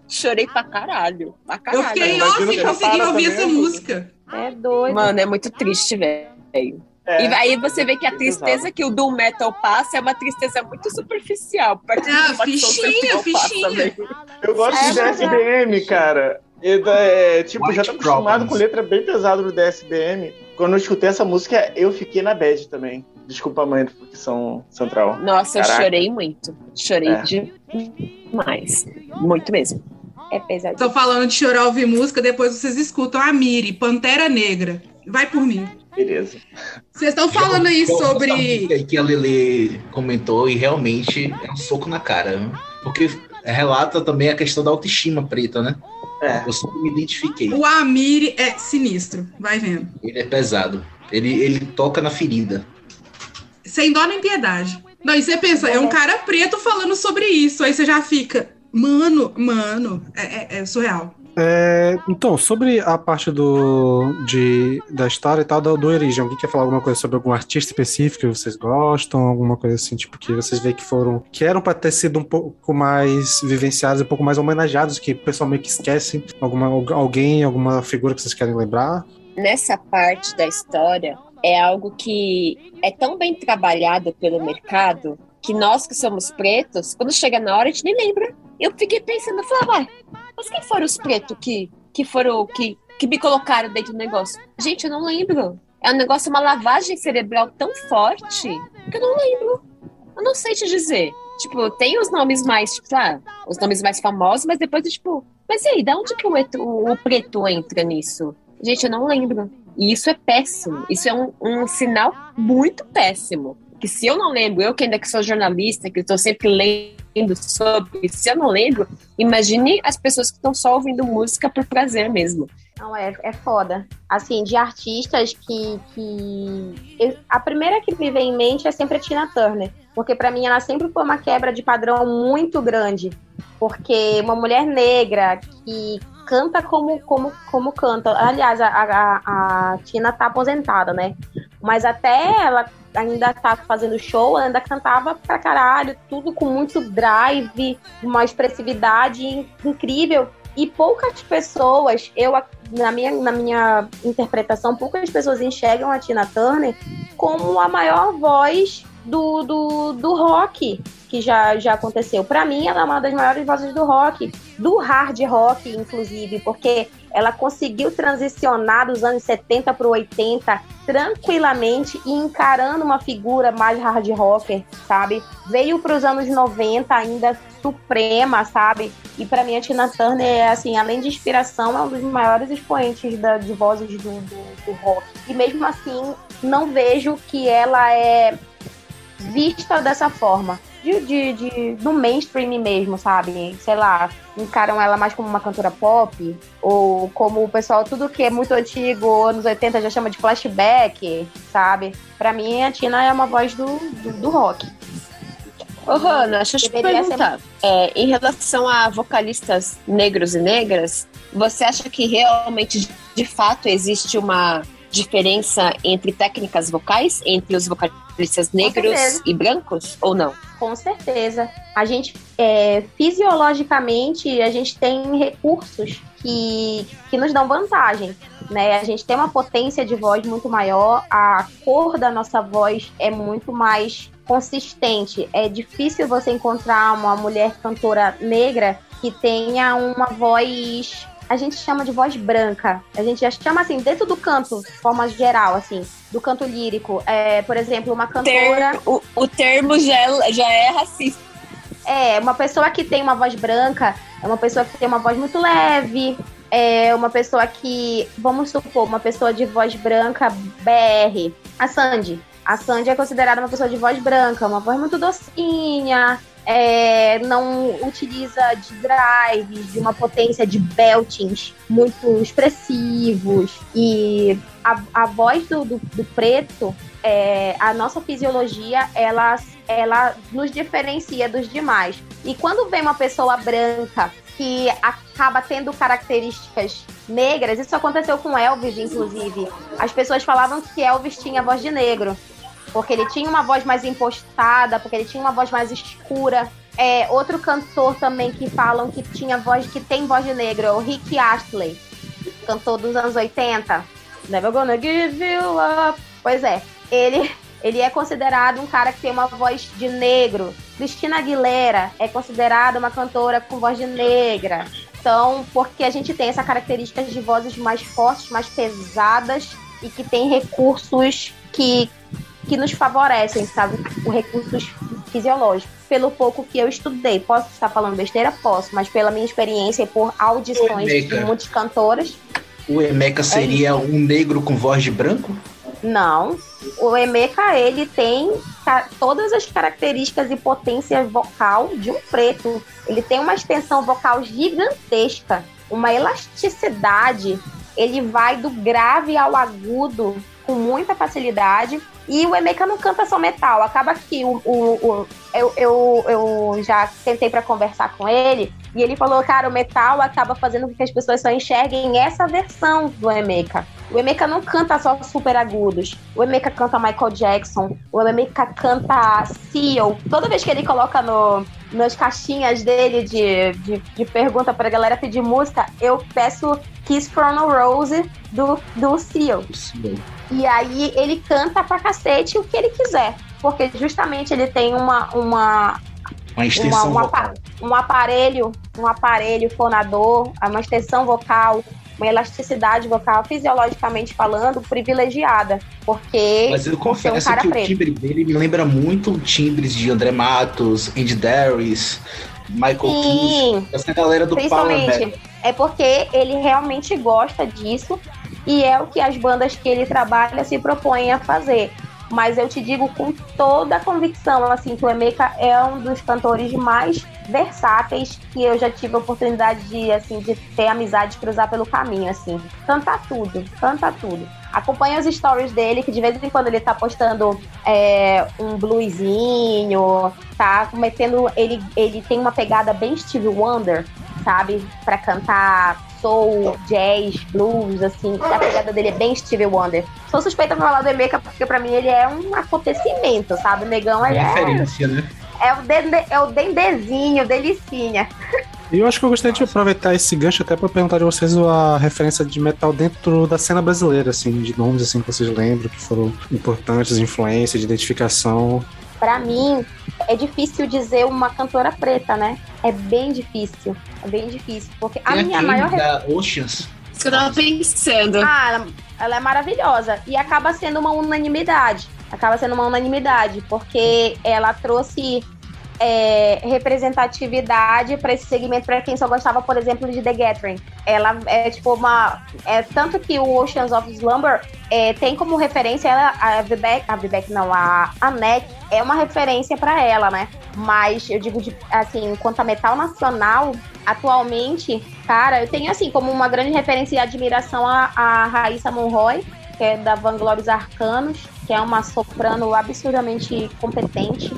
Chorei pra caralho. Pra Eu caralho. fiquei Imagino off que e a consegui Sara ouvir essa é música. É doido. Mano, é muito triste, velho. É. E aí você vê que a É tristeza pesado. que o Doom Metal passa é uma tristeza muito superficial. perto Ah, fichinha, passa, fichinha. velho. Eu gosto É, de é. DSBM, cara. É, tipo, já tô White acostumado Problems. com letra bem pesada do DSBM. Quando eu escutei essa música, eu fiquei na bad também. Desculpa, mãe, do Facção Central. Nossa, Caraca. eu chorei muito. Chorei É. demais. Muito mesmo. É pesadinho. Tô falando de chorar ouvir música, depois vocês escutam a Miri, Pantera Negra. Vai por mim. Beleza. Vocês estão falando aí Eu- sobre. que a Lele comentou e realmente é um soco na cara. Porque relata também a questão da autoestima preta, né? É. Eu sempre me identifiquei. O Amiri é sinistro. Vai vendo. Ele é pesado. Ele, ele toca na ferida. Sem dó nem piedade. Não, e você pensa, é um cara preto falando sobre isso. Aí você já fica. Mano, mano, é, é- é surreal. É, então, sobre a parte do, de, da história e tal do, do Origem, alguém quer falar alguma coisa sobre algum artista específico que vocês gostam? Alguma coisa assim, tipo, que vocês veem que foram. que eram pra ter sido um pouco mais vivenciados, um pouco mais homenageados, que o pessoal meio que esquece? Alguma, alguém, alguma figura que vocês querem lembrar? Nessa parte da história, é algo que é tão bem trabalhado pelo mercado que nós que somos pretos, quando chega na hora, a gente nem lembra. Eu fiquei pensando, eu ué, mas quem foram os pretos que, que foram, que, que me colocaram dentro do negócio? Gente, eu não lembro. É um negócio, uma lavagem cerebral tão forte que eu não lembro. Eu não sei te dizer. Tipo, tem os nomes mais, tipo, ah, os nomes mais famosos, mas depois, tipo, mas e aí, da onde que o, o, o preto entra nisso? Gente, eu não lembro. E isso é péssimo. Isso é um, um sinal muito péssimo. Que se eu não lembro, eu que ainda que sou jornalista, que estou sempre lendo sobre, se eu não lembro, imagine as pessoas que estão só ouvindo música por prazer mesmo. Não, é, é foda. Assim, de artistas que. que... a primeira que me vem em mente é sempre a Tina Turner. Porque pra mim ela sempre foi uma quebra de padrão muito grande. Porque uma mulher negra que canta como, como, como canta. Aliás, a, a, a Tina tá aposentada, né? Mas até ela ainda tá fazendo show, ela ainda cantava pra caralho, tudo com muito drive, uma expressividade incrível. E poucas pessoas, eu na minha, na minha interpretação, poucas pessoas enxergam a Tina Turner como a maior voz do, do, do rock que já, já aconteceu. Para mim, ela é uma das maiores vozes do rock. Do hard rock, inclusive, porque ela conseguiu transicionar dos anos 70 para o 80 tranquilamente e encarando uma figura mais hard rocker, sabe? Veio para os anos 90 ainda suprema, sabe? E para mim a Tina Turner é assim, além de inspiração, é um dos maiores expoentes da, de vozes do, do, do rock. E mesmo assim, não vejo que ela é vista dessa forma. De, de, de, do mainstream mesmo, sabe? Sei lá, encaram ela mais como uma cantora pop, ou como o pessoal, tudo que é muito antigo, anos 80 já chama de flashback, sabe? Pra mim, a Tina é uma voz do, do, do rock. Ô, Rana, deixa eu te perguntar. É, em relação a vocalistas negros e negras, você acha que realmente, de fato, existe uma diferença entre técnicas vocais, entre os vocalistas negros e brancos, ou não? Com certeza. A gente, é, fisiologicamente, a gente tem recursos que, que nos dão vantagem. Né? A gente tem uma potência de voz muito maior, a cor da nossa voz é muito mais consistente. É difícil você encontrar uma mulher cantora negra que tenha uma voz a gente chama de voz branca. A gente já chama assim, dentro do canto, de forma geral, assim, do canto lírico. É, por exemplo, uma cantora. Ter- o, o termo já é, já é racista. É, uma pessoa que tem uma voz branca é uma pessoa que tem uma voz muito leve. É uma pessoa que, vamos supor, uma pessoa de voz branca BR. A Sandy. A Sandy é considerada uma pessoa de voz branca, uma voz muito docinha, é, não utiliza de drives, de uma potência de beltings muito expressivos. E a, a voz do, do, do preto, é, a nossa fisiologia, ela, ela nos diferencia dos demais. E quando vem uma pessoa branca que acaba tendo características negras, isso aconteceu com Elvis, inclusive. As pessoas falavam que Elvis tinha voz de negro porque ele tinha uma voz mais impostada, porque ele tinha uma voz mais escura. É, outro cantor também que falam que tinha voz, que tem voz de negro, é o Rick Astley, cantor dos anos 80. Never gonna give you up. Pois é, ele, ele é considerado um cara que tem uma voz de negro. Cristina Aguilera é considerada uma cantora com voz de negra. Então, porque a gente tem essa característica de vozes mais fortes, mais pesadas e que tem recursos que que nos favorecem, sabe? Os recursos fisiológicos. Pelo pouco que eu estudei. Posso estar falando besteira? Posso, mas pela minha experiência e por audições de Meca. muitas cantoras, O Emeka seria um negro com voz de branco? não. O Emeka, ele tem todas as características e potência vocal de um preto. Ele tem uma extensão vocal gigantesca, uma elasticidade. Ele vai do grave ao agudo com muita facilidade. E o Emeka não canta só metal. Acaba que o, o- o- eu, eu, eu já tentei para conversar com ele e ele falou, cara, o metal acaba fazendo com que as pessoas só enxerguem essa versão do Emeka. O Emeka não canta só super agudos. O Emeka canta Michael Jackson. O Emeka canta Seal. Toda vez que ele coloca no, nas caixinhas dele de, de, de pergunta pra galera pedir música, eu peço Kiss from a Rose do, do Seal. E aí ele canta pra cacete o que ele quiser. Porque justamente ele tem uma, uma, Uma extensão uma- vocal. um aparelho, um aparelho fonador, uma extensão vocal, uma elasticidade vocal, fisiologicamente falando, privilegiada. Porque Mas eu um confesso que o preto. timbre dele me lembra muito timbres de André Matos, Andy Darius, Michael Sim, essa galera do Power principalmente. É porque ele realmente gosta disso e é o que as bandas que ele trabalha se propõem a fazer. Mas eu te digo com toda a convicção, assim, que o Emeka é um dos cantores mais versáteis que eu já tive a oportunidade de, assim, de ter amizade, de cruzar pelo caminho, assim. Canta tudo, canta tudo. Acompanha os stories dele, que de vez em quando ele tá postando é, um bluesinho, tá metendo. Ele, ele tem uma pegada bem Steve Wonder, sabe? Pra cantar soul, jazz, blues, assim. A pegada dele é bem Steve Wonder. Sou suspeita pra falar do Emeka, porque pra mim ele é um acontecimento, sabe? O negão É é, referência, né? é o, dende, é o dendezinho, delicinha. E eu acho que eu gostaria de aproveitar esse gancho até pra perguntar de vocês a referência de metal dentro da cena brasileira, assim, de nomes assim que vocês lembram que foram importantes, influência, de identificação. Pra mim, é difícil dizer uma cantora preta, né? É bem difícil. É bem difícil. Porque a Tem minha aquele maior. da Oceans. Isso que eu tava pensando. Ah, ela, ela é maravilhosa. E acaba sendo uma unanimidade. Acaba sendo uma unanimidade, porque ela trouxe é, representatividade para esse segmento, para quem só gostava, por exemplo, de The Gathering. Ela é tipo uma. É, tanto que o Oceans of Slumber é, tem como referência ela, a Vivek, a Vivek não, a, a Neck é uma referência para ela, né? Mas eu digo, de, assim, quanto a metal nacional, atualmente, cara, eu tenho assim como uma grande referência e admiração a, a Raíssa Monroy, que é da Vanglórios Arcanos, que é uma soprano absurdamente competente.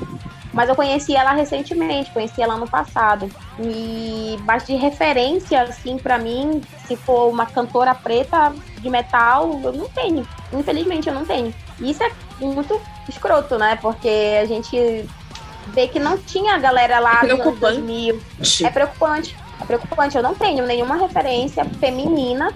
Mas eu conheci ela recentemente, conheci ela ano passado. E mas de referência assim para mim, se for uma cantora preta de metal, eu não tenho. Infelizmente eu não tenho. E isso é muito escroto, né? Porque a gente vê que não tinha galera lá É nos anos preocupante. 2000. É preocupante. É preocupante. Eu não tenho nenhuma referência feminina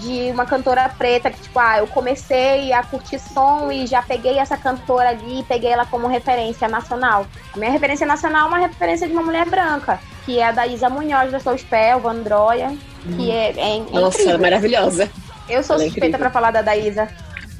de uma cantora preta que, tipo, ah, eu comecei a curtir som e já peguei essa cantora ali e peguei ela como referência nacional. A minha referência nacional é uma referência de uma mulher branca, que é a da Isa Munhoz, da Soul Spell, Vandroia, que é, é, é Nossa, ela é incrível. maravilhosa. Eu sou ela é suspeita incrível. pra falar da Daísa.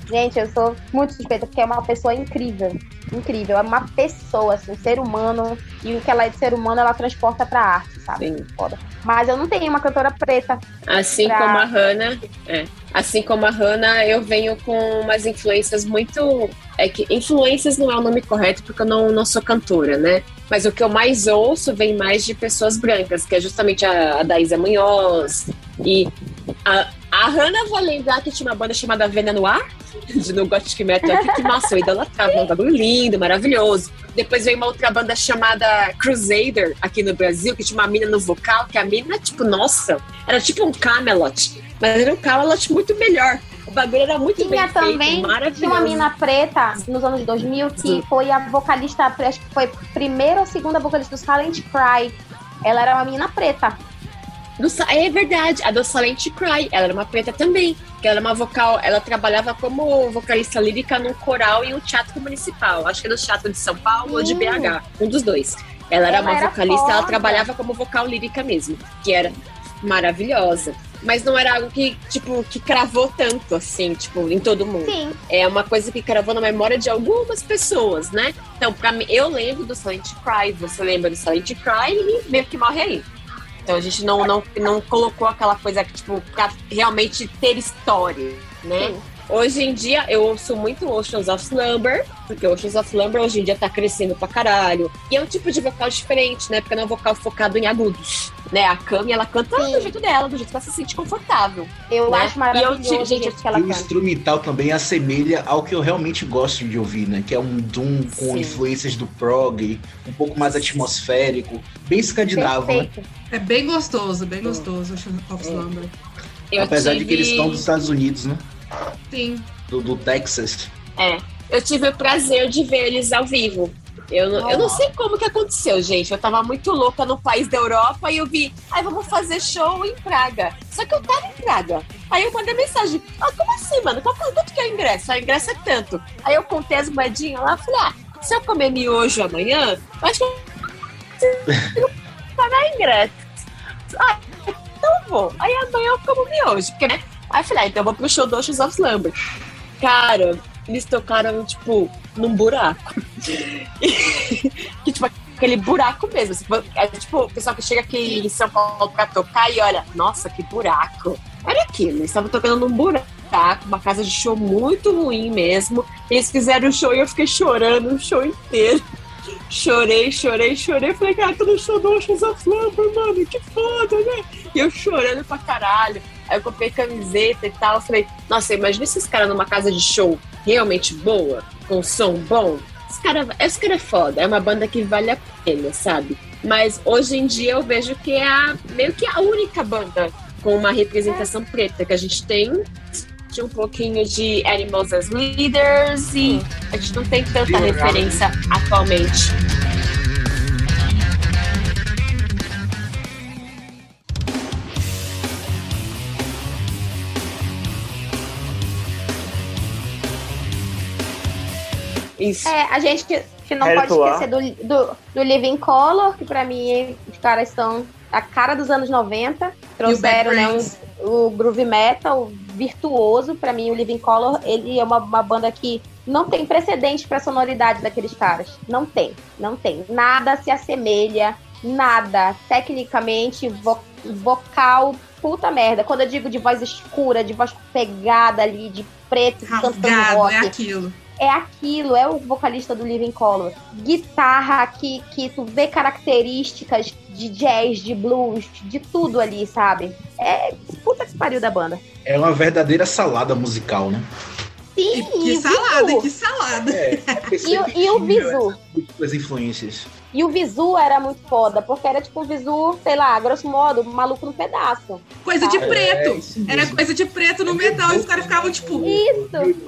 Gente, eu sou muito suspeita, porque é uma pessoa incrível. Incrível. É uma pessoa, assim, um ser humano. E o que ela é de ser humano, ela transporta pra arte, sabe? Sim. Foda. Mas eu não tenho uma cantora preta. Assim Pra- como a Hannah, é. Assim como a Hannah, eu venho com umas influências muito. É que influências não é o nome correto, porque eu não, não sou cantora, né? Mas o que eu mais ouço vem mais de pessoas brancas, que é justamente a, a Daísa Munhoz. E a, a Hannah, vou lembrar que tinha uma banda chamada Vena no Ar, de no Gothic Metal, aqui, que, nossa, eu idolatrava, um bagulho lindo, maravilhoso. Depois veio uma outra banda chamada Crusader, aqui no Brasil, que tinha uma mina no vocal, que a mina, tipo, nossa, era tipo um Camelot, mas era um Camelot muito melhor. O bagulho era muito Tinha bem também feito, tinha uma mina preta nos anos 2000 que foi a vocalista, acho que foi primeira ou segunda vocalista do Silent Cry. Ela era uma menina preta. Do é verdade, a do Silent Cry, ela era uma preta também, que ela era uma vocal, ela trabalhava como vocalista lírica num coral em um teatro municipal, acho que é do Teatro de São Paulo ou de Hum. BH, um dos dois. Ela era Ela uma era vocalista, ela foda. trabalhava como vocal lírica mesmo, que era maravilhosa. Mas não era algo que, tipo, que cravou tanto, assim, tipo, em todo mundo. Sim. É uma coisa que cravou na memória de algumas pessoas, né? Então, pra mim, eu lembro do Silent Cry, você lembra do Silent Cry e meio que morre aí. Então a gente não, não, não colocou aquela coisa que, tipo, pra realmente ter história, né? Sim. Hoje em dia eu ouço muito Oceans of Slumber, porque Oceans of Slumber hoje em dia tá crescendo pra caralho. E é um tipo de vocal diferente, né? Porque não é um vocal focado em agudos. Né? A Cami, ela canta Sim. do jeito dela, do jeito que ela se sente confortável. Eu Né? acho E eu maravilhoso te- o gente, que ela E o canta. instrumental também assemelha ao que eu realmente gosto de ouvir, né? Que é um doom com Sim. influências do prog, um pouco mais atmosférico, bem escandinavo, né? É bem gostoso, bem gostoso o of Slumber. Eu Apesar de tive- que eles estão dos Estados Unidos, né? Sim. Do, do Texas. É, eu tive o prazer de ver eles ao vivo. Eu não, eu não sei como que aconteceu, gente. Eu tava muito louca no país da Europa e eu vi, ai, vamos fazer show em Praga. Só que eu tava em Praga. Aí eu mandei mensagem, ah, como assim, mano? Qual- Quanto que é o ingresso? Ah, O ingresso é tanto. Aí eu contei as moedinhas lá, falei, ah, se eu comer miojo amanhã, acho que eu vou pagar ingresso. Ah, então eu vou. Aí amanhã eu como miojo, porque, né? Aí eu falei, ah, então eu vou pro show do Oceans of Slumber. Cara, eles tocaram, tipo, num buraco. <laughs> que, tipo, aquele buraco mesmo. É tipo, o pessoal que chega aqui em São Paulo pra tocar e olha, nossa, que buraco. Era aquilo, eles estavam tocando num buraco, uma casa de show muito ruim mesmo. Eles fizeram o show e eu fiquei chorando o show inteiro. Chorei, chorei, chorei. Falei, cara, do Oceans of Slumber, mano, que foda, né? E eu chorando pra caralho. Aí eu comprei camiseta e tal. Eu falei, nossa, imagina esses caras numa casa de show realmente boa, com som bom. Esse cara, esse cara é foda, é uma banda que vale a pena, sabe? Mas hoje em dia eu vejo que é a, meio que a única banda com uma representação preta que a gente tem. Tinha um pouquinho de Animals as Leaders e a gente não tem tanta referência atualmente. Isso. É, a gente que não Harry pode esquecer do, do, do Living Color, que pra mim os caras são a cara dos anos 90. Trouxeram né, um- o groove metal virtuoso. Pra mim, o Living Color, ele é uma, uma banda que não tem precedente pra sonoridade daqueles caras. Não tem, não tem. Nada se assemelha, nada. Tecnicamente, vo- vocal, puta merda. Quando eu digo de voz escura, de voz pegada ali, de preto, cantando Rasgado, rock é aquilo. É aquilo, é o vocalista do Living Color. Guitarra que, que tu vê características de jazz, de blues, de tudo ali, sabe? É puta que pariu da banda. É uma verdadeira salada musical, né? Sim, E, que e salada, que salada. É, <laughs> E, o- e o Visu. As influências. E o Visu era muito foda, porque era tipo um Visu, sei lá, grosso modo, maluco no pedaço. Coisa de É, preto. isso Era coisa de preto no metal e os caras ficavam tipo, Isso!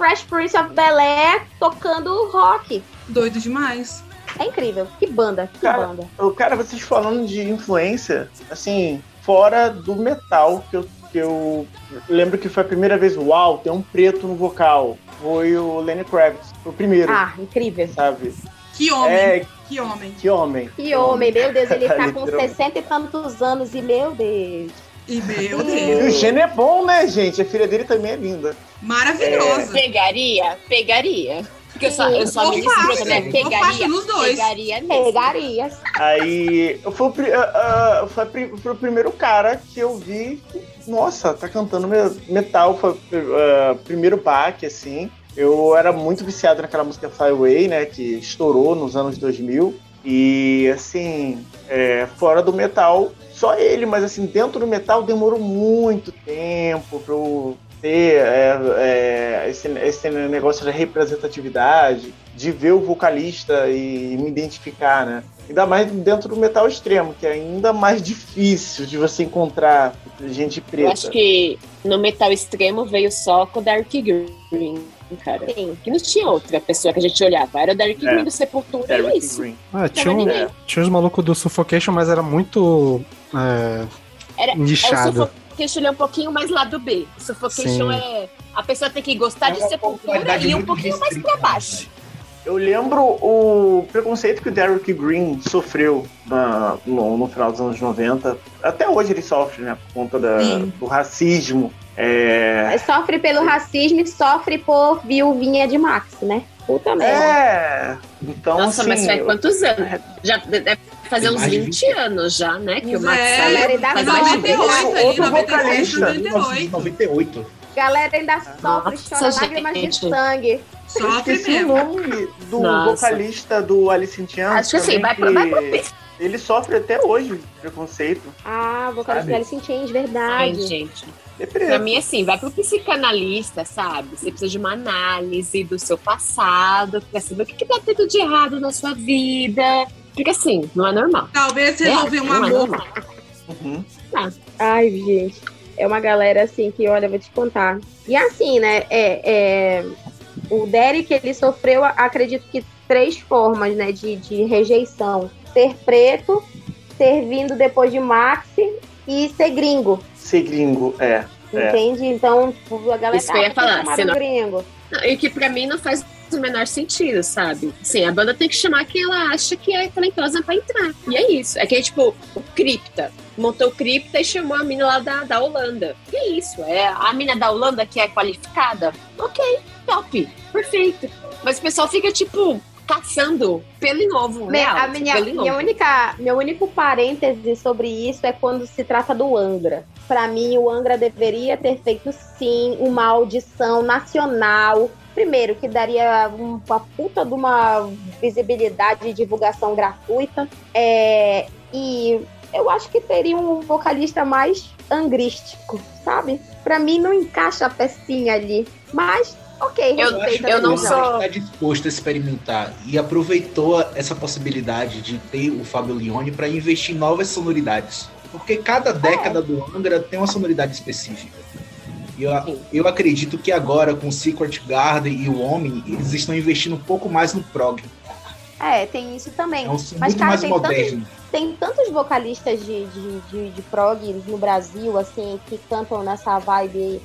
Fresh Prince of Bel-Air tocando rock. doido demais. É incrível. Que banda, que Cara, banda. O cara, vocês falando de influência, assim, fora do metal, que eu, que eu lembro que foi a primeira vez, uau, tem um preto no vocal. Foi o Lenny Kravitz, o primeiro, Ah, incrível. sabe? Que homem, É, que homem. que homem. Que homem, meu Deus, ele <laughs> tá com Literalmente. 60 e tantos anos e, meu Deus. E meu E o Deus. Gênio é bom, né, gente? A filha dele também é linda. Maravilhosa. Pegaria? Pegaria. Porque eu só, eu só Ou me fácil, né? Pegaria. nos dois. Pegaria mesmo. Pegarias. Aí foi o, pri- ah, ah, foi, foi o primeiro cara que eu vi. Nossa, tá cantando me- metal. Foi o primeiro baque, assim. Eu era muito viciado naquela música Fly Away, né? Que estourou nos anos 2000. E, assim, é, fora do metal, só ele, mas, assim, dentro do metal demorou muito tempo pra eu ter é, é, esse, esse negócio da representatividade, de ver o vocalista e me identificar, né? Ainda mais dentro do metal extremo, que é ainda mais difícil de você encontrar gente preta. Eu acho que no metal extremo veio só com o Dark Green, cara. Sim. Que não tinha outra pessoa que a gente olhava. Era o Dark É. Green do Sepultura e é isso. Ah, tinha, um- ninguém. tinha os malucos do Suffocation, mas era muito é, Era, nichado. É, o Suffocation é um pouquinho mais lado B. O Suffocation Sim. é. A pessoa tem que gostar É de Sepultura e um pouquinho mais pra baixo. Eu lembro o preconceito que o Derek Green sofreu na- no, no final dos anos 90. Até hoje ele sofre, né? Por conta da- do racismo. É, Sofre pelo racismo e sofre por viuvinha de Max, né? Puta merda. é. Então, Nossa, assim, mas faz eu- quantos anos? Já deve fazer uns mais de 20 anos já, né? Que o Max É, saiu. galera, ainda Faz mais de de 20 98 ali, Outro 97, vocalista. 98. 98. Galera ainda sofre, Nossa, chora lágrimas de gente. sangue. Esqueci o mesmo. nome do Nossa. vocalista do Alice in Chains. Acho que assim, também, vai pro, vai pro que Ele sofre até hoje preconceito. Ah, vocalista Sabe? de Alice in Chains, Ai, verdade. gente. É Pra mim, assim, vai pro psicanalista, sabe? Você precisa de uma análise do seu passado, pra saber o que, que tá tendo de errado na sua vida. Porque assim, não é normal. Talvez resolver um não é amor. normal. Uhum. Ai, gente. É uma galera assim que, olha, vou te contar. E assim, né? É, é, o Derek, ele sofreu, acredito que, três formas, né? De, de rejeição: ser preto, ter vindo depois de Maxi e ser gringo. Ser gringo, é. É. Entende? Então, tipo, a galera Isso que eu ia "Ah, falar, chamado você não- gringo. Não, E que pra mim não faz o menor sentido, sabe? Sim, a banda tem que chamar quem ela acha que é talentosa pra entrar. E é isso. É que é tipo, o Cripta. Montou Cripta e chamou a mina lá da, da Holanda. E é isso. É a mina da Holanda que é qualificada. Ok, top. Perfeito. Mas o pessoal fica, tipo, caçando pelo novo. Real, a tipo, minha, pelo minha novo. única, meu único parêntese sobre isso é quando se trata do Angra. Pra mim, o Angra deveria ter feito sim uma audição nacional. Primeiro, que daria um- uma puta de uma visibilidade e divulgação gratuita. É, e eu acho que teria um vocalista mais angrístico, sabe? Pra mim não encaixa a pecinha ali. Mas, ok, Eu- respeito a eu não sou- está disposto a experimentar e aproveitou essa possibilidade de ter o Fábio Leone para investir em novas sonoridades. Porque cada década do Angra tem uma sonoridade específica. E eu, eu acredito que agora, com o Secret Garden e o Homem, eles estão investindo um pouco mais no prog. É, tem isso também. É um Mas, cara, tem tantos moderno. tem tantos vocalistas de, de, de, de prog no Brasil, assim, que cantam nessa vibe,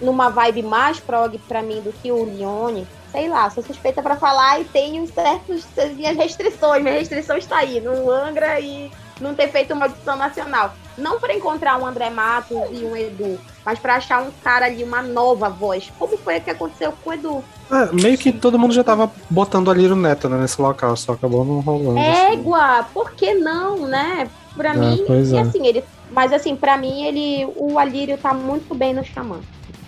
numa vibe mais prog pra mim do que o Leone, sei lá, sou suspeita pra falar e tenho certas minhas restrições. Minha restrição está aí, no Angra e não ter feito uma audição nacional. Não para encontrar um André Matos e um Edu, mas para achar um cara ali, uma nova voz. Como foi que aconteceu com o Edu? É, meio que todo mundo já tava botando ali o Neto né, nesse local, só acabou não rolando. assim. Égua, por que não, né? Pra É, mim, pois e é. assim, ele. Mas assim, pra mim, ele. O Alírio tá muito bem no Xamã.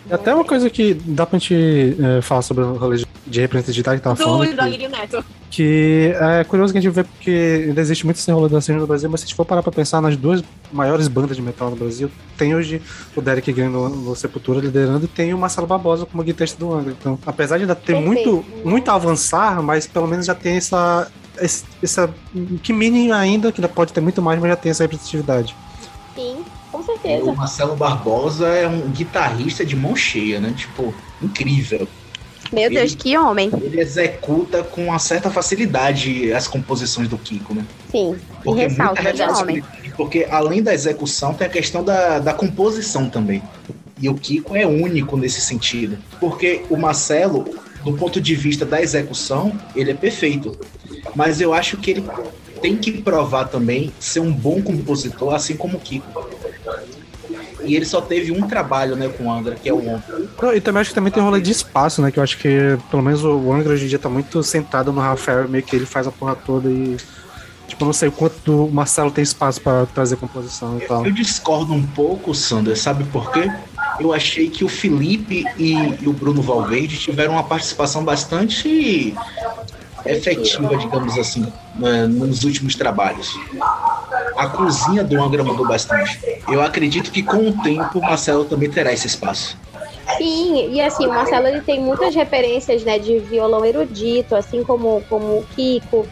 E Até uma coisa que dá pra gente é, falar sobre o rolê de- de representatividade que tava falando. Do, que- do Alírio Neto. Que é curioso que a gente vê porque ainda existe muito esse rolê da cena no Brasil, mas se a gente for parar pra pensar nas duas maiores bandas de metal no Brasil, tem hoje o Derek Green no, no Sepultura liderando e tem o Marcelo Barbosa como guitarrista do Angra. Então, apesar de ainda ter Perfeito. muito, muito a avançar, mas pelo menos já tem essa. esse- essa que mini ainda, que ainda pode ter muito mais, mas já tem essa representatividade. Sim, com O certeza. Marcelo Barbosa é um guitarrista de mão cheia, né? Tipo, incrível. Meu Deus, Ele- que homem. Ele executa com uma certa facilidade as composições do Kiko, né? Sim. E Porque é ressalta muita de homem. responsabilidade. Porque além da execução, tem a questão da, da composição também. E o Kiko é único nesse sentido. Porque o Marcelo, do ponto de vista da execução, ele é perfeito. Mas eu acho que ele tem que provar também ser um bom compositor, assim como o Kiko. E ele só teve um trabalho, né, com o Angra, que é o. Não, E também acho que também tem rolê de espaço, né? Que eu acho que pelo menos o Angra hoje em dia tá muito centrado no Rafael, meio que ele faz a porra toda e. Tipo, eu não sei o quanto o Marcelo tem espaço pra trazer composição e tal. Eu discordo um pouco, Sander, sabe por quê? Eu achei que o Felipe e, e o Bruno Valverde tiveram uma participação bastante efetiva, digamos assim, nos últimos trabalhos. A cozinha do Angra mudou bastante. Eu acredito que com o tempo o Marcelo também terá esse espaço. Sim, e assim, o Marcelo ele tem muitas referências, né, de violão erudito, assim como, como o Kiko.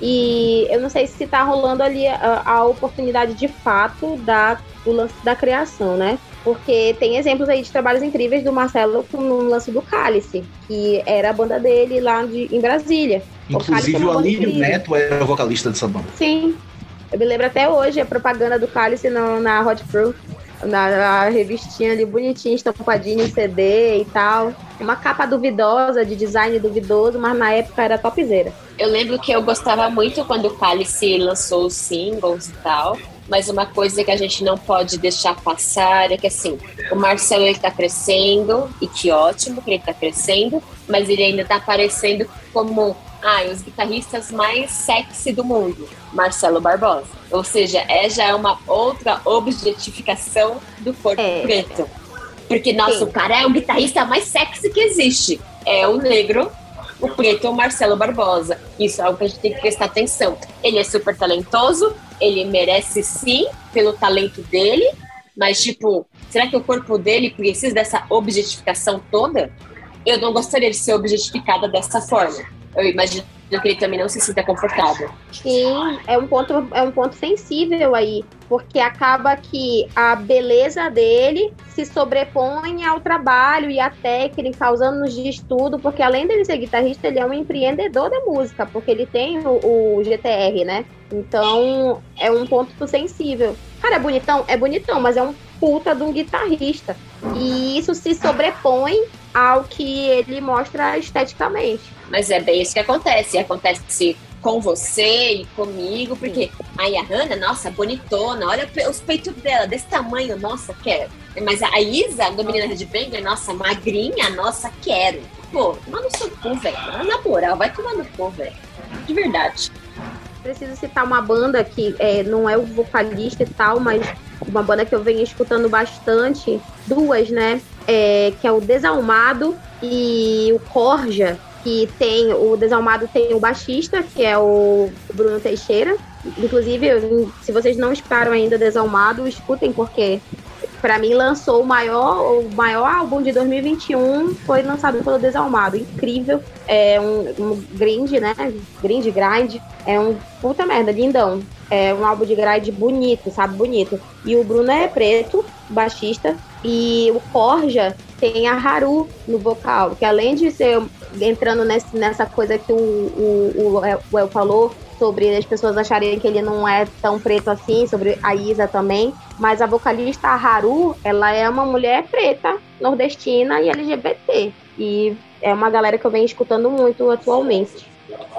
E eu não sei se tá rolando ali a, a oportunidade de fato da, do lance da criação, né? Porque tem exemplos aí de trabalhos incríveis do Marcelo com no lance do Cálice, que era a banda dele lá de, em Brasília. O Cálice é Inclusive uma o banda Alírio. Neto era o vocalista dessa banda. Sim. Eu me lembro até hoje a propaganda do Cálice no- na Hot Crew. Na, na revistinha ali bonitinha, estampadinha em CD e tal. Uma capa duvidosa, de design duvidoso, mas na época era topzera. Eu lembro que eu gostava muito quando o Cálice lançou os singles e tal. Mas uma coisa que a gente não pode deixar passar é que assim, o Marcelo ele tá crescendo, e que ótimo que ele tá crescendo, mas ele ainda tá aparecendo como ah, os guitarristas mais sexy do mundo, Marcelo Barbosa. Ou seja, é já uma outra objetificação do corpo É. preto. Porque, nossa, Sim. o cara é o guitarrista mais sexy que existe. É o negro, o preto é o Marcelo Barbosa. Isso é algo que a gente tem que prestar atenção. Ele é super talentoso, ele merece sim pelo talento dele, mas, tipo, será que o corpo dele precisa dessa objetificação toda? Eu não gostaria de ser objetificada dessa forma. Eu imagino que ele também não se sinta confortável. Sim, é um ponto, é um ponto sensível aí, porque acaba que a beleza dele se sobrepõe ao trabalho e à técnica, aos anos de estudo, porque além dele ser guitarrista, ele é um empreendedor da música, porque ele tem o, o GTR, né? Então é um ponto sensível. Cara, é bonitão? É bonitão, mas é um puta de um guitarrista. E isso se sobrepõe ao que ele mostra esteticamente. Mas é bem isso que acontece. Acontece com você e comigo, porque aí a Hannah, nossa, bonitona, olha os peitos dela, desse tamanho, nossa, quero. Mas a Isa, do Menina Red Banger, nossa, magrinha, nossa, quero. Pô, toma no seu cu, velho. Na moral, vai tomar no cu, velho. De verdade. Preciso citar uma banda que é, não é o vocalista e tal, mas uma banda que eu venho escutando bastante, duas, né? É, que é o Desalmado e o Corja, que tem o Desalmado tem o baixista, que é o Bruno Teixeira. Inclusive, se vocês não escutaram ainda Desalmado, escutem, porque para mim lançou o maior, o maior álbum de 2021, foi lançado pelo Desalmado. Incrível. É um, um grind, né? Grind, grind. É um puta merda, lindão. É um álbum de grind bonito, sabe? Bonito. E o Bruno é preto, baixista. E o Corja tem a Haru no vocal, que além de ser entrando nesse, nessa coisa que o, o, o El falou, sobre as pessoas acharem que ele não é tão preto assim, sobre a Isa também. Mas a vocalista Haru, ela é uma mulher preta, nordestina e LGBT. E é uma galera que eu venho escutando muito atualmente.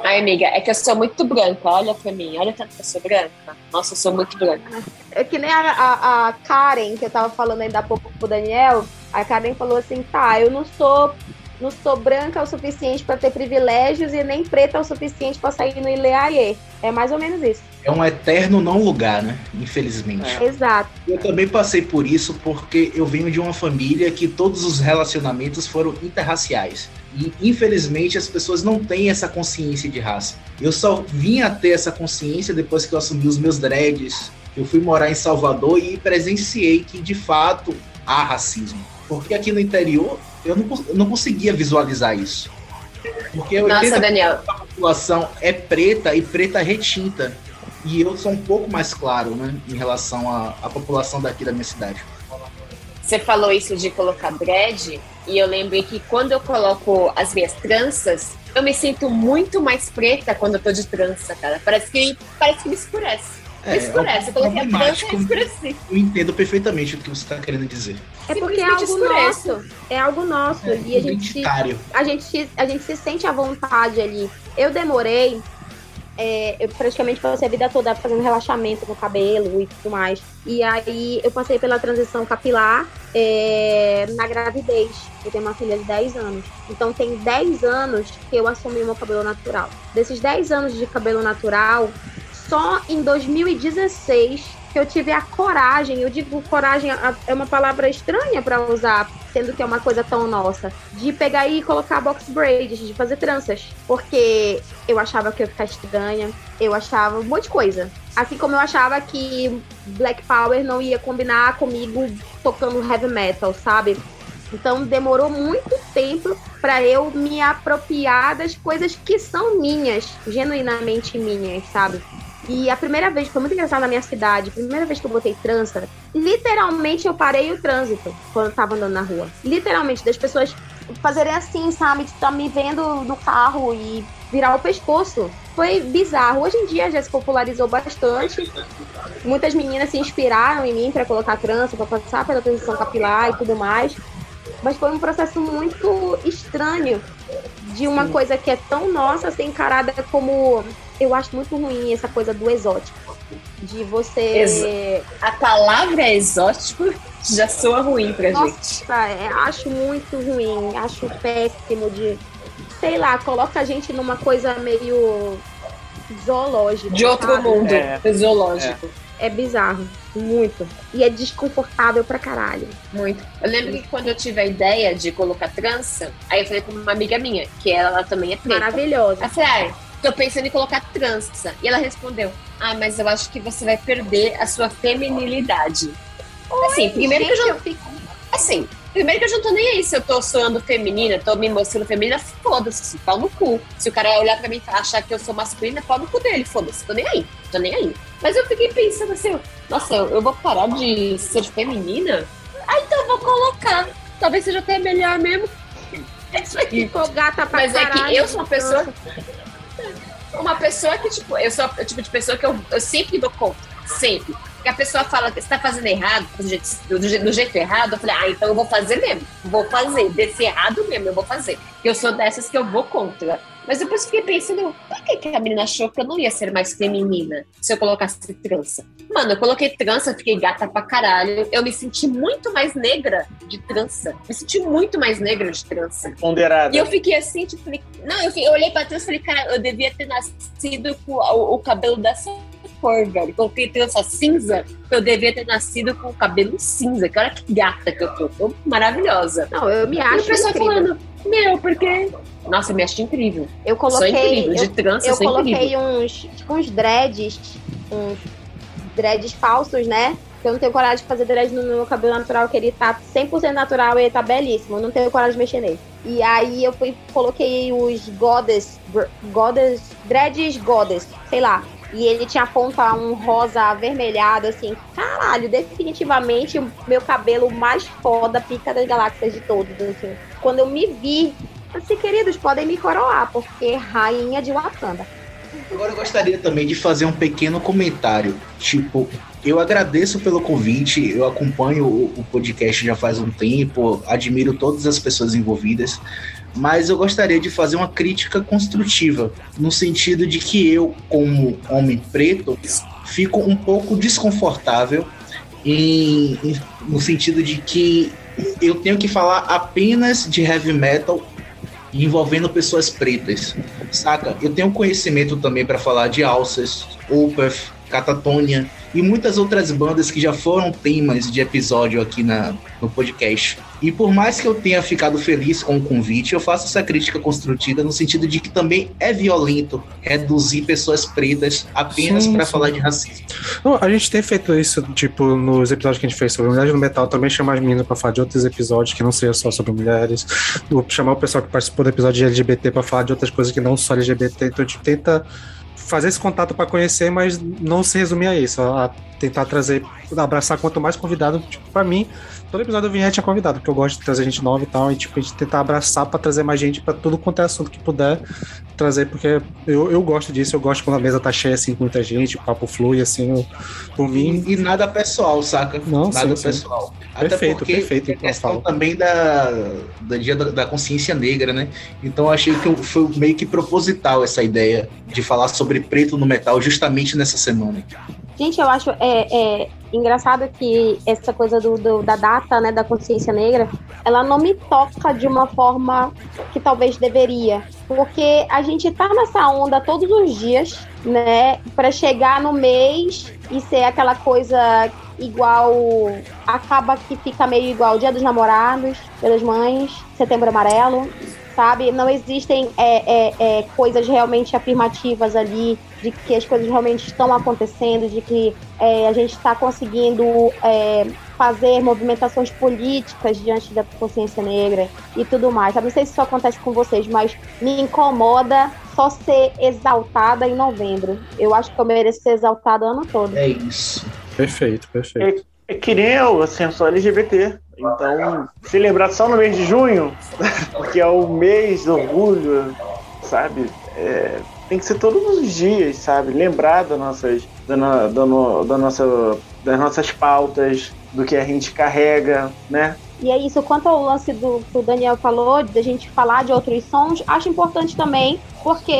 Ai, amiga, é que eu sou muito branca. Olha pra mim, olha tanto que eu sou branca. Nossa, eu sou muito branca. É que nem a, a, a Karen, que eu tava falando ainda há pouco pro Daniel. A Karen falou assim: tá, eu não sou não sou branca o suficiente para ter privilégios e nem preta o suficiente para sair no Ileaie. É mais ou menos isso. É um eterno não lugar, né? Infelizmente. É. Exato. Eu também passei por isso porque eu venho de uma família que todos os relacionamentos foram interraciais. E infelizmente as pessoas não têm essa consciência de raça. Eu só vim a ter essa consciência depois que eu assumi os meus dreads. Eu fui morar em Salvador e presenciei que de fato há racismo. Porque aqui no interior eu não, eu não conseguia visualizar isso. Porque Nossa, Daniel. a população é preta e preta retinta. E eu sou um pouco mais claro, né, em relação à, à população daqui da minha cidade. Você falou isso de colocar dread, e eu lembrei que quando eu coloco as minhas tranças, eu me sinto muito mais preta quando eu tô de trança, cara. Parece que, parece que me escurece. É, escurece, é um eu coloquei a e escureci. Eu entendo perfeitamente o que você está querendo dizer. É porque é algo escurece. nosso. É algo nosso. É, e a gente, a, gente, a gente se sente à vontade ali. Eu demorei é, eu praticamente passei a vida toda fazendo relaxamento no cabelo e tudo mais. E aí eu passei pela transição capilar é, na gravidez. Eu tenho uma filha de 10 anos. Então tem 10 anos que eu assumi o meu cabelo natural. Desses 10 anos de cabelo natural, só em 2016 que eu tive a coragem, eu digo coragem é uma palavra estranha para usar, sendo que é uma coisa tão nossa, de pegar e colocar box braids, de fazer tranças, porque eu achava que eu ia ficar estranha, eu achava um monte de coisa. Assim como eu achava que Black Power não ia combinar comigo tocando heavy metal, sabe? Então demorou muito tempo para eu me apropriar das coisas que são minhas, genuinamente minhas, sabe? E a primeira vez, foi muito engraçado na minha cidade, a primeira vez que eu botei trança, literalmente eu parei o trânsito quando eu tava andando na rua. Literalmente, das pessoas fazerem assim, sabe? Tá me vendo no carro e virar o pescoço. Foi bizarro. Hoje em dia já se popularizou bastante. Muitas meninas se inspiraram em mim para colocar trança, para passar pela transição capilar e tudo mais. Mas foi um processo muito estranho de uma coisa que é tão nossa ser encarada como eu acho muito ruim essa coisa do exótico. De você. A palavra exótico já soa ruim pra Nossa, gente. É, acho muito ruim, acho péssimo de. Sei lá, coloca a gente numa coisa meio zoológica. De outro sabe? mundo, é. zoológico. É. é bizarro, muito. E é desconfortável pra caralho. Muito. Eu lembro que quando eu tive a ideia de colocar trança, aí eu falei com uma amiga minha, que ela também é preta. Maravilhosa. Eu falei, ah, tô pensando em colocar trança. E ela respondeu: Ah, mas eu acho que você vai perder a sua feminilidade. Oi, assim, primeiro que eu já. fico... Assim, primeiro que eu já não tô nem aí se eu tô soando feminina, tô me mostrando feminina, foda-se, pau no cu. Se o cara olhar pra mim e achar que eu sou masculina, pau no cu dele, foda-se, tô nem aí, tô nem aí. Mas eu fiquei pensando assim, nossa, eu, vou parar de ser feminina? Ah, então eu vou colocar. Talvez seja até melhor mesmo. É isso aí. Ficou gata pra Mas caralho. é que eu sou uma pessoa uma pessoa que, tipo, eu sou o tipo de pessoa que eu, eu sempre dou conta. Sempre. Porque a pessoa fala que você tá fazendo errado, do jeito, do, do jeito errado, eu falei, ah, então eu vou fazer mesmo. Vou fazer. Desse errado mesmo, eu vou fazer. Eu sou dessas que eu vou contra. Mas depois fiquei pensando, por que, que a menina achou que eu não ia ser mais feminina se eu colocasse trança? Mano, eu coloquei trança, fiquei gata pra caralho. Eu me senti muito mais negra de trança. Me senti muito mais negra de trança. Ponderada. E eu fiquei assim, tipo, não, eu, eu olhei pra trança e falei, cara, eu devia ter nascido com o, o cabelo dessa cor, velho. Coloquei trança cinza, eu devia ter nascido com o cabelo cinza. Que olha que gata que eu tô. Tô maravilhosa. Não, eu me acho. E o pessoal falando, meu, porque nossa, me acho incrível. Eu coloquei. Sou incrível. De trança, eu, eu coloquei incrível. uns, tipo, uns dreads, uns dreads falsos, né? Eu não tenho coragem de fazer dread no meu cabelo natural, que ele tá 100% natural e ele tá belíssimo. Eu não tenho coragem de mexer nele. E aí eu fui, coloquei os goddess, goddess, dreads goddess, sei lá. E ele tinha ponta um rosa avermelhado, assim. Caralho, definitivamente o meu cabelo mais foda, pica das galáxias de todos, assim. Quando eu me vi Assim, queridos, podem me coroar, porque rainha de Wakanda. Agora eu gostaria também de fazer um pequeno comentário. Tipo, eu agradeço pelo convite, eu acompanho o, podcast já faz um tempo, admiro todas as pessoas envolvidas, mas eu gostaria de fazer uma crítica construtiva, no sentido de que eu, como homem preto, fico um pouco desconfortável em, em, no sentido de que eu tenho que falar apenas de heavy metal envolvendo pessoas pretas, saca? Eu tenho conhecimento também para falar de Alcest, Opeth, Catatonia e muitas outras bandas que já foram temas de episódio aqui na, no podcast. E por mais que eu tenha ficado feliz com o convite, eu faço essa crítica construtiva no sentido de que também é violento reduzir pessoas pretas apenas para falar de racismo. Não, a gente tem feito isso, tipo, nos episódios que a gente fez sobre mulheres no metal, também chamar as meninas para falar de outros episódios que não seja só sobre mulheres, chamar o pessoal que participou do episódio de LGBT para falar de outras coisas que não só LGBT, então a gente tenta fazer esse contato para conhecer, mas não se resumir a isso, a tentar trazer, abraçar quanto mais convidado, tipo, para mim, todo episódio eu vinha tinha convidado, porque eu gosto de trazer gente nova e tal, e tipo, a gente tentar abraçar para trazer mais gente para tudo quanto é assunto que puder trazer, porque eu, eu gosto disso, eu gosto quando a mesa tá cheia assim com muita gente, o papo flui assim, eu, por mim. E, e, nada pessoal, saca? Não, nada sim, pessoal. Sim. Até perfeito, porque perfeito. É questão também da, da dia da, da, consciência negra, né? Então eu achei que foi meio que proposital essa ideia de falar sobre preto no metal justamente nessa semana. Gente, eu acho é, é engraçado que essa coisa do, do, da data, né, da consciência negra, ela não me toca de uma forma que talvez deveria, porque a gente tá nessa onda todos os dias, né, para chegar no mês e ser aquela coisa igual, acaba que fica meio igual Dia dos Namorados, Dia das Mães, Setembro Amarelo, sabe? Não existem é, é, é, coisas realmente afirmativas ali de que as coisas realmente estão acontecendo, de que é, a gente está conseguindo é, fazer movimentações políticas diante da consciência negra e tudo mais. Sabe? Não sei se isso acontece com vocês, mas me incomoda só ser exaltada em novembro. Eu acho que eu mereço ser exaltada o ano todo. É isso. Perfeito, perfeito. É, é que nem eu, assim, eu sou LGBT. Então, se lembrar só no mês de junho, <laughs> que é o mês do orgulho, sabe? É, tem que ser todos os dias, sabe? Lembrar das nossas, da, da, da nossa, das nossas pautas, do que a gente carrega, né? E é isso, quanto ao lance do que o Daniel falou, de a gente falar de outros sons, acho importante também, porque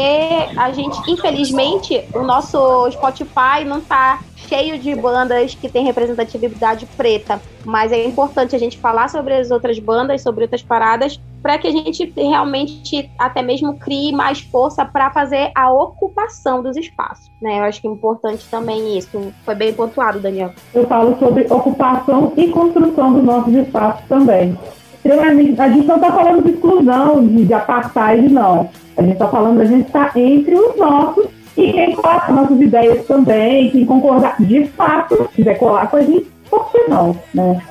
a gente, infelizmente, o nosso Spotify não tá cheio de bandas que tem representatividade preta, mas é importante a gente falar sobre as outras bandas, sobre outras paradas, para que a gente realmente até mesmo crie mais força para fazer a ocupação dos espaços. Né? Eu acho que é importante também isso. Foi bem pontuado, Daniel. Eu falo sobre ocupação e construção dos nossos espaços também. A gente não está falando de exclusão, de, de apartheid, não. A gente está falando da gente estar tá entre os nossos e quem coloca nossas ideias também, quem concordar de fato, quiser colar com a gente, por que não, né?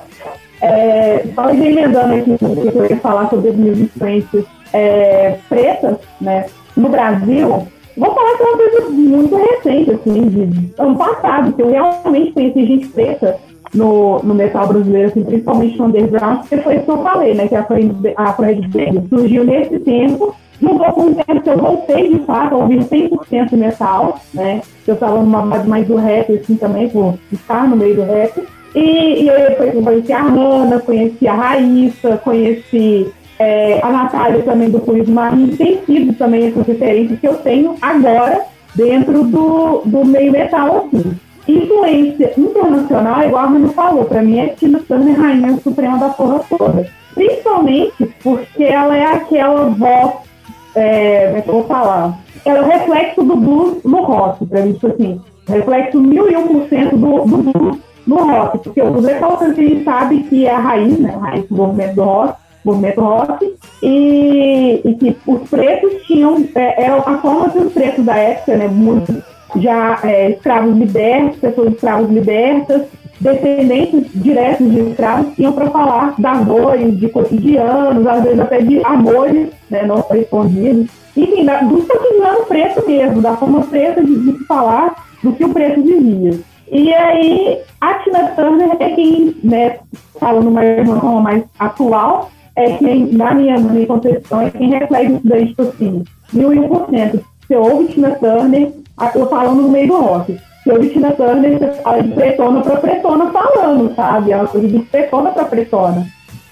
É, só emendando aqui o que eu ia falar sobre as minhas influências é, pretas, né? No Brasil, vou falar que é uma coisa muito recente, assim, de ano passado, que eu realmente conheci gente preta no, no metal brasileiro, assim, principalmente no underground, que foi isso que eu falei, né? Que a Fred surgiu nesse tempo Mudou com o tempo que eu voltei de fato a ouvir 100% metal, né? Eu estava numa base mais do rap, assim, também, por estar no meio do rap. E, e eu conheci a Hanna, conheci a Raíssa, conheci é, a Natália também do Fluido Marinho. Tem sido também essas referências que eu tenho agora dentro do, do meio metal, assim. Influência internacional, igual a Hanna falou, para mim é Tina Turner, rainha suprema da porra toda. Principalmente porque ela é aquela voz é, como é que eu vou falar? É o reflexo do blues no rock, pra mim, tipo assim, reflexo mil e um por cento do, blues no rock, porque o blues é a gente sabe que é a raiz, né, a raiz do movimento do rock, movimento rock, e, e que os pretos tinham, é, era a forma que os pretos da época, né, muito, já é, escravos libertos, pessoas escravos libertas, descendentes diretos de escravos iam para falar das dores, de cotidianos, às vezes até de amores né, não correspondidos. Enfim, da, do cotidiano preto mesmo, da forma preta de, de falar do que o preto vivia. E aí, a Tina Turner é quem, né, falando mais uma forma mais atual, é quem, na minha, na minha concepção, é quem reflete isso daí, tipo assim, mil e um por cento. Você ouve Tina Turner, eu falando no meio do rock eu Tina Turner, fala de pretona pra pretona falando, sabe? É uma coisa de pretona pra pretona.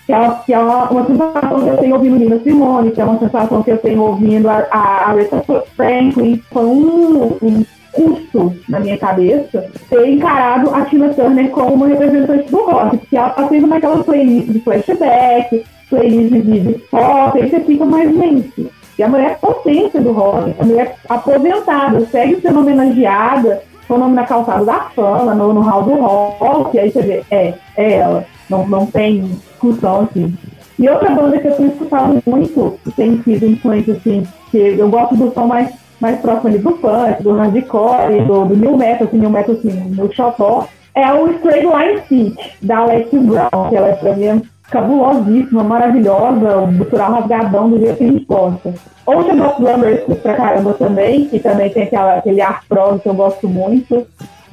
que é, que é uma, uma sensação que eu tenho ouvindo Nina Simone, que é uma sensação que eu tenho ouvindo a, a Aretha Franklin. Foi um, um custo na minha cabeça ter encarado a Tina Turner como uma representante do rock, porque ela tá sendo naquela playlist de flashback, playlist de, de pop, aí você fica mais mente. E a mulher potência do rock, a mulher aposentada, segue sendo homenageada, o nome na calçada da fama, no, no hall do rock, aí você vê, é, é ela, não, não tem discussão assim. E outra banda que eu tenho escutado muito, que tem sido influência assim, que eu gosto do som mais mais próximo ali do punk, do hardcore, do, do new metal, assim, new metal assim, no xotó, é o Straight Line Stitch, da Alex Brown, que ela é pra mim cabulosíssima, maravilhosa, o gutural rasgadão do jeito que a gente gosta. Ocean of Lumbers pra caramba também, que também tem aquela, aquele ar prog que eu gosto muito.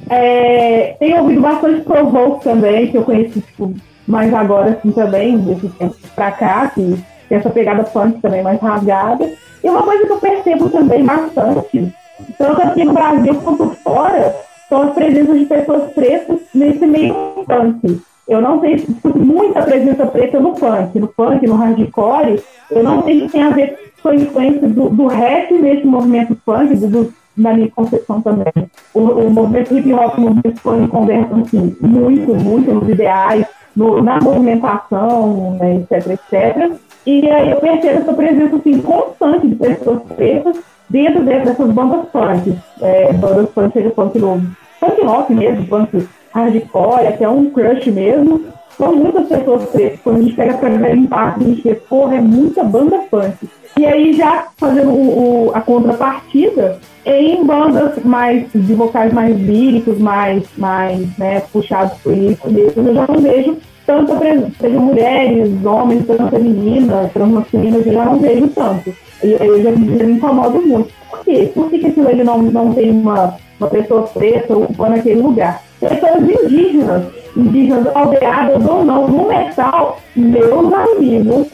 É, tenho ouvido bastante Provoke também, que eu conheci tipo, mais agora assim também, desse tempo pra cá, que tem essa pegada punk também mais rasgada. E uma coisa que eu percebo também bastante, tanto aqui no Brasil quanto fora, são as presenças de pessoas pretas nesse meio punk. Eu não se muita presença preta no punk, no punk, no hardcore, eu não se tem a ver com a influência do, do rap nesse movimento punk, do, na minha concepção também. O, o movimento hip hop, o movimento punk conversa assim, muito, muito nos ideais, no, na movimentação, né, etc, etc. E aí eu percebo essa presença assim, constante de pessoas pretas dentro, dentro dessas bandas punk. É, bandas punk, seja punk novo, punk rock mesmo, punk hardcore, até um crush mesmo. São muitas pessoas pretas. Quando a gente pega pra ver impacto, a gente vê, porra, é muita banda punk. E aí, já fazendo o, o, a contrapartida, em bandas mais de vocais mais líricos, mais, mais né, puxados por isso mesmo, eu já não vejo tanto seja mulheres, homens, transfemininas, transmasculinas, eu já não vejo tanto. Eu, eu já, já me incomodo muito. Por quê? Por que, aquilo ele não, não tem uma, uma pessoa preta ocupando aquele lugar? Pessoas indígenas, indígenas aldeadas ou não, no metal, meus amigos,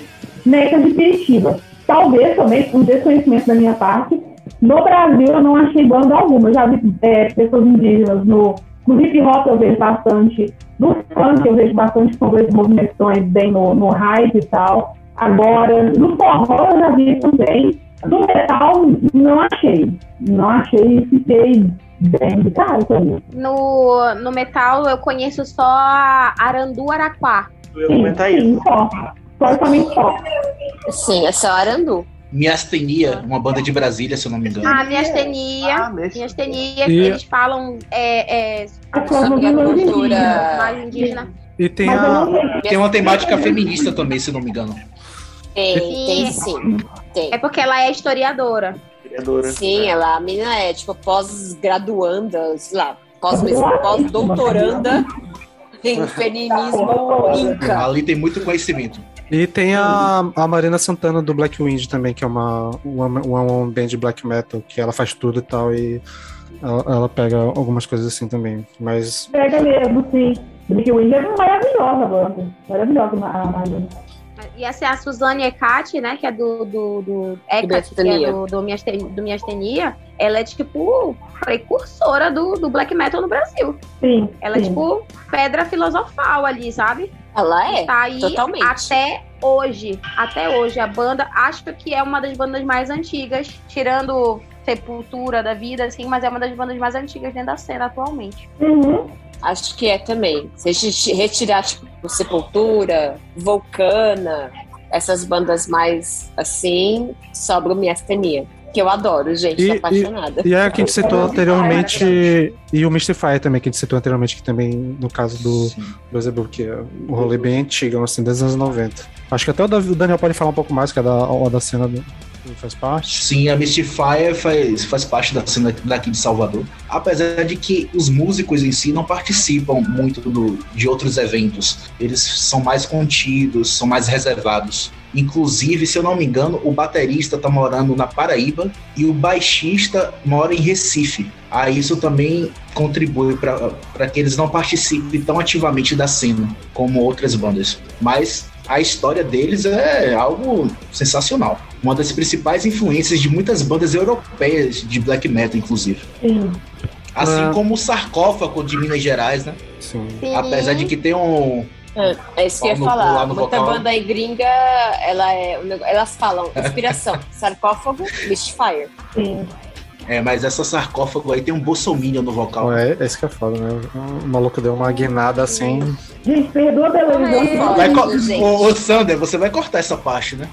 necas de Piritiba. Talvez também, por desconhecimento da minha parte, no Brasil eu não achei banda alguma. Eu já vi é, pessoas indígenas no, no hip hop eu vejo bastante, no funk eu vejo bastante com as movimentações bem no, no hype e tal. Agora, no forró eu já vi também. No metal, não achei. Não achei fiquei também. No, no metal eu conheço só Arandu Araquá. Eu ia comentar isso. Sim, só. Só. Sim, é só Arandu. Miastenia, uma banda de Brasília, se eu não me engano. Ah, miastenia. Ah, miastenia, E- eles falam é, é, A Sobre a cultura. mais indígena. E tem a. Tem uma temática feminista também, se eu não me engano. Tem, tem sim. Tem. É porque ela é historiadora. Criadora. Sim, ela, a menina é tipo pós-graduanda, sei lá, pós- pós-doutoranda em feminismo inca. Ali tem muito conhecimento. E tem a, a Marina Santana do Black Wind também, que é uma, uma, uma, uma band de black metal, que ela faz tudo e tal, e ela, ela pega algumas coisas assim também. Mas Pega mesmo, sim. Black Wind é maravilhosa a banda. Maravilhosa a Marina. E essa é a Suzane Ecati, né? Que é do. do, do Ecati, que é do, do, Miastenia, do Miastenia. Ela é tipo precursora do, do black metal no Brasil. Sim. Ela é sim. tipo pedra filosofal ali, sabe? Ela é, tá aí totalmente. até hoje. Até hoje. A banda, acho que é uma das bandas mais antigas, tirando Sepultura da vida, assim, mas é uma das bandas mais antigas dentro da cena atualmente. Uhum. Acho que é também. Se a gente retirar, tipo, Sepultura, Vulcana, essas bandas mais assim, sobra o Miastenia. Que eu adoro, gente, E- tô apaixonada. E é a que a gente citou anteriormente, e o Mystify também, que a gente citou anteriormente, que também, no caso do. Beelzebub, que é um rolê bem antigo, assim, desde os anos 90. Acho que até o Daniel pode falar um pouco mais, que é da, da cena do, faz parte. Sim, a Mystifier faz, faz parte da cena daqui de Salvador. Apesar de que os músicos em si não participam muito do- de outros eventos. Eles são mais contidos, são mais reservados. Inclusive, se eu não me engano, o baterista tá morando na Paraíba e o baixista mora em Recife. Aí isso também contribui para que eles não participem tão ativamente da cena como outras bandas. Mas a história deles é algo sensacional. Uma das principais influências de muitas bandas europeias de black metal, inclusive. Sim. Assim Ah. como o sarcófago de Minas Gerais, né? Sim. Sim. Apesar de que tem um, É, é isso que eu ia falar. Muita vocal. banda aí gringa, ela é, elas falam inspiração, <laughs> sarcófago, Mistfire. Sim. É, mas essa sarcófago aí tem um bolsominion no vocal. É, é isso que é foda, né? O maluco deu uma guinada assim. Gente, perdoa pela. Vai gente. ô, ô, Sander, você vai cortar essa parte, né?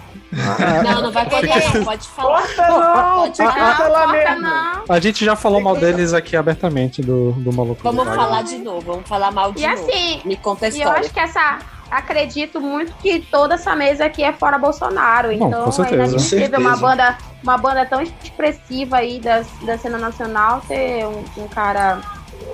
Não, não vai cortar, não, pode falar. Corta não! Pode falar. Corta não. A gente já falou mal deles aqui abertamente, do, do maluco. Vamos do Wagner. falar de novo, vamos falar mal de E novo. assim, Me conta a E eu história. acho que essa. Acredito muito que toda essa mesa aqui é fora Bolsonaro. Bom, Então com certeza. inadmissível Com uma certeza. banda, uma banda tão expressiva aí da, da cena nacional ter um, um cara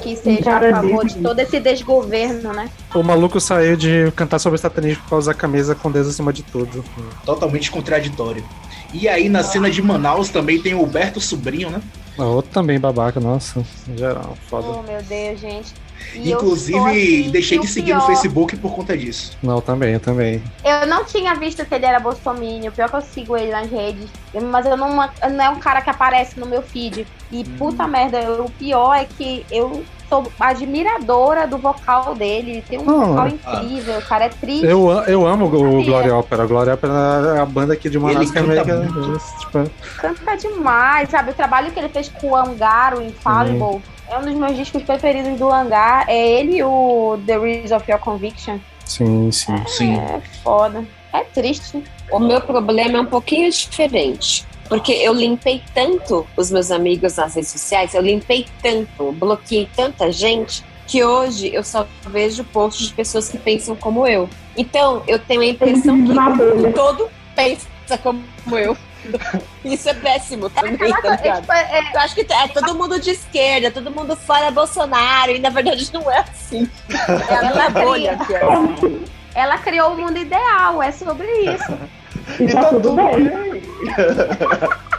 que seja a favor de todo esse desgoverno, né? O maluco saiu de cantar sobre satanismo pra usar camisa com Deus acima de tudo. Totalmente contraditório. E aí, na cena de Manaus, também tem o Huberto Sobrinho, né? O outro também babaca, nossa, em geral, foda. Oh, meu Deus, gente. E Inclusive, assim, deixei de seguir no pior- Facebook por conta disso. Não, também, eu também. Eu não tinha visto que ele era bolsominion, pior que eu sigo ele nas redes, mas eu não, não é um cara que aparece no meu feed. E puta merda, eu- o pior é que eu sou admiradora do vocal dele, ele tem um Ah, vocal incrível, o cara é triste. Eu, eu amo o. Glória Ópera. A Glória Ópera é a banda aqui de Manaus Ele que é meio que. canta muito. Tipo, Canta demais, sabe? O trabalho que ele fez com o Hangar, o Infallible, é um dos meus discos preferidos do Hangar. É ele e o The Reason of Your Conviction. sim, sim. Sim. É foda. É triste. O meu problema é um pouquinho diferente. Porque eu limpei tanto os meus amigos nas redes sociais, eu limpei tanto, bloqueei tanta gente, que hoje eu só vejo posts de pessoas que pensam como eu. Então, eu tenho a impressão <laughs> que Na o bolha. mundo todo pensa como eu. <laughs> Isso é péssimo também, Aquela tá é, ligado? tipo, é- Eu acho que é todo mundo de esquerda, todo mundo fora Bolsonaro, e na verdade não é assim. <laughs> É a minha bolha que é assim. ela criou o mundo ideal, é sobre isso. E tá tudo bem. <laughs>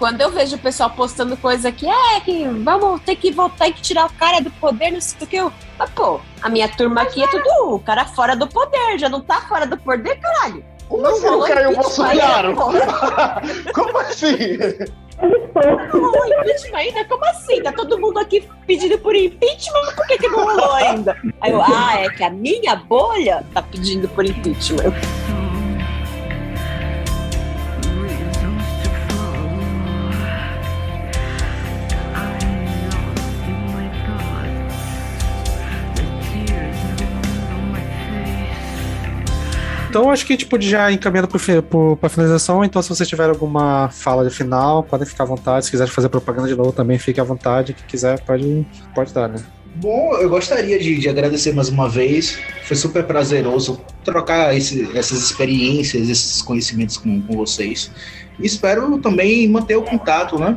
Quando eu vejo o pessoal postando coisa que é que vamos ter que voltar e que tirar o cara do poder, não sei o que. Eu... Mas, pô, a minha turma aqui é tudo o cara fora do poder, já não tá fora do poder, caralho. Como assim não rolou caiu o impeachment Bolsonaro? <laughs> Como assim? Não rolou impeachment ainda? Como assim? Tá todo mundo aqui pedindo por impeachment, por que, que não rolou ainda? Aí eu, ah, é que a minha bolha tá pedindo por impeachment. Então acho que tipo, já encaminhando pra finalização. Então, se vocês tiverem alguma fala de final, podem ficar à vontade. Se quiserem fazer propaganda de novo também, fique à vontade. Quem quiser, pode, pode dar, né? Bom, eu gostaria de, de agradecer mais uma vez. Foi super prazeroso trocar esse- essas experiências, esses conhecimentos com, com vocês. E espero também manter o contato, né?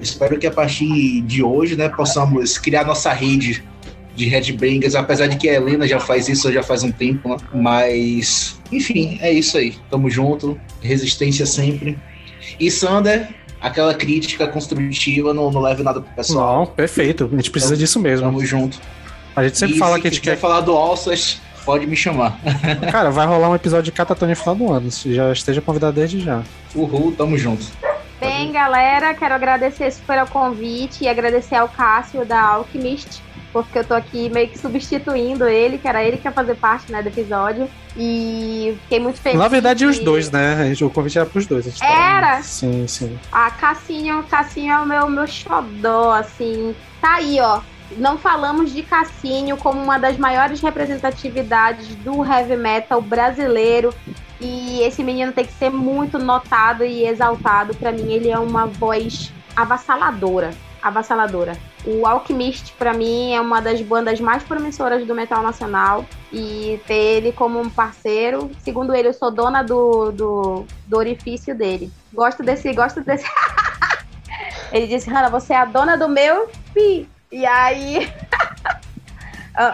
Espero que a partir de hoje, né, possamos criar nossa rede de headbangers, apesar de que a Helena já faz isso já faz um tempo, né? Mas, enfim, é isso aí. Tamo junto, resistência sempre. E Sander, aquela crítica construtiva, não, não leve nada pro pessoal. Não, perfeito. A gente precisa Então, disso mesmo. Tamo junto. A gente sempre E fala se que a gente quiser quer. falar do Alças, pode me chamar. <laughs> Cara, vai rolar um episódio de Catatonia no final do ano. Se já esteja convidado desde já. Uhul, tamo junto. Bem, galera, quero agradecer super ao convite e agradecer ao Cássio da Alchemist, porque eu tô aqui meio que substituindo ele, que era ele que ia fazer parte né, do episódio. E fiquei muito feliz. Na verdade, os que- dois, né? A gente- O convite era pros dois. a gente Era? Sim, sim. A Cassinho, Cassinho é o meu, meu xodó, assim. Tá aí, ó. Não falamos de Cassinho como uma das maiores representatividades do heavy metal brasileiro. E esse menino tem que ser muito notado e exaltado. Pra mim, ele é uma voz avassaladora. Avassaladora. O Alchemist, pra mim, é uma das bandas mais promissoras do metal nacional. E ter ele como um parceiro. Segundo ele, eu sou dona do, do, do orifício dele. Gosto desse, gosto desse. <laughs> ele disse, Hanna, você é a dona do meu pi. E aí. <laughs>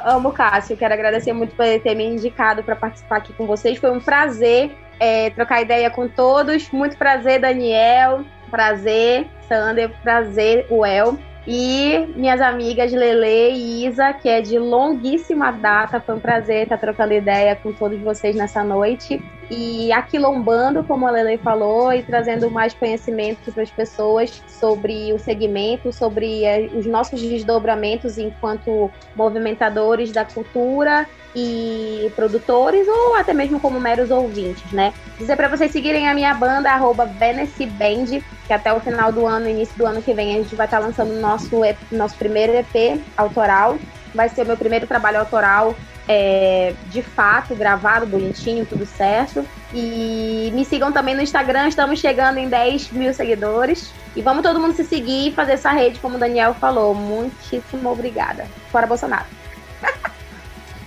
Amo Cássio, quero agradecer muito por ter me indicado para participar aqui com vocês. Foi um prazer é, trocar ideia com todos. Muito prazer, Daniel. Prazer, Sander. Prazer, Uel. E minhas amigas Lele e Isa, que é de longuíssima data, foi um prazer estar trocando ideia com todos vocês nessa noite. E aquilombando, como a Lele falou, e trazendo mais conhecimento para as pessoas sobre o segmento, sobre eh, os nossos desdobramentos enquanto movimentadores da cultura e produtores, ou até mesmo como meros ouvintes, né? Dizer para vocês seguirem a minha banda, arroba Band, que até o final do ano, início do ano que vem, a gente vai estar lançando o nosso, nosso primeiro EP autoral. Vai ser o meu primeiro trabalho autoral é, de fato, gravado, bonitinho, tudo certo. E me sigam também no Instagram, estamos chegando em 10 mil seguidores. E vamos todo mundo se seguir e fazer essa rede, como o Daniel falou. Muitíssimo obrigada. Fora Bolsonaro. <laughs>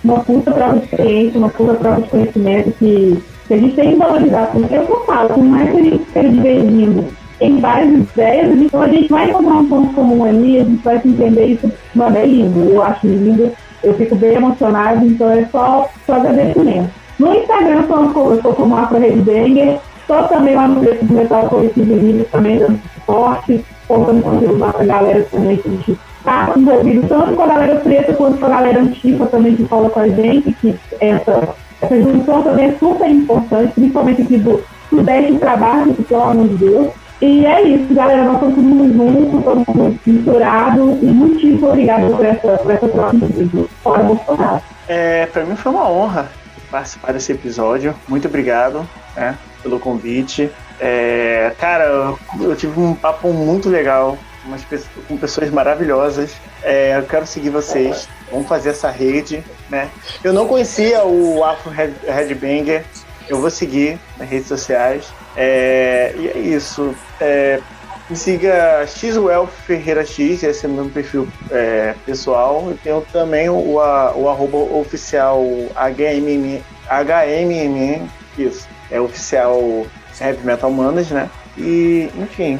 Uma puta prova de experiência, uma puta prova de conhecimento que, que a gente tem que valorizar. Porque eu não falo, por mais que a gente esteja divergindo em várias ideias, então a gente vai encontrar um ponto comum ali, a gente vai se entender isso. Mano, é lindo, eu acho lindo eu fico bem emocionado, então é só, só agradecimento. No Instagram eu estou como Afro Headbanger, estou também lá no Preço do Metal Coletivo Livre, também dando suporte, contando conteúdo lá para a galera também que está envolvido, tanto com a galera preta quanto com a galera antiga também que fala com a gente, que essa, essa junção também é super importante, principalmente aqui do Sudeste Trabalho, que pelo amor de Deus. E é isso, galera. Nós estamos todo mundo junto, todo mundo misturado. Muito obrigado por essa, por essa troca de Fora Bolsonaro. É, para mim foi uma honra participar desse episódio. Muito obrigado né, pelo convite. É, cara, eu, tive um papo muito legal umas, com pessoas maravilhosas. É, eu quero seguir vocês. Vamos fazer essa rede. Né? Eu não conhecia o Afro Headbanger. Eu vou seguir nas redes sociais. É, e é isso. É, me siga Xwell Ferreira X, esse é o meu perfil é, pessoal. E tenho também o, o, o arroba oficial HMM, HMM, isso, é oficial Heavy Metal Manas, né? E, enfim,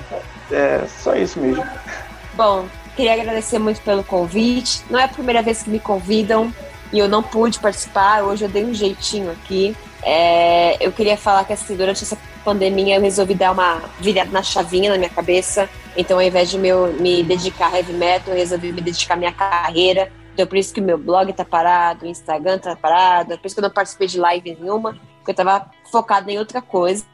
é só isso mesmo. Bom, queria agradecer muito pelo convite. Não é a primeira vez que me convidam e eu não pude participar. Hoje eu dei um jeitinho aqui. É, eu queria falar que assim, durante essa pandemia eu resolvi dar uma virada na chavinha na minha cabeça. Então, ao invés de meu, me dedicar a heavy metal, eu resolvi me dedicar à minha carreira. Então, por isso que o meu blog tá parado, o Instagram tá parado, por isso que eu não participei de live nenhuma, porque eu tava focada em outra coisa.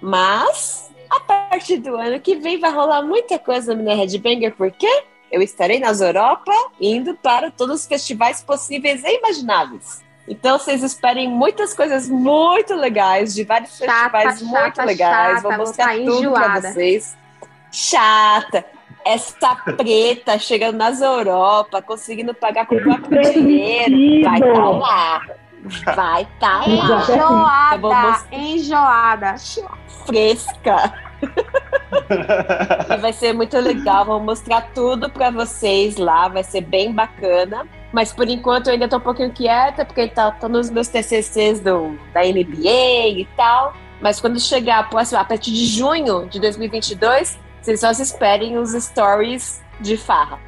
Mas, a partir do ano que vem, vai rolar muita coisa no minha Headbanger, porque eu estarei nas Europa indo para todos os festivais possíveis e imagináveis. Então vocês esperem muitas coisas muito legais, de vários chata, festivais chata, muito legais. Chata, vou mostrar vou tudo para vocês. Chata. Essa preta chegando nas Europa, conseguindo pagar com o próprio dinheiro. Vai estar tá lá. Vai estar tá lá. Enjoada. Enjoada. Fresca. <laughs> e vai ser muito legal. Vou mostrar tudo para vocês lá. Vai ser bem bacana. Mas por enquanto eu ainda tô um pouquinho quieta, porque tá, tô nos meus TCCs do, da NBA e tal. Mas quando chegar a partir de junho de 2022, vocês só esperem os stories de farra.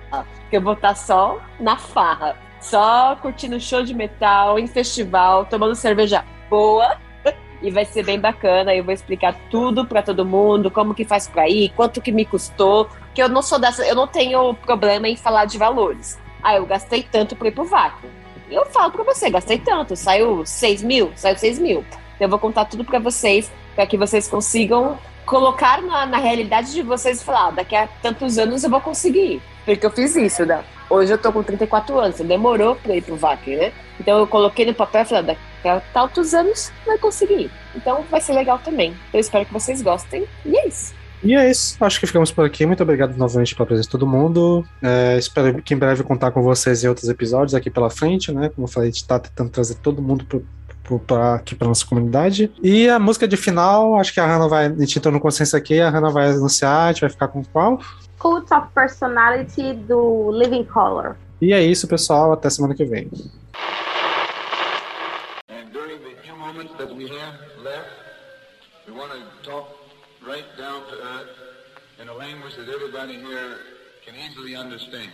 Que eu vou estar tá só na farra. Só curtindo show de metal, em festival, tomando cerveja boa. <laughs> E vai ser bem bacana. Eu vou explicar tudo para todo mundo, como que faz para ir, quanto que me custou. Que eu não sou dessa, eu não tenho problema em falar de valores. Ah, eu gastei tanto para ir pro vácuo. Eu falo para você, gastei tanto, saiu 6 mil, saiu 6 mil. Então, eu vou contar tudo para vocês, para que vocês consigam colocar na, na realidade de vocês e falar, ah, daqui a tantos anos eu vou conseguir. Porque eu fiz isso, né? Hoje eu tô com 34 anos, demorou para ir pro VAC, né? Então eu coloquei no papel e falei, ah, daqui a tantos anos vai conseguir. Então vai ser legal também. Eu espero que vocês gostem. E é isso. E é isso. Acho que ficamos por aqui. Muito obrigado novamente pela presença de todo mundo. É, espero que em breve contar com vocês em outros episódios aqui pela frente, né? Como eu falei, a gente tá tentando trazer todo mundo pro, pra, aqui para nossa comunidade. E a música de final, acho que a Hannah vai. A gente entrou no consenso aqui, a Hannah vai anunciar, a gente vai ficar com qual? Cult of Personality do Living Color. E é isso, pessoal. Até semana que vem. And during the few moments that we have left, we want to talk right down to earth in a language that everybody here can easily understand.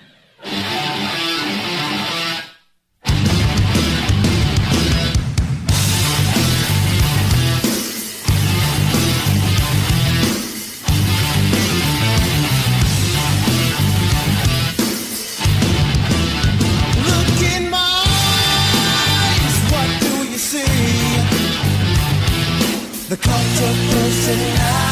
The cult of personality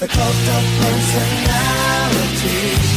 the cult of personality.